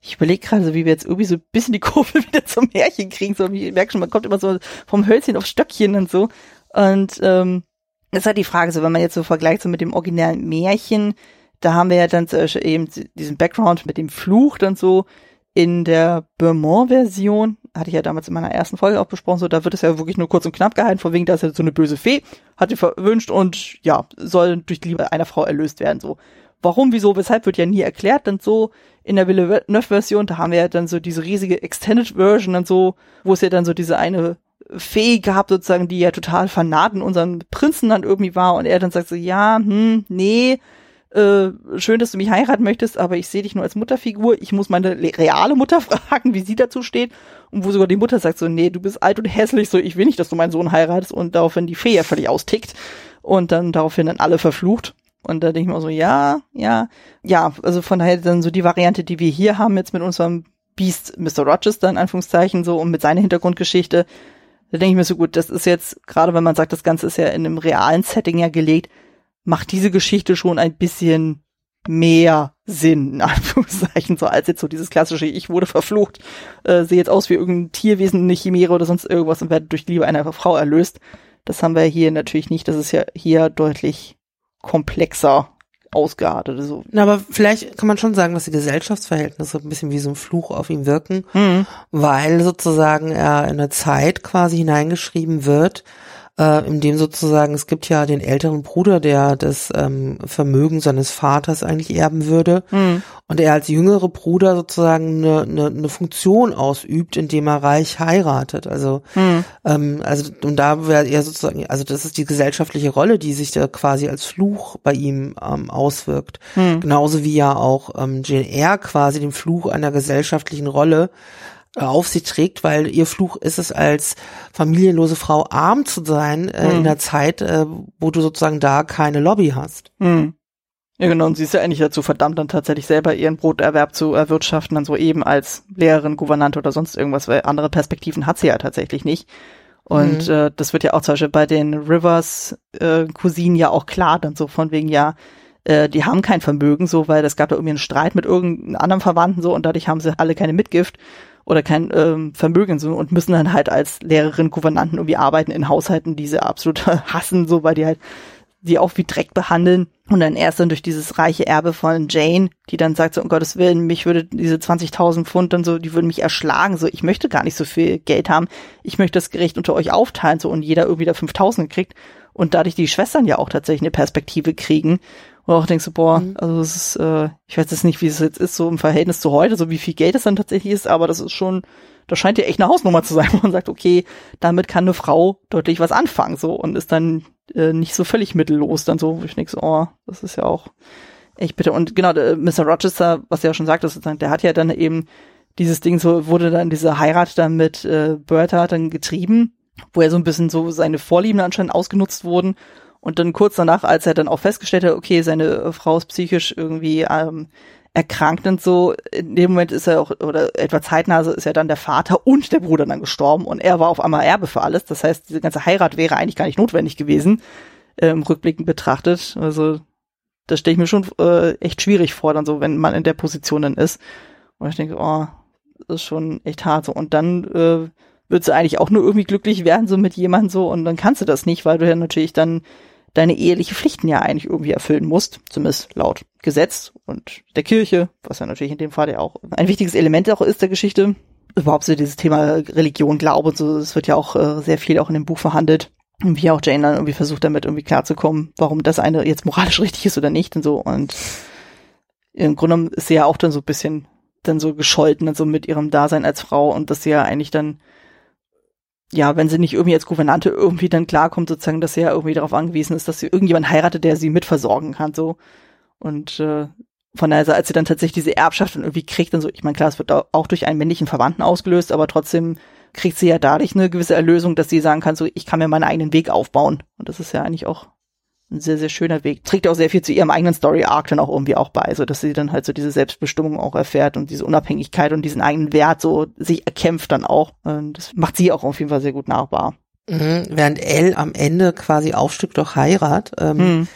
Ich überlege gerade, so wie wir jetzt irgendwie so ein bisschen die Kurve <laughs> wieder zum Märchen kriegen. So, wie, ich merke schon, man kommt immer so vom Hölzchen auf Stöckchen und so. Und ähm, das ist halt die Frage, so wenn man jetzt so vergleicht so mit dem originalen Märchen, da haben wir ja dann eben diesen Background mit dem Fluch dann so, in der Beaumont-Version, hatte ich ja damals in meiner ersten Folge auch besprochen, so, da wird es ja wirklich nur kurz und knapp gehalten, vor wegen, da ist ja so eine böse Fee, hat die verwünscht und ja, soll durch die Liebe einer Frau erlöst werden, so. Warum, wieso, weshalb wird ja nie erklärt, dann so in der Villeneuve-Version, da haben wir ja dann so diese riesige Extended Version und so, wo es ja dann so diese eine Fee gab sozusagen, die ja total vernarrt in unseren Prinzen dann irgendwie war und er dann sagt so, ja, hm, nee, äh, schön, dass du mich heiraten möchtest, aber ich sehe dich nur als Mutterfigur. Ich muss meine reale Mutter <laughs> fragen, wie sie dazu steht. Und wo sogar die Mutter sagt so, nee, du bist alt und hässlich, so ich will nicht, dass du meinen Sohn heiratest. Und daraufhin die Fee ja völlig austickt. Und dann daraufhin dann alle verflucht. Und da denke ich mir so, ja, ja, ja, also von daher dann so die Variante, die wir hier haben jetzt mit unserem Beast Mr. Rochester in Anführungszeichen so und mit seiner Hintergrundgeschichte, da denke ich mir so gut, das ist jetzt, gerade wenn man sagt, das Ganze ist ja in einem realen Setting ja gelegt, macht diese Geschichte schon ein bisschen mehr Sinn, in <laughs> Anführungszeichen, so als jetzt so dieses klassische, ich wurde verflucht, äh, sehe jetzt aus wie irgendein Tierwesen, eine Chimäre oder sonst irgendwas und werde durch die Liebe einer Frau erlöst. Das haben wir hier natürlich nicht. Das ist ja hier deutlich komplexer ausgeartet. So. Na, aber vielleicht kann man schon sagen, dass die Gesellschaftsverhältnisse ein bisschen wie so ein Fluch auf ihn wirken, mhm. weil sozusagen er in eine Zeit quasi hineingeschrieben wird, äh, in dem sozusagen, es gibt ja den älteren Bruder, der das ähm, Vermögen seines Vaters eigentlich erben würde. Mhm. Und er als jüngere Bruder sozusagen eine, eine, eine Funktion ausübt, indem er reich heiratet. Also, mhm. ähm, also und da wäre er sozusagen, also das ist die gesellschaftliche Rolle, die sich da quasi als Fluch bei ihm ähm, auswirkt. Mhm. Genauso wie ja auch ähm, Jane Eyre quasi den Fluch einer gesellschaftlichen Rolle auf sie trägt, weil ihr Fluch ist es als familienlose Frau arm zu sein äh, mhm. in der Zeit, äh, wo du sozusagen da keine Lobby hast. Mhm. Ja, genau, und sie ist ja eigentlich dazu verdammt, dann tatsächlich selber ihren Broterwerb zu erwirtschaften, dann so eben als Lehrerin, Gouvernante oder sonst irgendwas, weil andere Perspektiven hat sie ja tatsächlich nicht. Und mhm. äh, das wird ja auch zum Beispiel bei den Rivers-Cousinen äh, ja auch klar, dann so von wegen, ja, äh, die haben kein Vermögen, so, weil es gab da irgendwie einen Streit mit irgendeinem anderen Verwandten so und dadurch haben sie alle keine Mitgift oder kein ähm, Vermögen so und müssen dann halt als Lehrerin, Gouvernanten irgendwie arbeiten in Haushalten, die sie absolut <laughs> hassen, so weil die halt die auch wie Dreck behandeln. Und dann erst dann durch dieses reiche Erbe von Jane, die dann sagt so, um Gottes Willen, mich würde diese 20.000 Pfund dann so, die würden mich erschlagen, so, ich möchte gar nicht so viel Geld haben, ich möchte das gerecht unter euch aufteilen, so, und jeder irgendwie da 5.000 kriegt. Und dadurch die Schwestern ja auch tatsächlich eine Perspektive kriegen und auch denkst du, boah, mhm. also es ist, äh, ich weiß jetzt nicht, wie es jetzt ist, so im Verhältnis zu heute, so wie viel Geld es dann tatsächlich ist, aber das ist schon, das scheint ja echt eine Hausnummer zu sein, wo man sagt, okay, damit kann eine Frau deutlich was anfangen, so, und ist dann äh, nicht so völlig mittellos, dann so, wo ich denke so, oh, das ist ja auch echt bitte. Und genau, der, Mr. Rochester, was er ja schon sagt, sozusagen, der hat ja dann eben dieses Ding so, wurde dann diese Heirat dann mit äh, Bertha dann getrieben, wo er so ein bisschen so seine Vorlieben anscheinend ausgenutzt wurden und dann kurz danach, als er dann auch festgestellt hat, okay, seine Frau ist psychisch irgendwie ähm, erkrankt und so, in dem Moment ist er auch, oder etwa zeitnah ist ja dann der Vater und der Bruder dann gestorben und er war auf einmal Erbe für alles. Das heißt, diese ganze Heirat wäre eigentlich gar nicht notwendig gewesen, ähm, rückblickend betrachtet. Also das stelle ich mir schon äh, echt schwierig vor, dann so, wenn man in der Position dann ist. Und ich denke, oh, ist schon echt hart so. Und dann äh, würdest du eigentlich auch nur irgendwie glücklich werden, so mit jemandem so, und dann kannst du das nicht, weil du ja natürlich dann deine eheliche Pflichten ja eigentlich irgendwie erfüllen musst, zumindest laut Gesetz und der Kirche, was ja natürlich in dem Fall ja auch ein wichtiges Element auch ist der Geschichte. Überhaupt so dieses Thema Religion, Glaube und so, das wird ja auch äh, sehr viel auch in dem Buch verhandelt. Und wie auch Jane dann irgendwie versucht, damit irgendwie klarzukommen, warum das eine jetzt moralisch <laughs> richtig ist oder nicht und so. Und im Grunde genommen ist sie ja auch dann so ein bisschen dann so gescholten und so mit ihrem Dasein als Frau und dass sie ja eigentlich dann ja, wenn sie nicht irgendwie als Gouvernante irgendwie dann klarkommt, sozusagen, dass sie ja irgendwie darauf angewiesen ist, dass sie irgendjemand heiratet, der sie mitversorgen kann, so. Und äh, von daher, als sie dann tatsächlich diese Erbschaft dann irgendwie kriegt, dann so, ich meine, klar, es wird auch durch einen männlichen Verwandten ausgelöst, aber trotzdem kriegt sie ja dadurch eine gewisse Erlösung, dass sie sagen kann, so, ich kann mir meinen eigenen Weg aufbauen. Und das ist ja eigentlich auch ein sehr, sehr schöner Weg. Trägt auch sehr viel zu ihrem eigenen Story-Arc dann auch irgendwie auch bei, so dass sie dann halt so diese Selbstbestimmung auch erfährt und diese Unabhängigkeit und diesen eigenen Wert so sich erkämpft dann auch. Und das macht sie auch auf jeden Fall sehr gut nachbar. Mhm, während Elle am Ende quasi aufstückt durch Heirat, ähm, hm.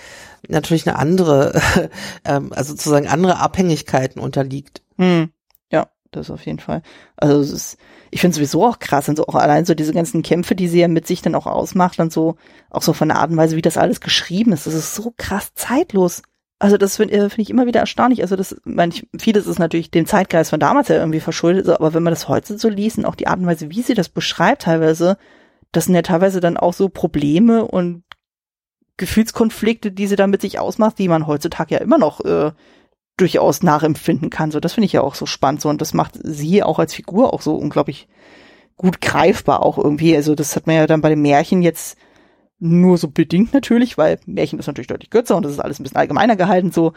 natürlich eine andere, <laughs> ähm, also sozusagen andere Abhängigkeiten unterliegt. Hm. Ja, das auf jeden Fall. Also es ist, ich finde sowieso auch krass und so auch allein so diese ganzen Kämpfe, die sie ja mit sich dann auch ausmacht und so, auch so von der Art und Weise, wie das alles geschrieben ist. Das ist so krass zeitlos. Also das finde äh, find ich immer wieder erstaunlich. Also das, manch, vieles ist natürlich dem Zeitgeist von damals ja irgendwie verschuldet, aber wenn man das heute so liest und auch die Art und Weise, wie sie das beschreibt teilweise, das sind ja teilweise dann auch so Probleme und Gefühlskonflikte, die sie da mit sich ausmacht, die man heutzutage ja immer noch äh, durchaus nachempfinden kann. So, das finde ich ja auch so spannend. So, und das macht sie auch als Figur auch so unglaublich gut greifbar auch irgendwie. Also, das hat man ja dann bei den Märchen jetzt nur so bedingt natürlich, weil Märchen ist natürlich deutlich kürzer und das ist alles ein bisschen allgemeiner gehalten so.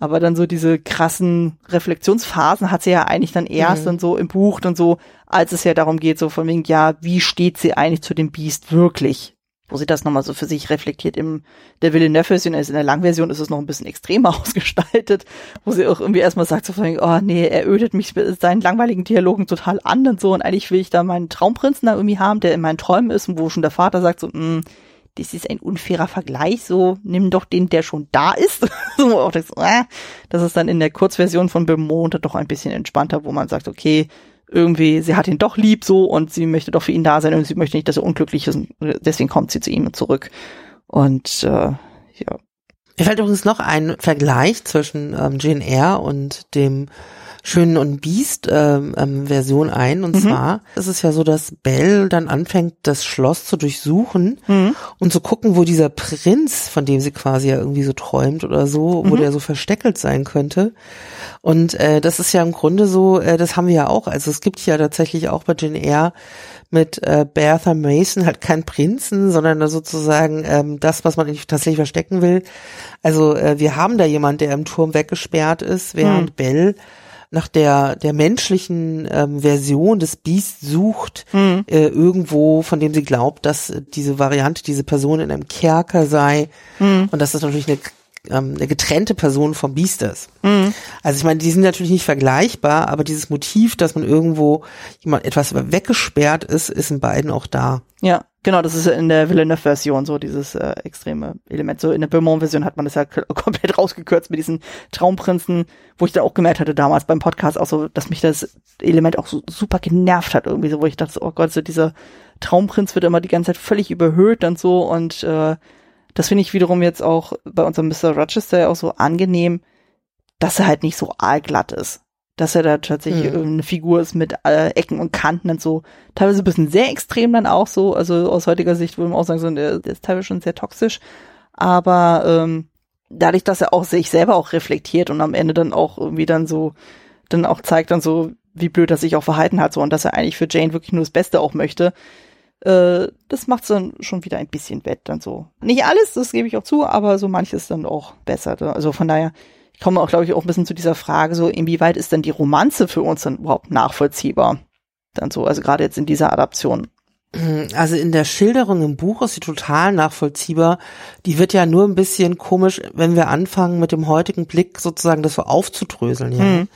Aber dann so diese krassen Reflexionsphasen hat sie ja eigentlich dann erst mhm. dann so im Buch und so, als es ja darum geht, so von wegen, ja, wie steht sie eigentlich zu dem Biest wirklich? Wo sie das nochmal so für sich reflektiert im der Villeneuve-Version, also in der Langversion ist es noch ein bisschen extremer <laughs> ausgestaltet, wo sie auch irgendwie erstmal sagt, so von, oh nee, er ödet mich mit seinen langweiligen Dialogen total an und so und eigentlich will ich da meinen Traumprinzen da irgendwie haben, der in meinen Träumen ist und wo schon der Vater sagt so, mh, hm, das ist ein unfairer Vergleich, so nimm doch den, der schon da ist. <laughs> so, auch das, äh, das ist dann in der Kurzversion von Beaumont doch ein bisschen entspannter, wo man sagt, okay, irgendwie, sie hat ihn doch lieb so und sie möchte doch für ihn da sein und sie möchte nicht, dass er unglücklich ist deswegen kommt sie zu ihm zurück. Und äh, ja. Mir fällt übrigens noch ein Vergleich zwischen ähm, Jane Eyre und dem Schönen und Biest ähm, ähm, Version ein. Und mhm. zwar ist es ja so, dass Belle dann anfängt, das Schloss zu durchsuchen mhm. und zu gucken, wo dieser Prinz, von dem sie quasi ja irgendwie so träumt oder so, wo mhm. der so versteckelt sein könnte. Und äh, das ist ja im Grunde so, äh, das haben wir ja auch. Also es gibt ja tatsächlich auch bei Jane Eyre mit äh, Bertha Mason halt kein Prinzen, sondern sozusagen ähm, das, was man tatsächlich verstecken will. Also äh, wir haben da jemand, der im Turm weggesperrt ist, während mhm. Belle nach der der menschlichen ähm, Version des Beasts sucht, mhm. äh, irgendwo, von dem sie glaubt, dass diese Variante, diese Person in einem Kerker sei. Mhm. Und das ist natürlich eine ähm, eine getrennte Person vom Biest ist. Mhm. Also ich meine, die sind natürlich nicht vergleichbar, aber dieses Motiv, dass man irgendwo jemand etwas weggesperrt ist, ist in beiden auch da. Ja, genau, das ist in der Villeneuve-Version so dieses äh, extreme Element. So in der Beaumont-Version hat man das ja <laughs> komplett rausgekürzt mit diesen Traumprinzen, wo ich dann auch gemerkt hatte damals beim Podcast auch so, dass mich das Element auch so super genervt hat irgendwie so, wo ich dachte, oh Gott, so dieser Traumprinz wird immer die ganze Zeit völlig überhöht und so und äh, das finde ich wiederum jetzt auch bei unserem Mr. Rochester auch so angenehm, dass er halt nicht so aalglatt ist. Dass er da tatsächlich mhm. eine Figur ist mit äh, Ecken und Kanten und so. Teilweise ein bisschen sehr extrem dann auch so. Also aus heutiger Sicht würde man auch sagen, so, der, ist teilweise schon sehr toxisch. Aber ähm, dadurch, dass er auch sich selber auch reflektiert und am Ende dann auch irgendwie dann so, dann auch zeigt dann so, wie blöd er sich auch verhalten hat so und dass er eigentlich für Jane wirklich nur das Beste auch möchte, äh, das macht's dann schon wieder ein bisschen wett dann so. Nicht alles, das gebe ich auch zu, aber so manches dann auch besser. Also von daher, ich komme auch, glaube ich, auch ein bisschen zu dieser Frage, so inwieweit ist denn die Romanze für uns dann überhaupt nachvollziehbar? Dann so, also gerade jetzt in dieser Adaption. Also in der Schilderung im Buch ist sie total nachvollziehbar. Die wird ja nur ein bisschen komisch, wenn wir anfangen mit dem heutigen Blick sozusagen das so aufzudröseln, ja. Mhm.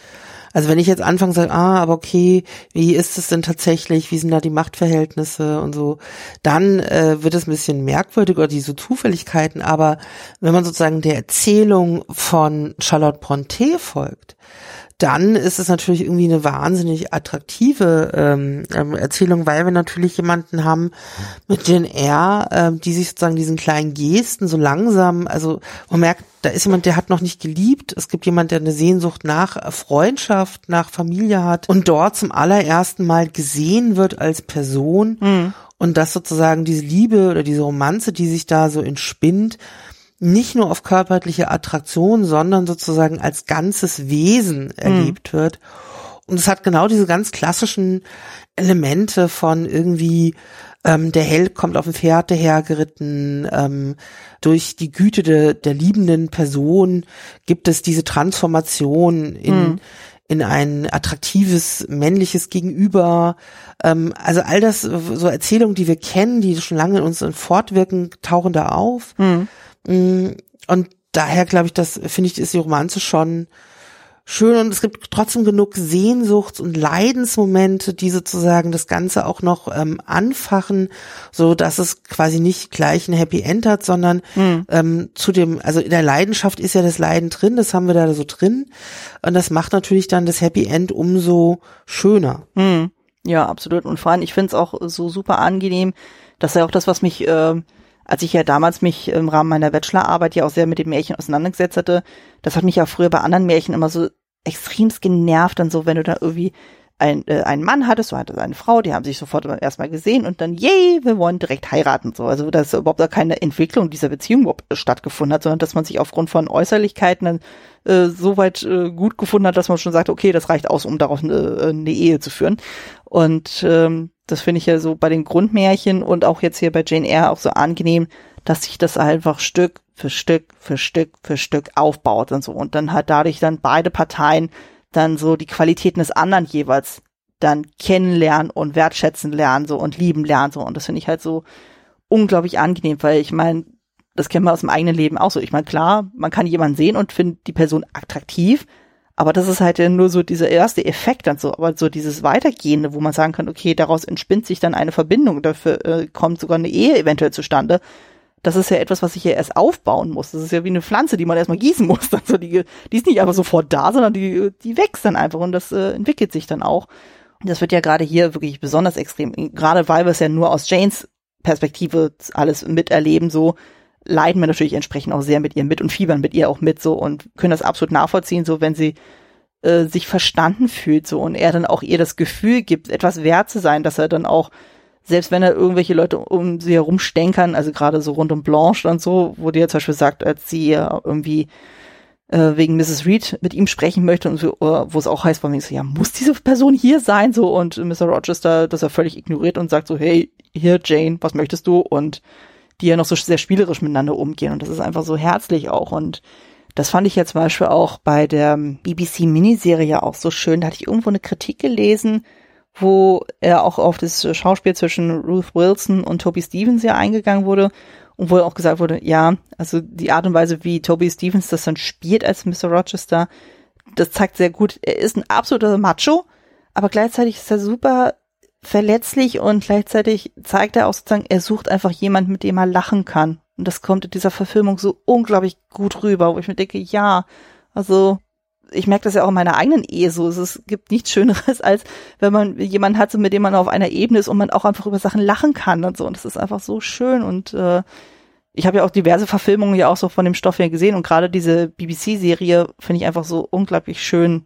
Also wenn ich jetzt anfange sage, ah, aber okay, wie ist es denn tatsächlich, wie sind da die Machtverhältnisse und so, dann äh, wird es ein bisschen merkwürdig oder diese Zufälligkeiten, aber wenn man sozusagen der Erzählung von Charlotte Bronte folgt, dann ist es natürlich irgendwie eine wahnsinnig attraktive ähm, ähm, Erzählung, weil wir natürlich jemanden haben mit Jane Eyre, ähm, die sich sozusagen diesen kleinen Gesten so langsam, also man merkt, da ist jemand, der hat noch nicht geliebt. Es gibt jemand, der eine Sehnsucht nach Freundschaft, nach Familie hat und dort zum allerersten Mal gesehen wird als Person mhm. und dass sozusagen diese Liebe oder diese Romanze, die sich da so entspinnt, nicht nur auf körperliche Attraktion, sondern sozusagen als ganzes Wesen mhm. erlebt wird. Und es hat genau diese ganz klassischen Elemente von irgendwie ähm, der Held kommt auf dem Pferd dahergeritten, ähm, durch die Güte de, der liebenden Person gibt es diese Transformation in, mhm. in ein attraktives männliches Gegenüber. Ähm, also all das, so Erzählungen, die wir kennen, die schon lange in uns fortwirken, tauchen da auf. Mhm. Mm, und daher glaube ich, das finde ich, ist die Romanze schon schön und es gibt trotzdem genug Sehnsuchts- und Leidensmomente, die sozusagen das Ganze auch noch ähm, anfachen, so dass es quasi nicht gleich ein Happy End hat, sondern mhm. ähm, zu dem, also in der Leidenschaft ist ja das Leiden drin, das haben wir da so drin und das macht natürlich dann das Happy End umso schöner. Mhm. Ja, absolut und vor allem, ich finde es auch so super angenehm, dass ja auch das, was mich äh, als ich ja damals mich im Rahmen meiner Bachelorarbeit ja auch sehr mit dem Märchen auseinandergesetzt hatte, das hat mich ja früher bei anderen Märchen immer so extremst genervt, dann so, wenn du da irgendwie ein, äh, einen Mann hattest, du hattest eine Frau, die haben sich sofort erstmal gesehen und dann, yay, wir wollen direkt heiraten, so. Also, dass überhaupt da keine Entwicklung dieser Beziehung überhaupt stattgefunden hat, sondern dass man sich aufgrund von Äußerlichkeiten dann äh, so weit äh, gut gefunden hat, dass man schon sagt, okay, das reicht aus, um daraus eine, eine Ehe zu führen. Und ähm, das finde ich ja so bei den Grundmärchen und auch jetzt hier bei Jane Eyre auch so angenehm, dass sich das einfach Stück für Stück für Stück für Stück aufbaut und so und dann halt dadurch dann beide Parteien dann so die Qualitäten des anderen jeweils dann kennenlernen und wertschätzen lernen so und lieben lernen so und das finde ich halt so unglaublich angenehm, weil ich meine, das kennen wir aus dem eigenen Leben auch so. Ich meine, klar, man kann jemanden sehen und findet die Person attraktiv, aber das ist halt ja nur so dieser erste Effekt dann so, aber so dieses Weitergehende, wo man sagen kann, okay, daraus entspinnt sich dann eine Verbindung, dafür äh, kommt sogar eine Ehe eventuell zustande. Das ist ja etwas, was ich ja erst aufbauen muss. Das ist ja wie eine Pflanze, die man erstmal gießen muss. <laughs> Also die, die ist nicht einfach sofort da, sondern die, die wächst dann einfach und das äh, entwickelt sich dann auch. Das wird ja gerade hier wirklich besonders extrem, gerade weil wir es ja nur aus Janes Perspektive alles miterleben, so, leiden wir natürlich entsprechend auch sehr mit ihr mit und fiebern mit ihr auch mit so und können das absolut nachvollziehen, so wenn sie äh, sich verstanden fühlt so und er dann auch ihr das Gefühl gibt, etwas wert zu sein, dass er dann auch selbst wenn er irgendwelche Leute um sie herum stänkern, also gerade so rund um Blanche und so, wo die ja zum Beispiel sagt, als sie irgendwie äh, wegen Mrs. Reed mit ihm sprechen möchte und so, wo es auch heißt, von mir so, ja, muss diese Person hier sein so und Mr. Rochester das er völlig ignoriert und sagt so, hey, hier Jane, was möchtest du und die ja noch so sehr spielerisch miteinander umgehen. Und das ist einfach so herzlich auch. Und das fand ich ja zum Beispiel auch bei der BBC-Miniserie auch so schön. Da hatte ich irgendwo eine Kritik gelesen, wo er auch auf das Schauspiel zwischen Ruth Wilson und Toby Stevens ja eingegangen wurde und wo auch gesagt wurde, ja, also die Art und Weise, wie Toby Stevens das dann spielt als Mr. Rochester, das zeigt sehr gut, er ist ein absoluter Macho, aber gleichzeitig ist er super verletzlich und gleichzeitig zeigt er auch sozusagen, er sucht einfach jemand, mit dem er lachen kann. Und das kommt in dieser Verfilmung so unglaublich gut rüber, wo ich mir denke, ja, also ich merke das ja auch in meiner eigenen Ehe so. Es gibt nichts Schöneres, als wenn man jemanden hat, so mit dem man auf einer Ebene ist und man auch einfach über Sachen lachen kann und so. Und das ist einfach so schön. Und äh, ich habe ja auch diverse Verfilmungen ja auch so von dem Stoff her gesehen und gerade diese BBC-Serie finde ich einfach so unglaublich schön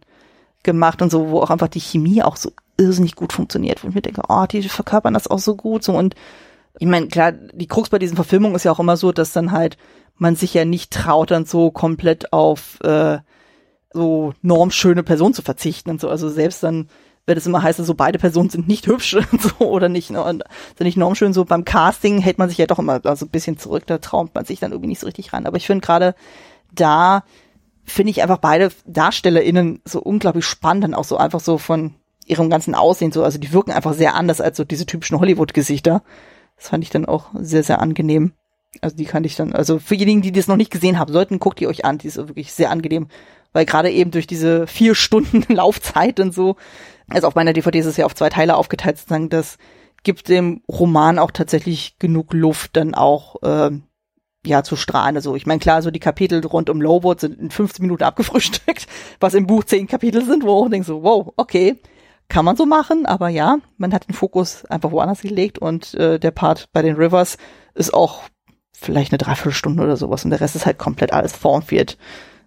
gemacht und so, wo auch einfach die Chemie auch so irrsinnig gut funktioniert, wo ich mir denke, oh, die verkörpern das auch so gut so und ich meine, klar, die Krux bei diesen Verfilmungen ist ja auch immer so, dass dann halt man sich ja nicht traut, dann so komplett auf äh, so normschöne Personen zu verzichten und so. Also selbst dann, wenn es immer heißt, so beide Personen sind nicht hübsch <laughs> und so oder nicht, ne, und sind nicht normschön, so beim Casting hält man sich ja doch immer so also ein bisschen zurück, da traumt man sich dann irgendwie nicht so richtig ran. Aber ich finde gerade da finde ich einfach beide DarstellerInnen so unglaublich spannend, dann auch so einfach so von ihrem ganzen Aussehen so, also die wirken einfach sehr anders als so diese typischen Hollywood-Gesichter. Das fand ich dann auch sehr, sehr angenehm. Also die kann ich dann, also für diejenigen, die das noch nicht gesehen haben sollten, guckt ihr euch an. Die ist wirklich sehr angenehm, weil gerade eben durch diese vier Stunden <laughs> Laufzeit und so, also auf meiner DVD ist es ja auf zwei Teile aufgeteilt, sozusagen, das gibt dem Roman auch tatsächlich genug Luft, dann auch äh, ja, zu strahlen. Also ich meine, klar, so die Kapitel rund um Lowwood sind in 15 Minuten <laughs> abgefrühstückt, was im Buch zehn Kapitel sind, wo ich denke so, wow, okay, kann man so machen, aber ja, man hat den Fokus einfach woanders gelegt und äh, der Part bei den Rivers ist auch vielleicht eine Dreiviertelstunde oder sowas und der Rest ist halt komplett alles Thornfield,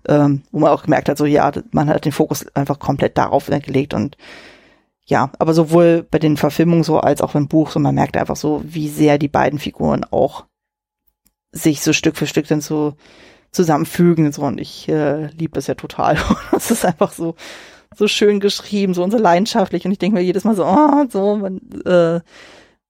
ähm, wo man auch gemerkt hat, so ja, man hat den Fokus einfach komplett darauf gelegt und ja, aber sowohl bei den Verfilmungen so als auch im Buch, so man merkt einfach so, wie sehr die beiden Figuren auch sich so Stück für Stück dann so zusammenfügen so und ich äh, liebe das ja total. <laughs> das ist einfach so so schön geschrieben, so und so leidenschaftlich und ich denke mir jedes Mal so, oh, so man, äh,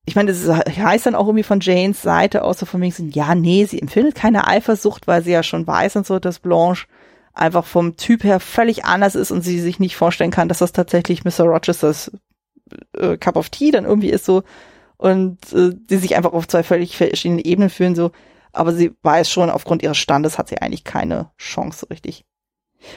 ich meine, das heißt dann auch irgendwie von Janes Seite aus so von wegen, ja, nee, sie empfindet keine Eifersucht, weil sie ja schon weiß und so, dass Blanche einfach vom Typ her völlig anders ist und sie sich nicht vorstellen kann, dass das tatsächlich Mr. Rochesters äh, Cup of Tea dann irgendwie ist so und äh, die sich einfach auf zwei völlig verschiedenen Ebenen fühlen so, aber sie weiß schon, aufgrund ihres Standes hat sie eigentlich keine Chance richtig.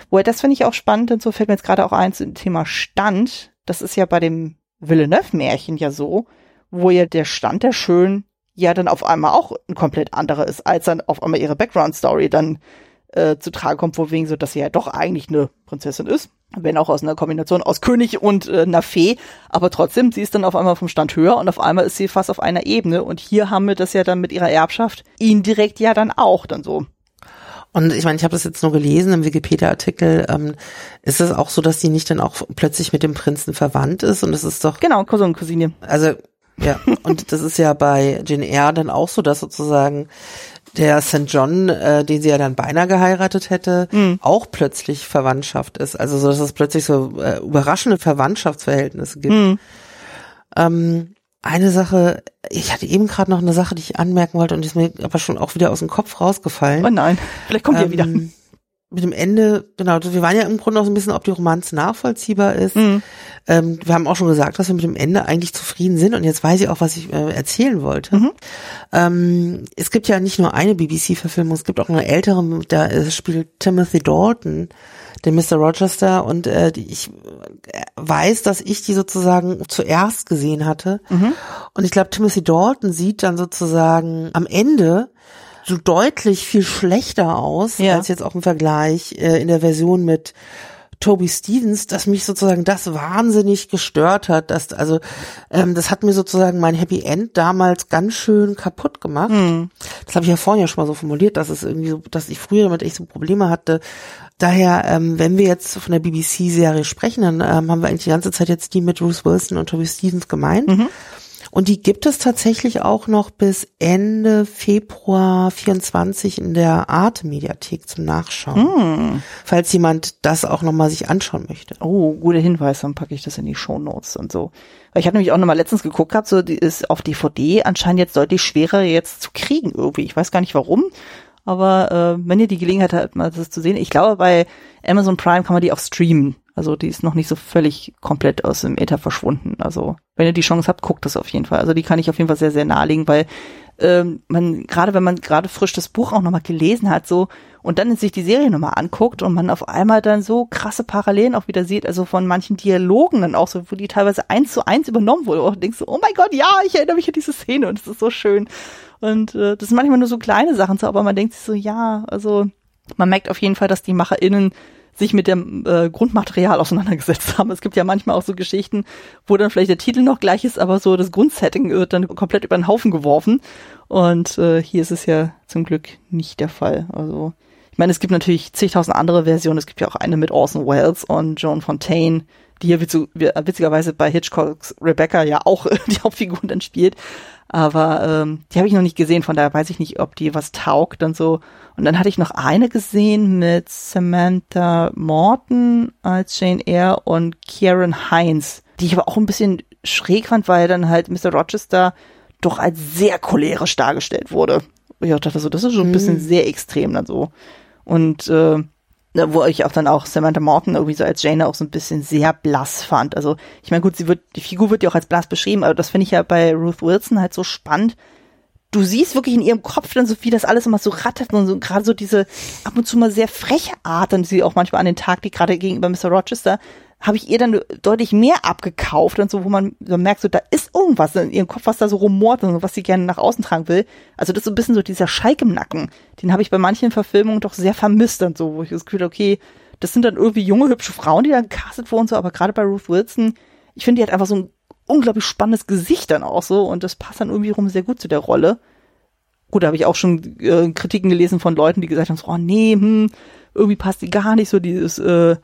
Woher das finde ich auch spannend, und so fällt mir jetzt gerade auch ein zum Thema Stand. Das ist ja bei dem Villeneuve-Märchen ja so, wo ja der Stand der Schön ja dann auf einmal auch ein komplett anderer ist, als dann auf einmal ihre Background-Story dann äh, zu tragen kommt, wo wegen so, dass sie ja doch eigentlich eine Prinzessin ist, wenn auch aus einer Kombination aus König und äh, einer Fee, aber trotzdem, sie ist dann auf einmal vom Stand höher und auf einmal ist sie fast auf einer Ebene und hier haben wir das ja dann mit ihrer Erbschaft indirekt ja dann auch dann so. Und ich meine, ich habe das jetzt nur gelesen im Wikipedia-Artikel. Ähm, ist es auch so, dass sie nicht dann auch plötzlich mit dem Prinzen verwandt ist? Und das ist doch genau Cousin und Cousine. Also ja, und das ist ja bei Jane Eyre dann auch so, dass sozusagen der St. John, äh, den sie ja dann beinahe geheiratet hätte, mhm. auch plötzlich Verwandtschaft ist. Also so, dass es plötzlich so äh, überraschende Verwandtschaftsverhältnisse gibt. Mhm. Ähm, eine Sache, ich hatte eben gerade noch eine Sache, die ich anmerken wollte und die ist mir aber schon auch wieder aus dem Kopf rausgefallen. Oh nein, vielleicht kommt ähm, ihr wieder mit dem Ende, genau, wir waren ja im Grunde auch so ein bisschen, ob die Romanze nachvollziehbar ist. Mhm. Ähm, wir haben auch schon gesagt, dass wir mit dem Ende eigentlich zufrieden sind und jetzt weiß ich auch, was ich äh, erzählen wollte. Mhm. Ähm, es gibt ja nicht nur eine BBC-Verfilmung, es gibt auch eine ältere, da äh, spielt Timothy Dalton, den Mr. Rochester und äh, ich äh, weiß, dass ich die sozusagen zuerst gesehen hatte mhm. und ich glaube, Timothy Dalton sieht dann sozusagen am Ende so deutlich viel schlechter aus ja. als jetzt auch im Vergleich äh, in der Version mit Toby Stevens, dass mich sozusagen das wahnsinnig gestört hat, dass also ähm, das hat mir sozusagen mein Happy End damals ganz schön kaputt gemacht. Mhm. Das habe ich ja vorhin ja schon mal so formuliert, dass es irgendwie so, dass ich früher damit echt so Probleme hatte. Daher, ähm, wenn wir jetzt von der BBC-Serie sprechen, dann ähm, haben wir eigentlich die ganze Zeit jetzt die mit Bruce Wilson und Toby Stevens gemeint. Mhm. Und die gibt es tatsächlich auch noch bis Ende Februar 24 in der Art Mediathek zum Nachschauen. Mm. Falls jemand das auch nochmal sich anschauen möchte. Oh, guter Hinweis, dann packe ich das in die Show Notes und so. Weil ich hatte nämlich auch nochmal letztens geguckt gehabt, so die ist auf DVD anscheinend jetzt deutlich schwerer jetzt zu kriegen irgendwie. Ich weiß gar nicht warum. Aber äh, wenn ihr die Gelegenheit habt, mal das zu sehen, ich glaube, bei Amazon Prime kann man die auch streamen. Also die ist noch nicht so völlig komplett aus dem Äther verschwunden. Also wenn ihr die Chance habt, guckt das auf jeden Fall. Also die kann ich auf jeden Fall sehr, sehr nahelegen, weil ähm, man, gerade wenn man gerade frisch das Buch auch nochmal gelesen hat, so, und dann sich die Serie nochmal anguckt und man auf einmal dann so krasse Parallelen auch wieder sieht, also von manchen Dialogen dann auch so, wo die teilweise eins zu eins übernommen wurde, und denkst so, oh mein Gott, ja, ich erinnere mich an diese Szene und es ist so schön. Und äh, das sind manchmal nur so kleine Sachen, so, aber man denkt sich so, ja, also man merkt auf jeden Fall, dass die MacherInnen sich mit dem äh, Grundmaterial auseinandergesetzt haben. Es gibt ja manchmal auch so Geschichten, wo dann vielleicht der Titel noch gleich ist, aber so das Grundsetting wird dann komplett über den Haufen geworfen. Und äh, hier ist es ja zum Glück nicht der Fall. Also ich meine, es gibt natürlich zigtausend andere Versionen. Es gibt ja auch eine mit Orson Welles und Joan Fontaine, die ja witzigerweise bei Hitchcocks Rebecca ja auch <laughs> die Hauptfigur dann spielt. Aber ähm, die habe ich noch nicht gesehen, von daher weiß ich nicht, ob die was taugt und so. Und dann hatte ich noch eine gesehen mit Samantha Morton als Jane Eyre und Kieran Heinz, die ich aber auch ein bisschen schräg fand, weil dann halt Mr. Rochester doch als sehr cholerisch dargestellt wurde. Und ich dachte so, das ist schon ein bisschen hm. sehr extrem dann so. Und äh, wo ich auch dann auch Samantha Morton irgendwie so als Jane auch so ein bisschen sehr blass fand. Also ich meine, gut, sie wird, die Figur wird ja auch als blass beschrieben, aber das finde ich ja bei Ruth Wilson halt so spannend. Du siehst wirklich in ihrem Kopf dann so, wie das alles immer so rattert und so gerade so diese ab und zu mal sehr freche Art, dann sie auch manchmal an den Tag, die gerade gegenüber Mr. Rochester habe ich ihr dann deutlich mehr abgekauft und so, wo man so merkt, so da ist irgendwas in ihrem Kopf, was da so rumort und was sie gerne nach außen tragen will. Also das ist so ein bisschen so dieser Schalk im Nacken. Den habe ich bei manchen Verfilmungen doch sehr vermisst und so, wo ich das Gefühl okay, das sind dann irgendwie junge, hübsche Frauen, die da gecastet wurden, so, aber gerade bei Ruth Wilson, ich finde, die hat einfach so ein unglaublich spannendes Gesicht dann auch so und das passt dann irgendwie rum sehr gut zu der Rolle. Gut, da habe ich auch schon äh, Kritiken gelesen von Leuten, die gesagt haben, so, oh nee, hm, irgendwie passt die gar nicht so, dieses äh,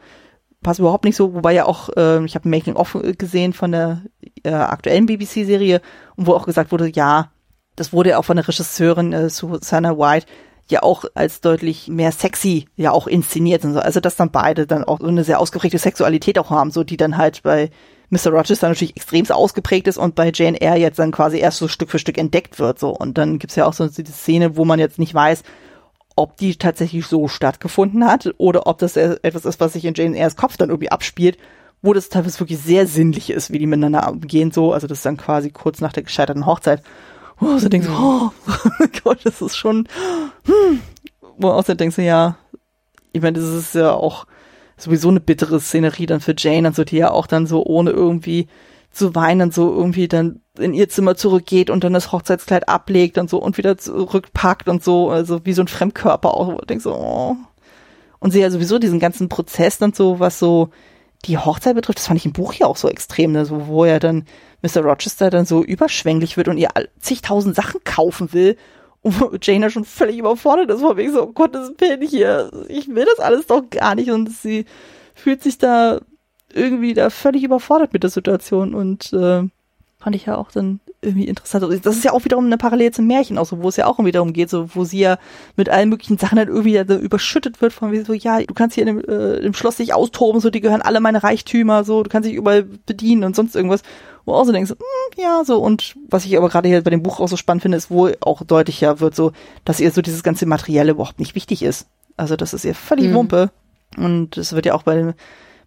passt überhaupt nicht so, wobei ja auch, äh, ich habe ein Making-of gesehen von der äh, aktuellen BBC-Serie und wo auch gesagt wurde, ja, das wurde ja auch von der Regisseurin äh, Susanna White ja auch als deutlich mehr sexy ja auch inszeniert und so. Also dass dann beide dann auch so eine sehr ausgeprägte Sexualität auch haben, so die dann halt bei Mr. Rochester natürlich extremst ausgeprägt ist und bei Jane Eyre jetzt dann quasi erst so Stück für Stück entdeckt wird so. Und dann gibt's ja auch so diese Szene, wo man jetzt nicht weiß, ob die tatsächlich so stattgefunden hat oder ob das etwas ist, was sich in Jane Eyres Kopf dann irgendwie abspielt, wo das teilweise wirklich sehr sinnlich ist, wie die miteinander umgehen so. Also das ist dann quasi kurz nach der gescheiterten Hochzeit. Wo du denkst, <laughs> oh Gott, das ist schon, hm. wo du außerdem denkst, ja, ich meine, das ist ja auch sowieso eine bittere Szenerie dann für Jane und so, die ja auch dann so ohne irgendwie zu weinen so irgendwie dann in ihr Zimmer zurückgeht und dann das Hochzeitskleid ablegt und so und wieder zurückpackt und so, also wie so ein Fremdkörper auch, wo du denkst so, oh. Und sie ja sowieso diesen ganzen Prozess dann so, was so die Hochzeit betrifft, das fand ich im Buch ja auch so extrem, ne, so, wo er dann Mr. Rochester dann so überschwänglich wird und ihr zigtausend Sachen kaufen will und wo <laughs> Jane schon völlig überfordert ist, von wegen so, oh Gottes Willen hier, ich will das alles doch gar nicht und sie fühlt sich da irgendwie da völlig überfordert mit der Situation und äh, fand ich ja auch dann irgendwie interessant. Also, das ist ja auch wiederum eine Parallele zum Märchen, auch so, wo es ja auch irgendwie darum geht, so, wo sie ja mit allen möglichen Sachen dann irgendwie so überschüttet wird von wie so, ja, du kannst hier in dem, äh, im Schloss dich austoben, so, die gehören alle meine Reichtümer, so, du kannst dich überall bedienen und sonst irgendwas. Wo auch so denkst, mm, ja, so, und was ich aber gerade hier bei dem Buch auch so spannend finde, ist, wo auch deutlicher wird, so, dass ihr so dieses ganze Materielle überhaupt nicht wichtig ist. Also, das ist ihr völlig mhm. Wumpe. Und es wird ja auch bei dem,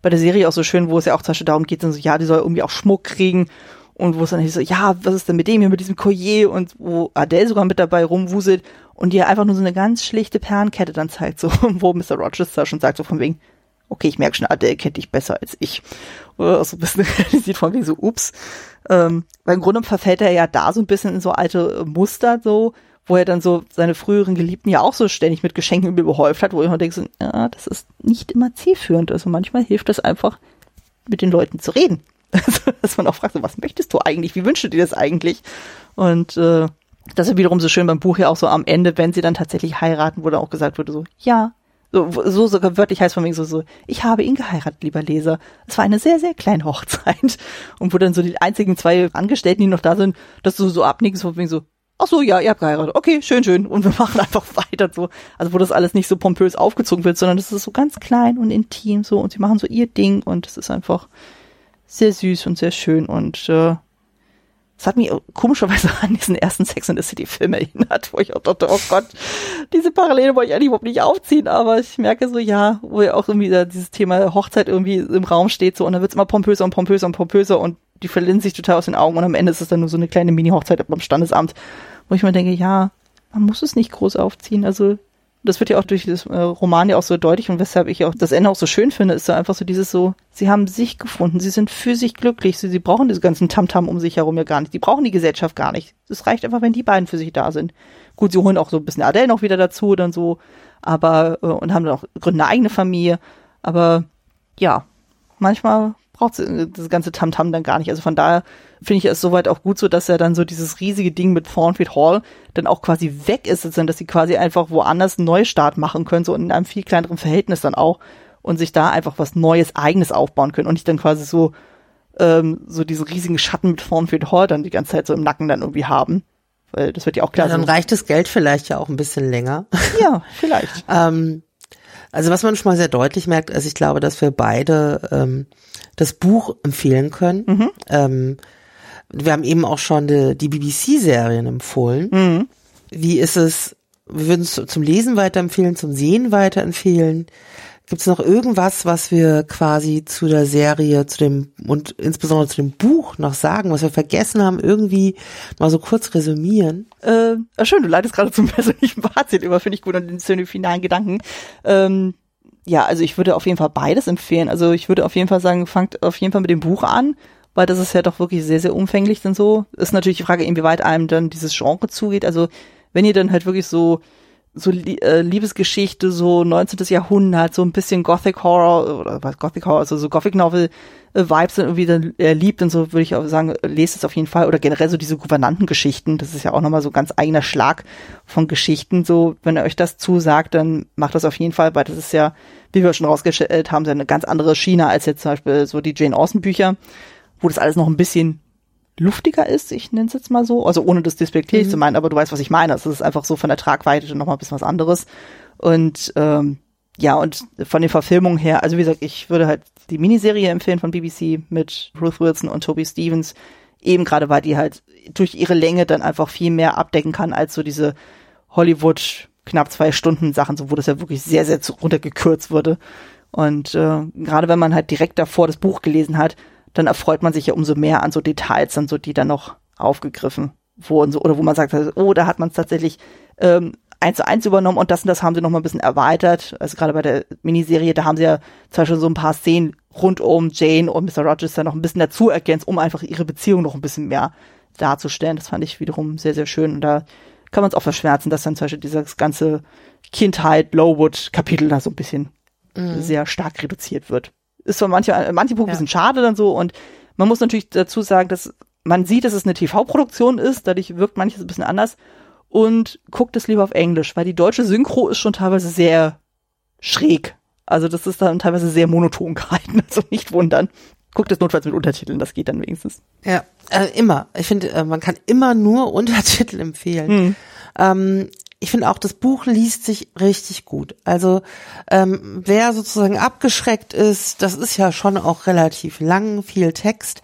bei der Serie auch so schön, wo es ja auch zum Beispiel darum geht, dann so, ja, die soll irgendwie auch Schmuck kriegen und wo es dann so, ja, was ist denn mit dem hier, mit diesem Collier und wo Adele sogar mit dabei rumwuselt und ihr einfach nur so eine ganz schlichte Perlenkette dann zeigt, so, <laughs> wo Mr. Rochester schon sagt, so von wegen, okay, ich merke schon, Adele kennt dich besser als ich. Oder so ein bisschen <laughs> realisiert von wegen so, ups. Ähm, weil im Grunde verfällt er ja da so ein bisschen in so alte Muster, so, wo er dann so seine früheren Geliebten ja auch so ständig mit Geschenken überhäuft hat, wo ich mir denke, so, ja, das ist nicht immer zielführend. Also manchmal hilft es einfach, mit den Leuten zu reden. <laughs> Also, dass man auch fragt, so, was möchtest du eigentlich? Wie wünschst du dir das eigentlich? Und äh, das ist wiederum so schön beim Buch ja auch so am Ende, wenn sie dann tatsächlich heiraten, wo dann auch gesagt wurde, so, ja, so, so sogar wörtlich heißt von mir so, so, ich habe ihn geheiratet, lieber Leser. Es war eine sehr, sehr kleine <laughs> Hochzeit. Und wo dann so die einzigen zwei Angestellten, die noch da sind, dass du so von wegen so, ach so, ja, ihr habt geheiratet. Okay, schön, schön. Und wir <laughs> machen einfach weiter so. Also wo das alles nicht so pompös aufgezogen wird, sondern das ist so ganz klein und intim so und sie machen so ihr Ding und es ist einfach sehr süß und sehr schön und äh, es hat mich komischerweise <laughs> an diesen ersten Sex in the City Film erinnert, wo ich auch dachte, oh Gott, diese Parallele wollte ich eigentlich überhaupt nicht aufziehen, aber ich merke so, ja, wo ja auch irgendwie dieses Thema Hochzeit irgendwie im Raum steht so und dann wird's immer pompöser und pompöser und pompöser und die verlieren sich total aus den Augen und am Ende ist es dann nur so eine kleine Mini-Hochzeit beim Standesamt wo ich mir denke, ja, man muss es nicht groß aufziehen. Also das wird ja auch durch das äh, Roman ja auch so deutlich und weshalb ich auch das Ende auch so schön finde, ist so einfach so dieses so, sie haben sich gefunden, sie sind für sich glücklich, sie, sie brauchen diese ganzen Tamtam -Tam um sich herum ja gar nicht, die brauchen die Gesellschaft gar nicht. Es reicht einfach, wenn die beiden für sich da sind. Gut, sie holen auch so ein bisschen Adele noch wieder dazu, dann so, aber äh, und haben dann auch gründen eine eigene Familie, aber ja, manchmal braucht das ganze Tamtam -Tam dann gar nicht. Also von daher finde ich es soweit auch gut so, dass er dann so dieses riesige Ding mit Thornfield Hall dann auch quasi weg ist, also dass sie quasi einfach woanders einen Neustart machen können, so in einem viel kleineren Verhältnis dann auch und sich da einfach was Neues, Eigenes aufbauen können und nicht dann quasi so ähm, so diese riesigen Schatten mit Thornfield Hall dann die ganze Zeit so im Nacken dann irgendwie haben. Weil das wird ja auch klar. Ja, dann reicht das Geld vielleicht ja auch ein bisschen länger. Ja, vielleicht. <laughs> ähm, also was man schon mal sehr deutlich merkt, ist, ich glaube, dass wir beide ähm, das Buch empfehlen können. Mhm. Ähm, wir haben eben auch schon die, die BBC-Serien empfohlen. Mhm. Wie ist es, wir würden es zum Lesen weiterempfehlen, zum Sehen weiterempfehlen. Gibt es noch irgendwas, was wir quasi zu der Serie, zu dem und insbesondere zu dem Buch noch sagen, was wir vergessen haben, irgendwie mal so kurz resümieren? Äh, schön, du leitest gerade zum <laughs> persönlichen Fazit über, finde ich gut, und den, den finalen Gedanken. Ähm, ja, also ich würde auf jeden Fall beides empfehlen. Also ich würde auf jeden Fall sagen, fangt auf jeden Fall mit dem Buch an, weil das ist ja doch wirklich sehr, sehr umfänglich dann so. Ist natürlich die Frage, inwieweit einem dann dieses Genre zugeht. Also wenn ihr dann halt wirklich so so äh, Liebesgeschichte, so 19. Jahrhundert, so ein bisschen Gothic Horror oder was Gothic Horror, also so Gothic Novel äh, Vibes sind irgendwie dann äh, liebt und so würde ich auch sagen, lest es auf jeden Fall oder generell so diese Gouvernantengeschichten, das ist ja auch nochmal so ganz eigener Schlag von Geschichten, so wenn ihr euch das zusagt, dann macht das auf jeden Fall, weil das ist ja, wie wir schon rausgestellt haben, so eine ganz andere Schiene als jetzt zum Beispiel so die Jane Austen Bücher, wo das alles noch ein bisschen luftiger ist, ich nenne es jetzt mal so, also ohne das despektierlich mhm. zu meinen, aber du weißt, was ich meine. Es ist einfach so von der Tragweite noch mal ein bisschen was anderes. Und ähm, ja, und von den Verfilmungen her, also wie gesagt, ich würde halt die Miniserie empfehlen von BBC mit Ruth Wilson und Toby Stevens, eben gerade weil die halt durch ihre Länge dann einfach viel mehr abdecken kann als so diese Hollywood knapp zwei Stunden Sachen, so wo das ja wirklich sehr, sehr runtergekürzt wurde. Und äh, gerade wenn man halt direkt davor das Buch gelesen hat, dann erfreut man sich ja umso mehr an so Details, dann so die dann noch aufgegriffen wurden, so, oder wo man sagt, oh, da hat man es tatsächlich ähm, eins zu eins übernommen und das und das haben sie noch mal ein bisschen erweitert. Also gerade bei der Miniserie, da haben sie ja zum Beispiel so ein paar Szenen rund um Jane und Mr. Rogers dann noch ein bisschen dazu ergänzt, um einfach ihre Beziehung noch ein bisschen mehr darzustellen. Das fand ich wiederum sehr, sehr schön. Und da kann man es auch verschmerzen, dass dann zum Beispiel dieses ganze Kindheit, Lowwood-Kapitel da so ein bisschen mhm. sehr stark reduziert wird ist für manche, manche Punkte ja. sind schade dann so und man muss natürlich dazu sagen, dass man sieht, dass es eine TV-Produktion ist, dadurch wirkt manches ein bisschen anders und guckt es lieber auf Englisch, weil die deutsche Synchro ist schon teilweise sehr schräg. Also das ist dann teilweise sehr monoton <laughs> gehalten, also nicht wundern. Guckt es notfalls mit Untertiteln, das geht dann wenigstens. Ja, äh, immer. Ich finde, äh, man kann immer nur <laughs> Untertitel empfehlen. Hm. Ähm, ich finde auch, das Buch liest sich richtig gut. Also ähm, wer sozusagen abgeschreckt ist, das ist ja schon auch relativ lang, viel Text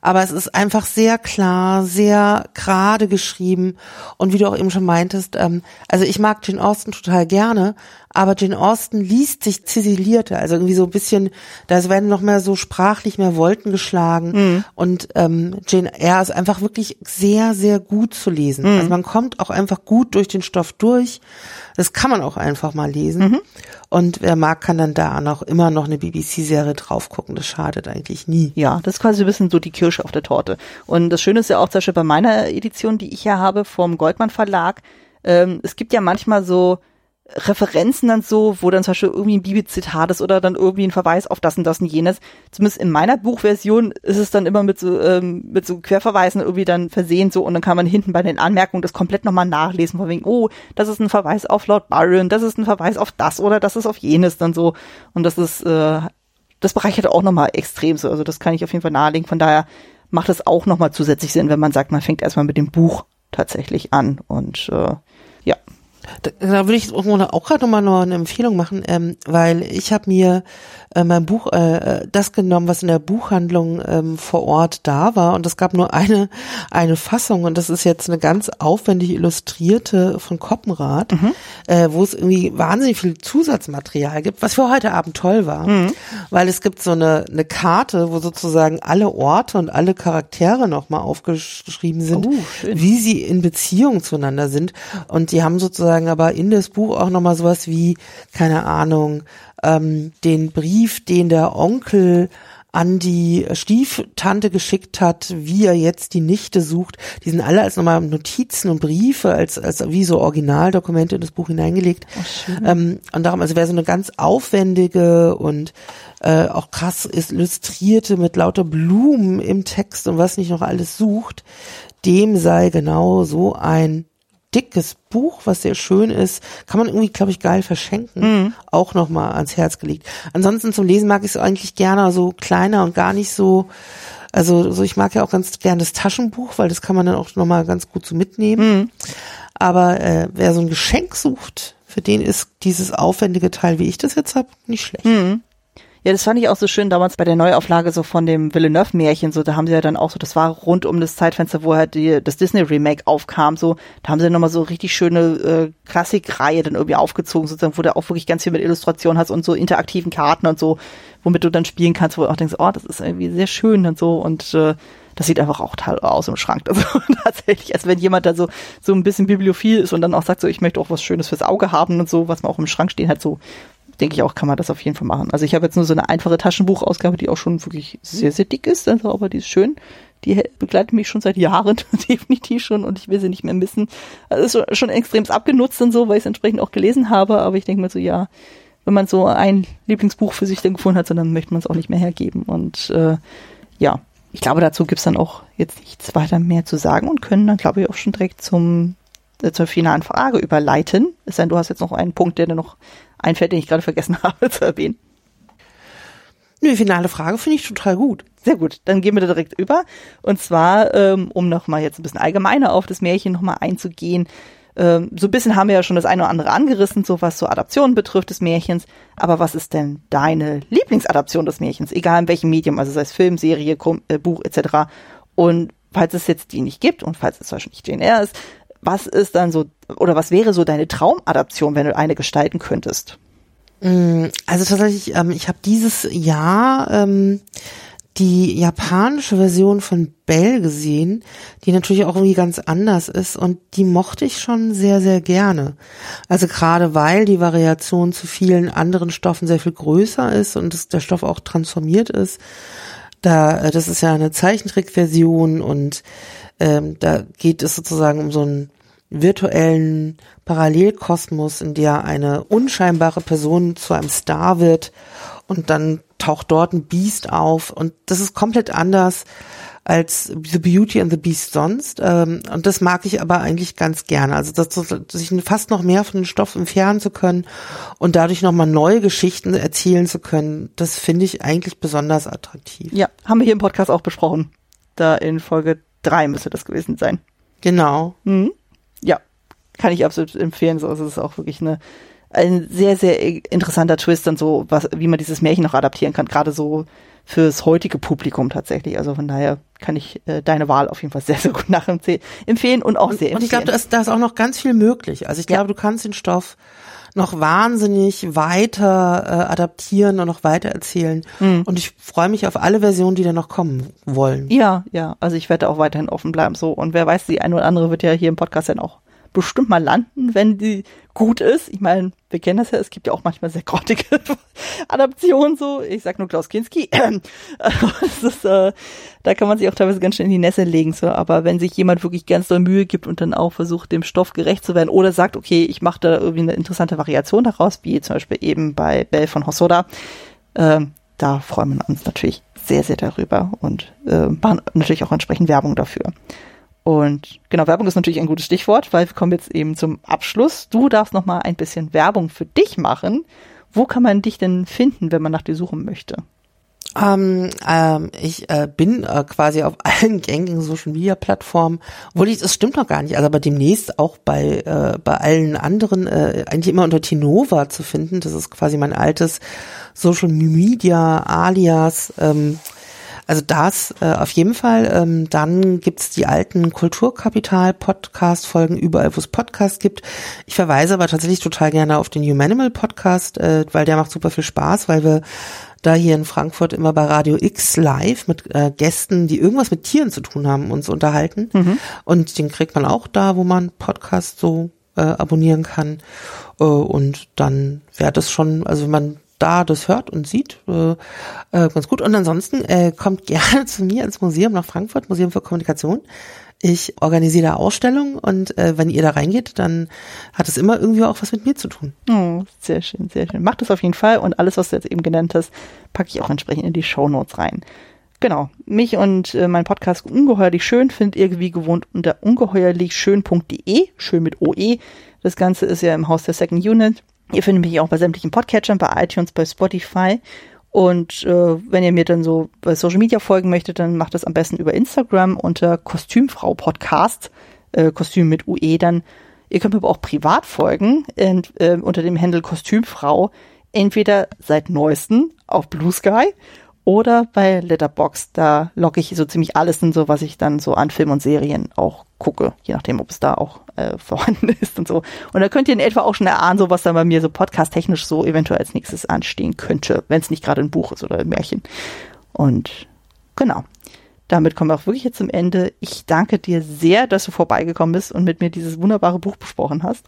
aber es ist einfach sehr klar, sehr gerade geschrieben und wie du auch eben schon meintest, ähm, also ich mag Jane Austen total gerne, aber Jane Austen liest sich ziselierter, also irgendwie so ein bisschen, da werden noch mehr so sprachlich mehr Wolken geschlagen mhm. und ähm, Jane Eyre ist einfach wirklich sehr, sehr gut zu lesen. Mhm. Also man kommt auch einfach gut durch den Stoff durch. Das kann man auch einfach mal lesen. Mhm. Und wer mag, kann dann da noch immer noch eine BBC-Serie drauf gucken. Das schadet eigentlich nie. Ja, das ist quasi ein bisschen so die Kirsche auf der Torte. Und das Schöne ist ja auch zum Beispiel bei meiner Edition, die ich ja habe vom Goldmann Verlag, ähm, es gibt ja manchmal so Referenzen dann so, wo dann zum Beispiel irgendwie ein Bibelzitat ist oder dann irgendwie ein Verweis auf das und das und jenes. Zumindest in meiner Buchversion ist es dann immer mit so, ähm, mit so Querverweisen irgendwie dann versehen so und dann kann man hinten bei den Anmerkungen das komplett nochmal nachlesen, von wegen, oh, das ist ein Verweis auf Lord Byron, das ist ein Verweis auf das oder das ist auf jenes dann so. Und das ist, äh, das bereichert auch nochmal extrem so. Also das kann ich auf jeden Fall nahelegen. Von daher macht es auch nochmal zusätzlich Sinn, wenn man sagt, man fängt erstmal mit dem Buch tatsächlich an und äh. Da, da würde ich auch gerade nochmal noch eine Empfehlung machen, ähm, weil ich habe mir äh, mein Buch äh, das genommen, was in der Buchhandlung ähm, vor Ort da war. Und es gab nur eine eine Fassung. Und das ist jetzt eine ganz aufwendig illustrierte von Koppenrad, mhm. äh, wo es irgendwie wahnsinnig viel Zusatzmaterial gibt, was für heute Abend toll war, mhm. weil es gibt so eine eine Karte, wo sozusagen alle Orte und alle Charaktere nochmal aufgeschrieben sind, oh, wie sie in Beziehung zueinander sind. Und die haben sozusagen aber in das Buch auch nochmal sowas wie keine Ahnung ähm, den Brief, den der Onkel an die Stieftante geschickt hat, wie er jetzt die Nichte sucht. Die sind alle als nochmal Notizen und Briefe, als, als wie so Originaldokumente in das Buch hineingelegt. Oh, ähm, und darum, also wer so eine ganz aufwendige und äh, auch krass illustrierte mit lauter Blumen im Text und was nicht noch alles sucht, dem sei genau so ein dickes Buch, was sehr schön ist, kann man irgendwie, glaube ich, geil verschenken, mhm. auch nochmal ans Herz gelegt. Ansonsten zum Lesen mag ich es eigentlich gerne so kleiner und gar nicht so, also so ich mag ja auch ganz gerne das Taschenbuch, weil das kann man dann auch nochmal ganz gut so mitnehmen. Mhm. Aber äh, wer so ein Geschenk sucht, für den ist dieses aufwendige Teil, wie ich das jetzt habe, nicht schlecht. Mhm. Ja, das fand ich auch so schön damals bei der Neuauflage so von dem Villeneuve-Märchen, so da haben sie ja dann auch so, das war rund um das Zeitfenster, wo halt die, das Disney-Remake aufkam, so, da haben sie nochmal so richtig schöne äh, Klassikreihe dann irgendwie aufgezogen, sozusagen, wo du auch wirklich ganz viel mit Illustration hast und so interaktiven Karten und so, womit du dann spielen kannst, wo du auch denkst, oh, das ist irgendwie sehr schön und so und äh, das sieht einfach auch toll aus im Schrank. <laughs> Also tatsächlich, als wenn jemand da so, so ein bisschen bibliophil ist und dann auch sagt, so, ich möchte auch was Schönes fürs Auge haben und so, was man auch im Schrank stehen hat, so denke ich auch, kann man das auf jeden Fall machen. Also ich habe jetzt nur so eine einfache Taschenbuchausgabe, die auch schon wirklich sehr, sehr dick ist, also, aber die ist schön. Die begleitet mich schon seit Jahren, <laughs> definitiv schon, und ich will sie nicht mehr missen. Also ist schon extrem abgenutzt und so, weil ich es entsprechend auch gelesen habe, aber ich denke mir so, ja, wenn man so ein Lieblingsbuch für sich dann gefunden hat, dann möchte man es auch nicht mehr hergeben. Und äh, ja, ich glaube, dazu gibt's dann auch jetzt nichts weiter mehr zu sagen und können dann, glaube ich, auch schon direkt zum äh, zur finalen Frage überleiten. Es sei denn, du hast jetzt noch einen Punkt, der dir noch einfällt, den ich gerade vergessen <laughs> habe zu erwähnen. Nö, finale Frage finde ich total gut. Sehr gut, dann gehen wir da direkt über. Und zwar, ähm, um nochmal jetzt ein bisschen allgemeiner auf das Märchen nochmal einzugehen. Ähm, so ein bisschen haben wir ja schon das eine oder andere angerissen, so was so Adaptionen betrifft des Märchens. Aber was ist denn deine Lieblingsadaption des Märchens? Egal in welchem Medium, also sei es Film, Serie, äh, Buch etc. Und falls es jetzt die nicht gibt und falls es zum Beispiel nicht Eyre ist, was ist dann so, oder was wäre so deine Traumadaption, wenn du eine gestalten könntest? Mm, also tatsächlich, ähm, ich habe dieses Jahr ähm, die japanische Version von Bell gesehen, die natürlich auch irgendwie ganz anders ist und die mochte ich schon sehr, sehr gerne. Also gerade weil die Variation zu vielen anderen Stoffen sehr viel größer ist und das, der Stoff auch transformiert ist. Da, äh, das ist ja eine Zeichentrickversion und ähm, da geht es sozusagen um so einen virtuellen Parallelkosmos, in der eine unscheinbare Person zu einem Star wird und dann taucht dort ein Beast auf und das ist komplett anders als The Beauty and the Beast sonst. Ähm, und das mag ich aber eigentlich ganz gerne. Also dass, sich fast noch mehr von dem Stoff entfernen zu können und dadurch nochmal neue Geschichten erzählen zu können, das finde ich eigentlich besonders attraktiv. Ja, haben wir hier im Podcast auch besprochen. Da in Folge drei müsste das gewesen sein. Genau. Mhm. Ja, kann ich absolut empfehlen. So, also es ist auch wirklich eine ein sehr sehr interessanter Twist und so, was wie man dieses Märchen noch adaptieren kann, gerade so fürs heutige Publikum tatsächlich. Also von daher kann ich äh, deine Wahl auf jeden Fall sehr sehr gut nachempfehlen und auch und, sehr empfehlen. Und ich glaube, da ist, da ist auch noch ganz viel möglich. Also ich glaube, ja. du kannst den Stoff noch wahnsinnig weiter äh, adaptieren und noch weiter erzählen. Mhm. Und ich freue mich auf alle Versionen, die da noch kommen wollen. Ja, ja. Also ich werde auch weiterhin offen bleiben. So und wer weiß, die eine oder andere wird ja hier im Podcast dann auch bestimmt mal landen, wenn die gut ist. Ich meine, wir kennen das ja, es gibt ja auch manchmal sehr grottige <laughs> Adaptionen so. Ich sag nur Klaus Kinski. <clears throat> ist, äh, da kann man sich auch teilweise ganz schnell in die Nässe legen. So. Aber wenn sich jemand wirklich ganz doll Mühe gibt und dann auch versucht, dem Stoff gerecht zu werden oder sagt, okay, ich mache da irgendwie eine interessante Variation daraus, wie zum Beispiel eben bei Bell von Hosoda, äh, da freuen wir uns natürlich sehr, sehr darüber und äh, machen natürlich auch entsprechend Werbung dafür. Und genau, Werbung ist natürlich ein gutes Stichwort, weil wir kommen jetzt eben zum Abschluss. Du darfst noch mal ein bisschen Werbung für dich machen. Wo kann man dich denn finden, wenn man nach dir suchen möchte? Ähm, ähm, ich äh, bin äh, quasi auf <laughs> allen gängigen Social Media Plattformen, obwohl ich, das stimmt noch gar nicht, also aber demnächst auch bei, äh, bei allen anderen, äh, eigentlich immer unter Tinova zu finden. Das ist quasi mein altes Social Media alias. Ähm, also das äh, auf jeden Fall. Ähm, dann gibt's die alten Kulturkapital-Podcast-Folgen überall, wo es Podcasts gibt. Ich verweise aber tatsächlich total gerne auf den Humanimal Podcast, äh, weil der macht super viel Spaß, weil wir da hier in Frankfurt immer bei Radio X live mit äh, Gästen, die irgendwas mit Tieren zu tun haben, uns unterhalten. Mhm. Und den kriegt man auch da, wo man Podcast so äh, abonnieren kann. Äh, und dann wäre das schon, also wenn man da das hört und sieht, äh, äh, ganz gut. Und ansonsten äh, kommt <laughs> gerne zu mir ins Museum nach Frankfurt, Museum für Kommunikation. Ich organisiere da Ausstellungen und äh, wenn ihr da reingeht, dann hat es immer irgendwie auch was mit mir zu tun. Oh, sehr schön, sehr schön. Macht das auf jeden Fall und alles, was du jetzt eben genannt hast, packe ich auch entsprechend in die Show Notes rein. Genau. Mich und äh, mein Podcast Ungeheuerlich Schön findet ihr wie gewohnt unter ungeheuerlichschön.de, schön mit OE. Das Ganze ist ja im Haus der Second Unit. Ihr findet mich auch bei sämtlichen Podcatchern, bei iTunes, bei Spotify. Und äh, wenn ihr mir dann so bei Social Media folgen möchtet, dann macht das am besten über Instagram unter Kostümfrau Podcast, äh, Kostüm mit UE. Dann ihr könnt mir aber auch privat folgen und, äh, unter dem Handel Kostümfrau. Entweder seit neuesten auf Blue Sky oder bei Letterbox. Da logge ich so ziemlich alles in so, was ich dann so an Film und Serien auch gucke, je nachdem, ob es da auch äh, <laughs> vorhanden ist und so. Und da könnt ihr in etwa auch schon erahnen, so was dann bei mir so podcast-technisch so eventuell als nächstes anstehen könnte, wenn es nicht gerade ein Buch ist oder ein Märchen. Und genau. Damit kommen wir auch wirklich jetzt zum Ende. Ich danke dir sehr, dass du vorbeigekommen bist und mit mir dieses wunderbare Buch besprochen hast.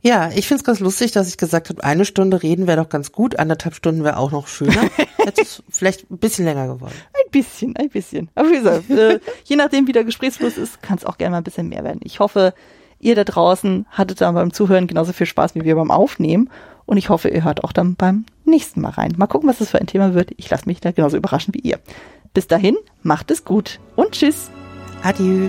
Ja, ich find's ganz lustig, dass ich gesagt habe, eine Stunde reden wäre doch ganz gut, anderthalb Stunden wäre auch noch schöner. <laughs> Hätte es vielleicht ein bisschen länger geworden. Ein bisschen, ein bisschen. Aber wie gesagt, äh, <laughs> je nachdem, wie der Gesprächsfluss ist, kann es auch gerne mal ein bisschen mehr werden. Ich hoffe, ihr da draußen hattet dann beim Zuhören genauso viel Spaß wie wir beim Aufnehmen. Und ich hoffe, ihr hört auch dann beim nächsten Mal rein. Mal gucken, was das für ein Thema wird. Ich lasse mich da genauso überraschen wie ihr. Bis dahin, macht es gut und tschüss. Adieu.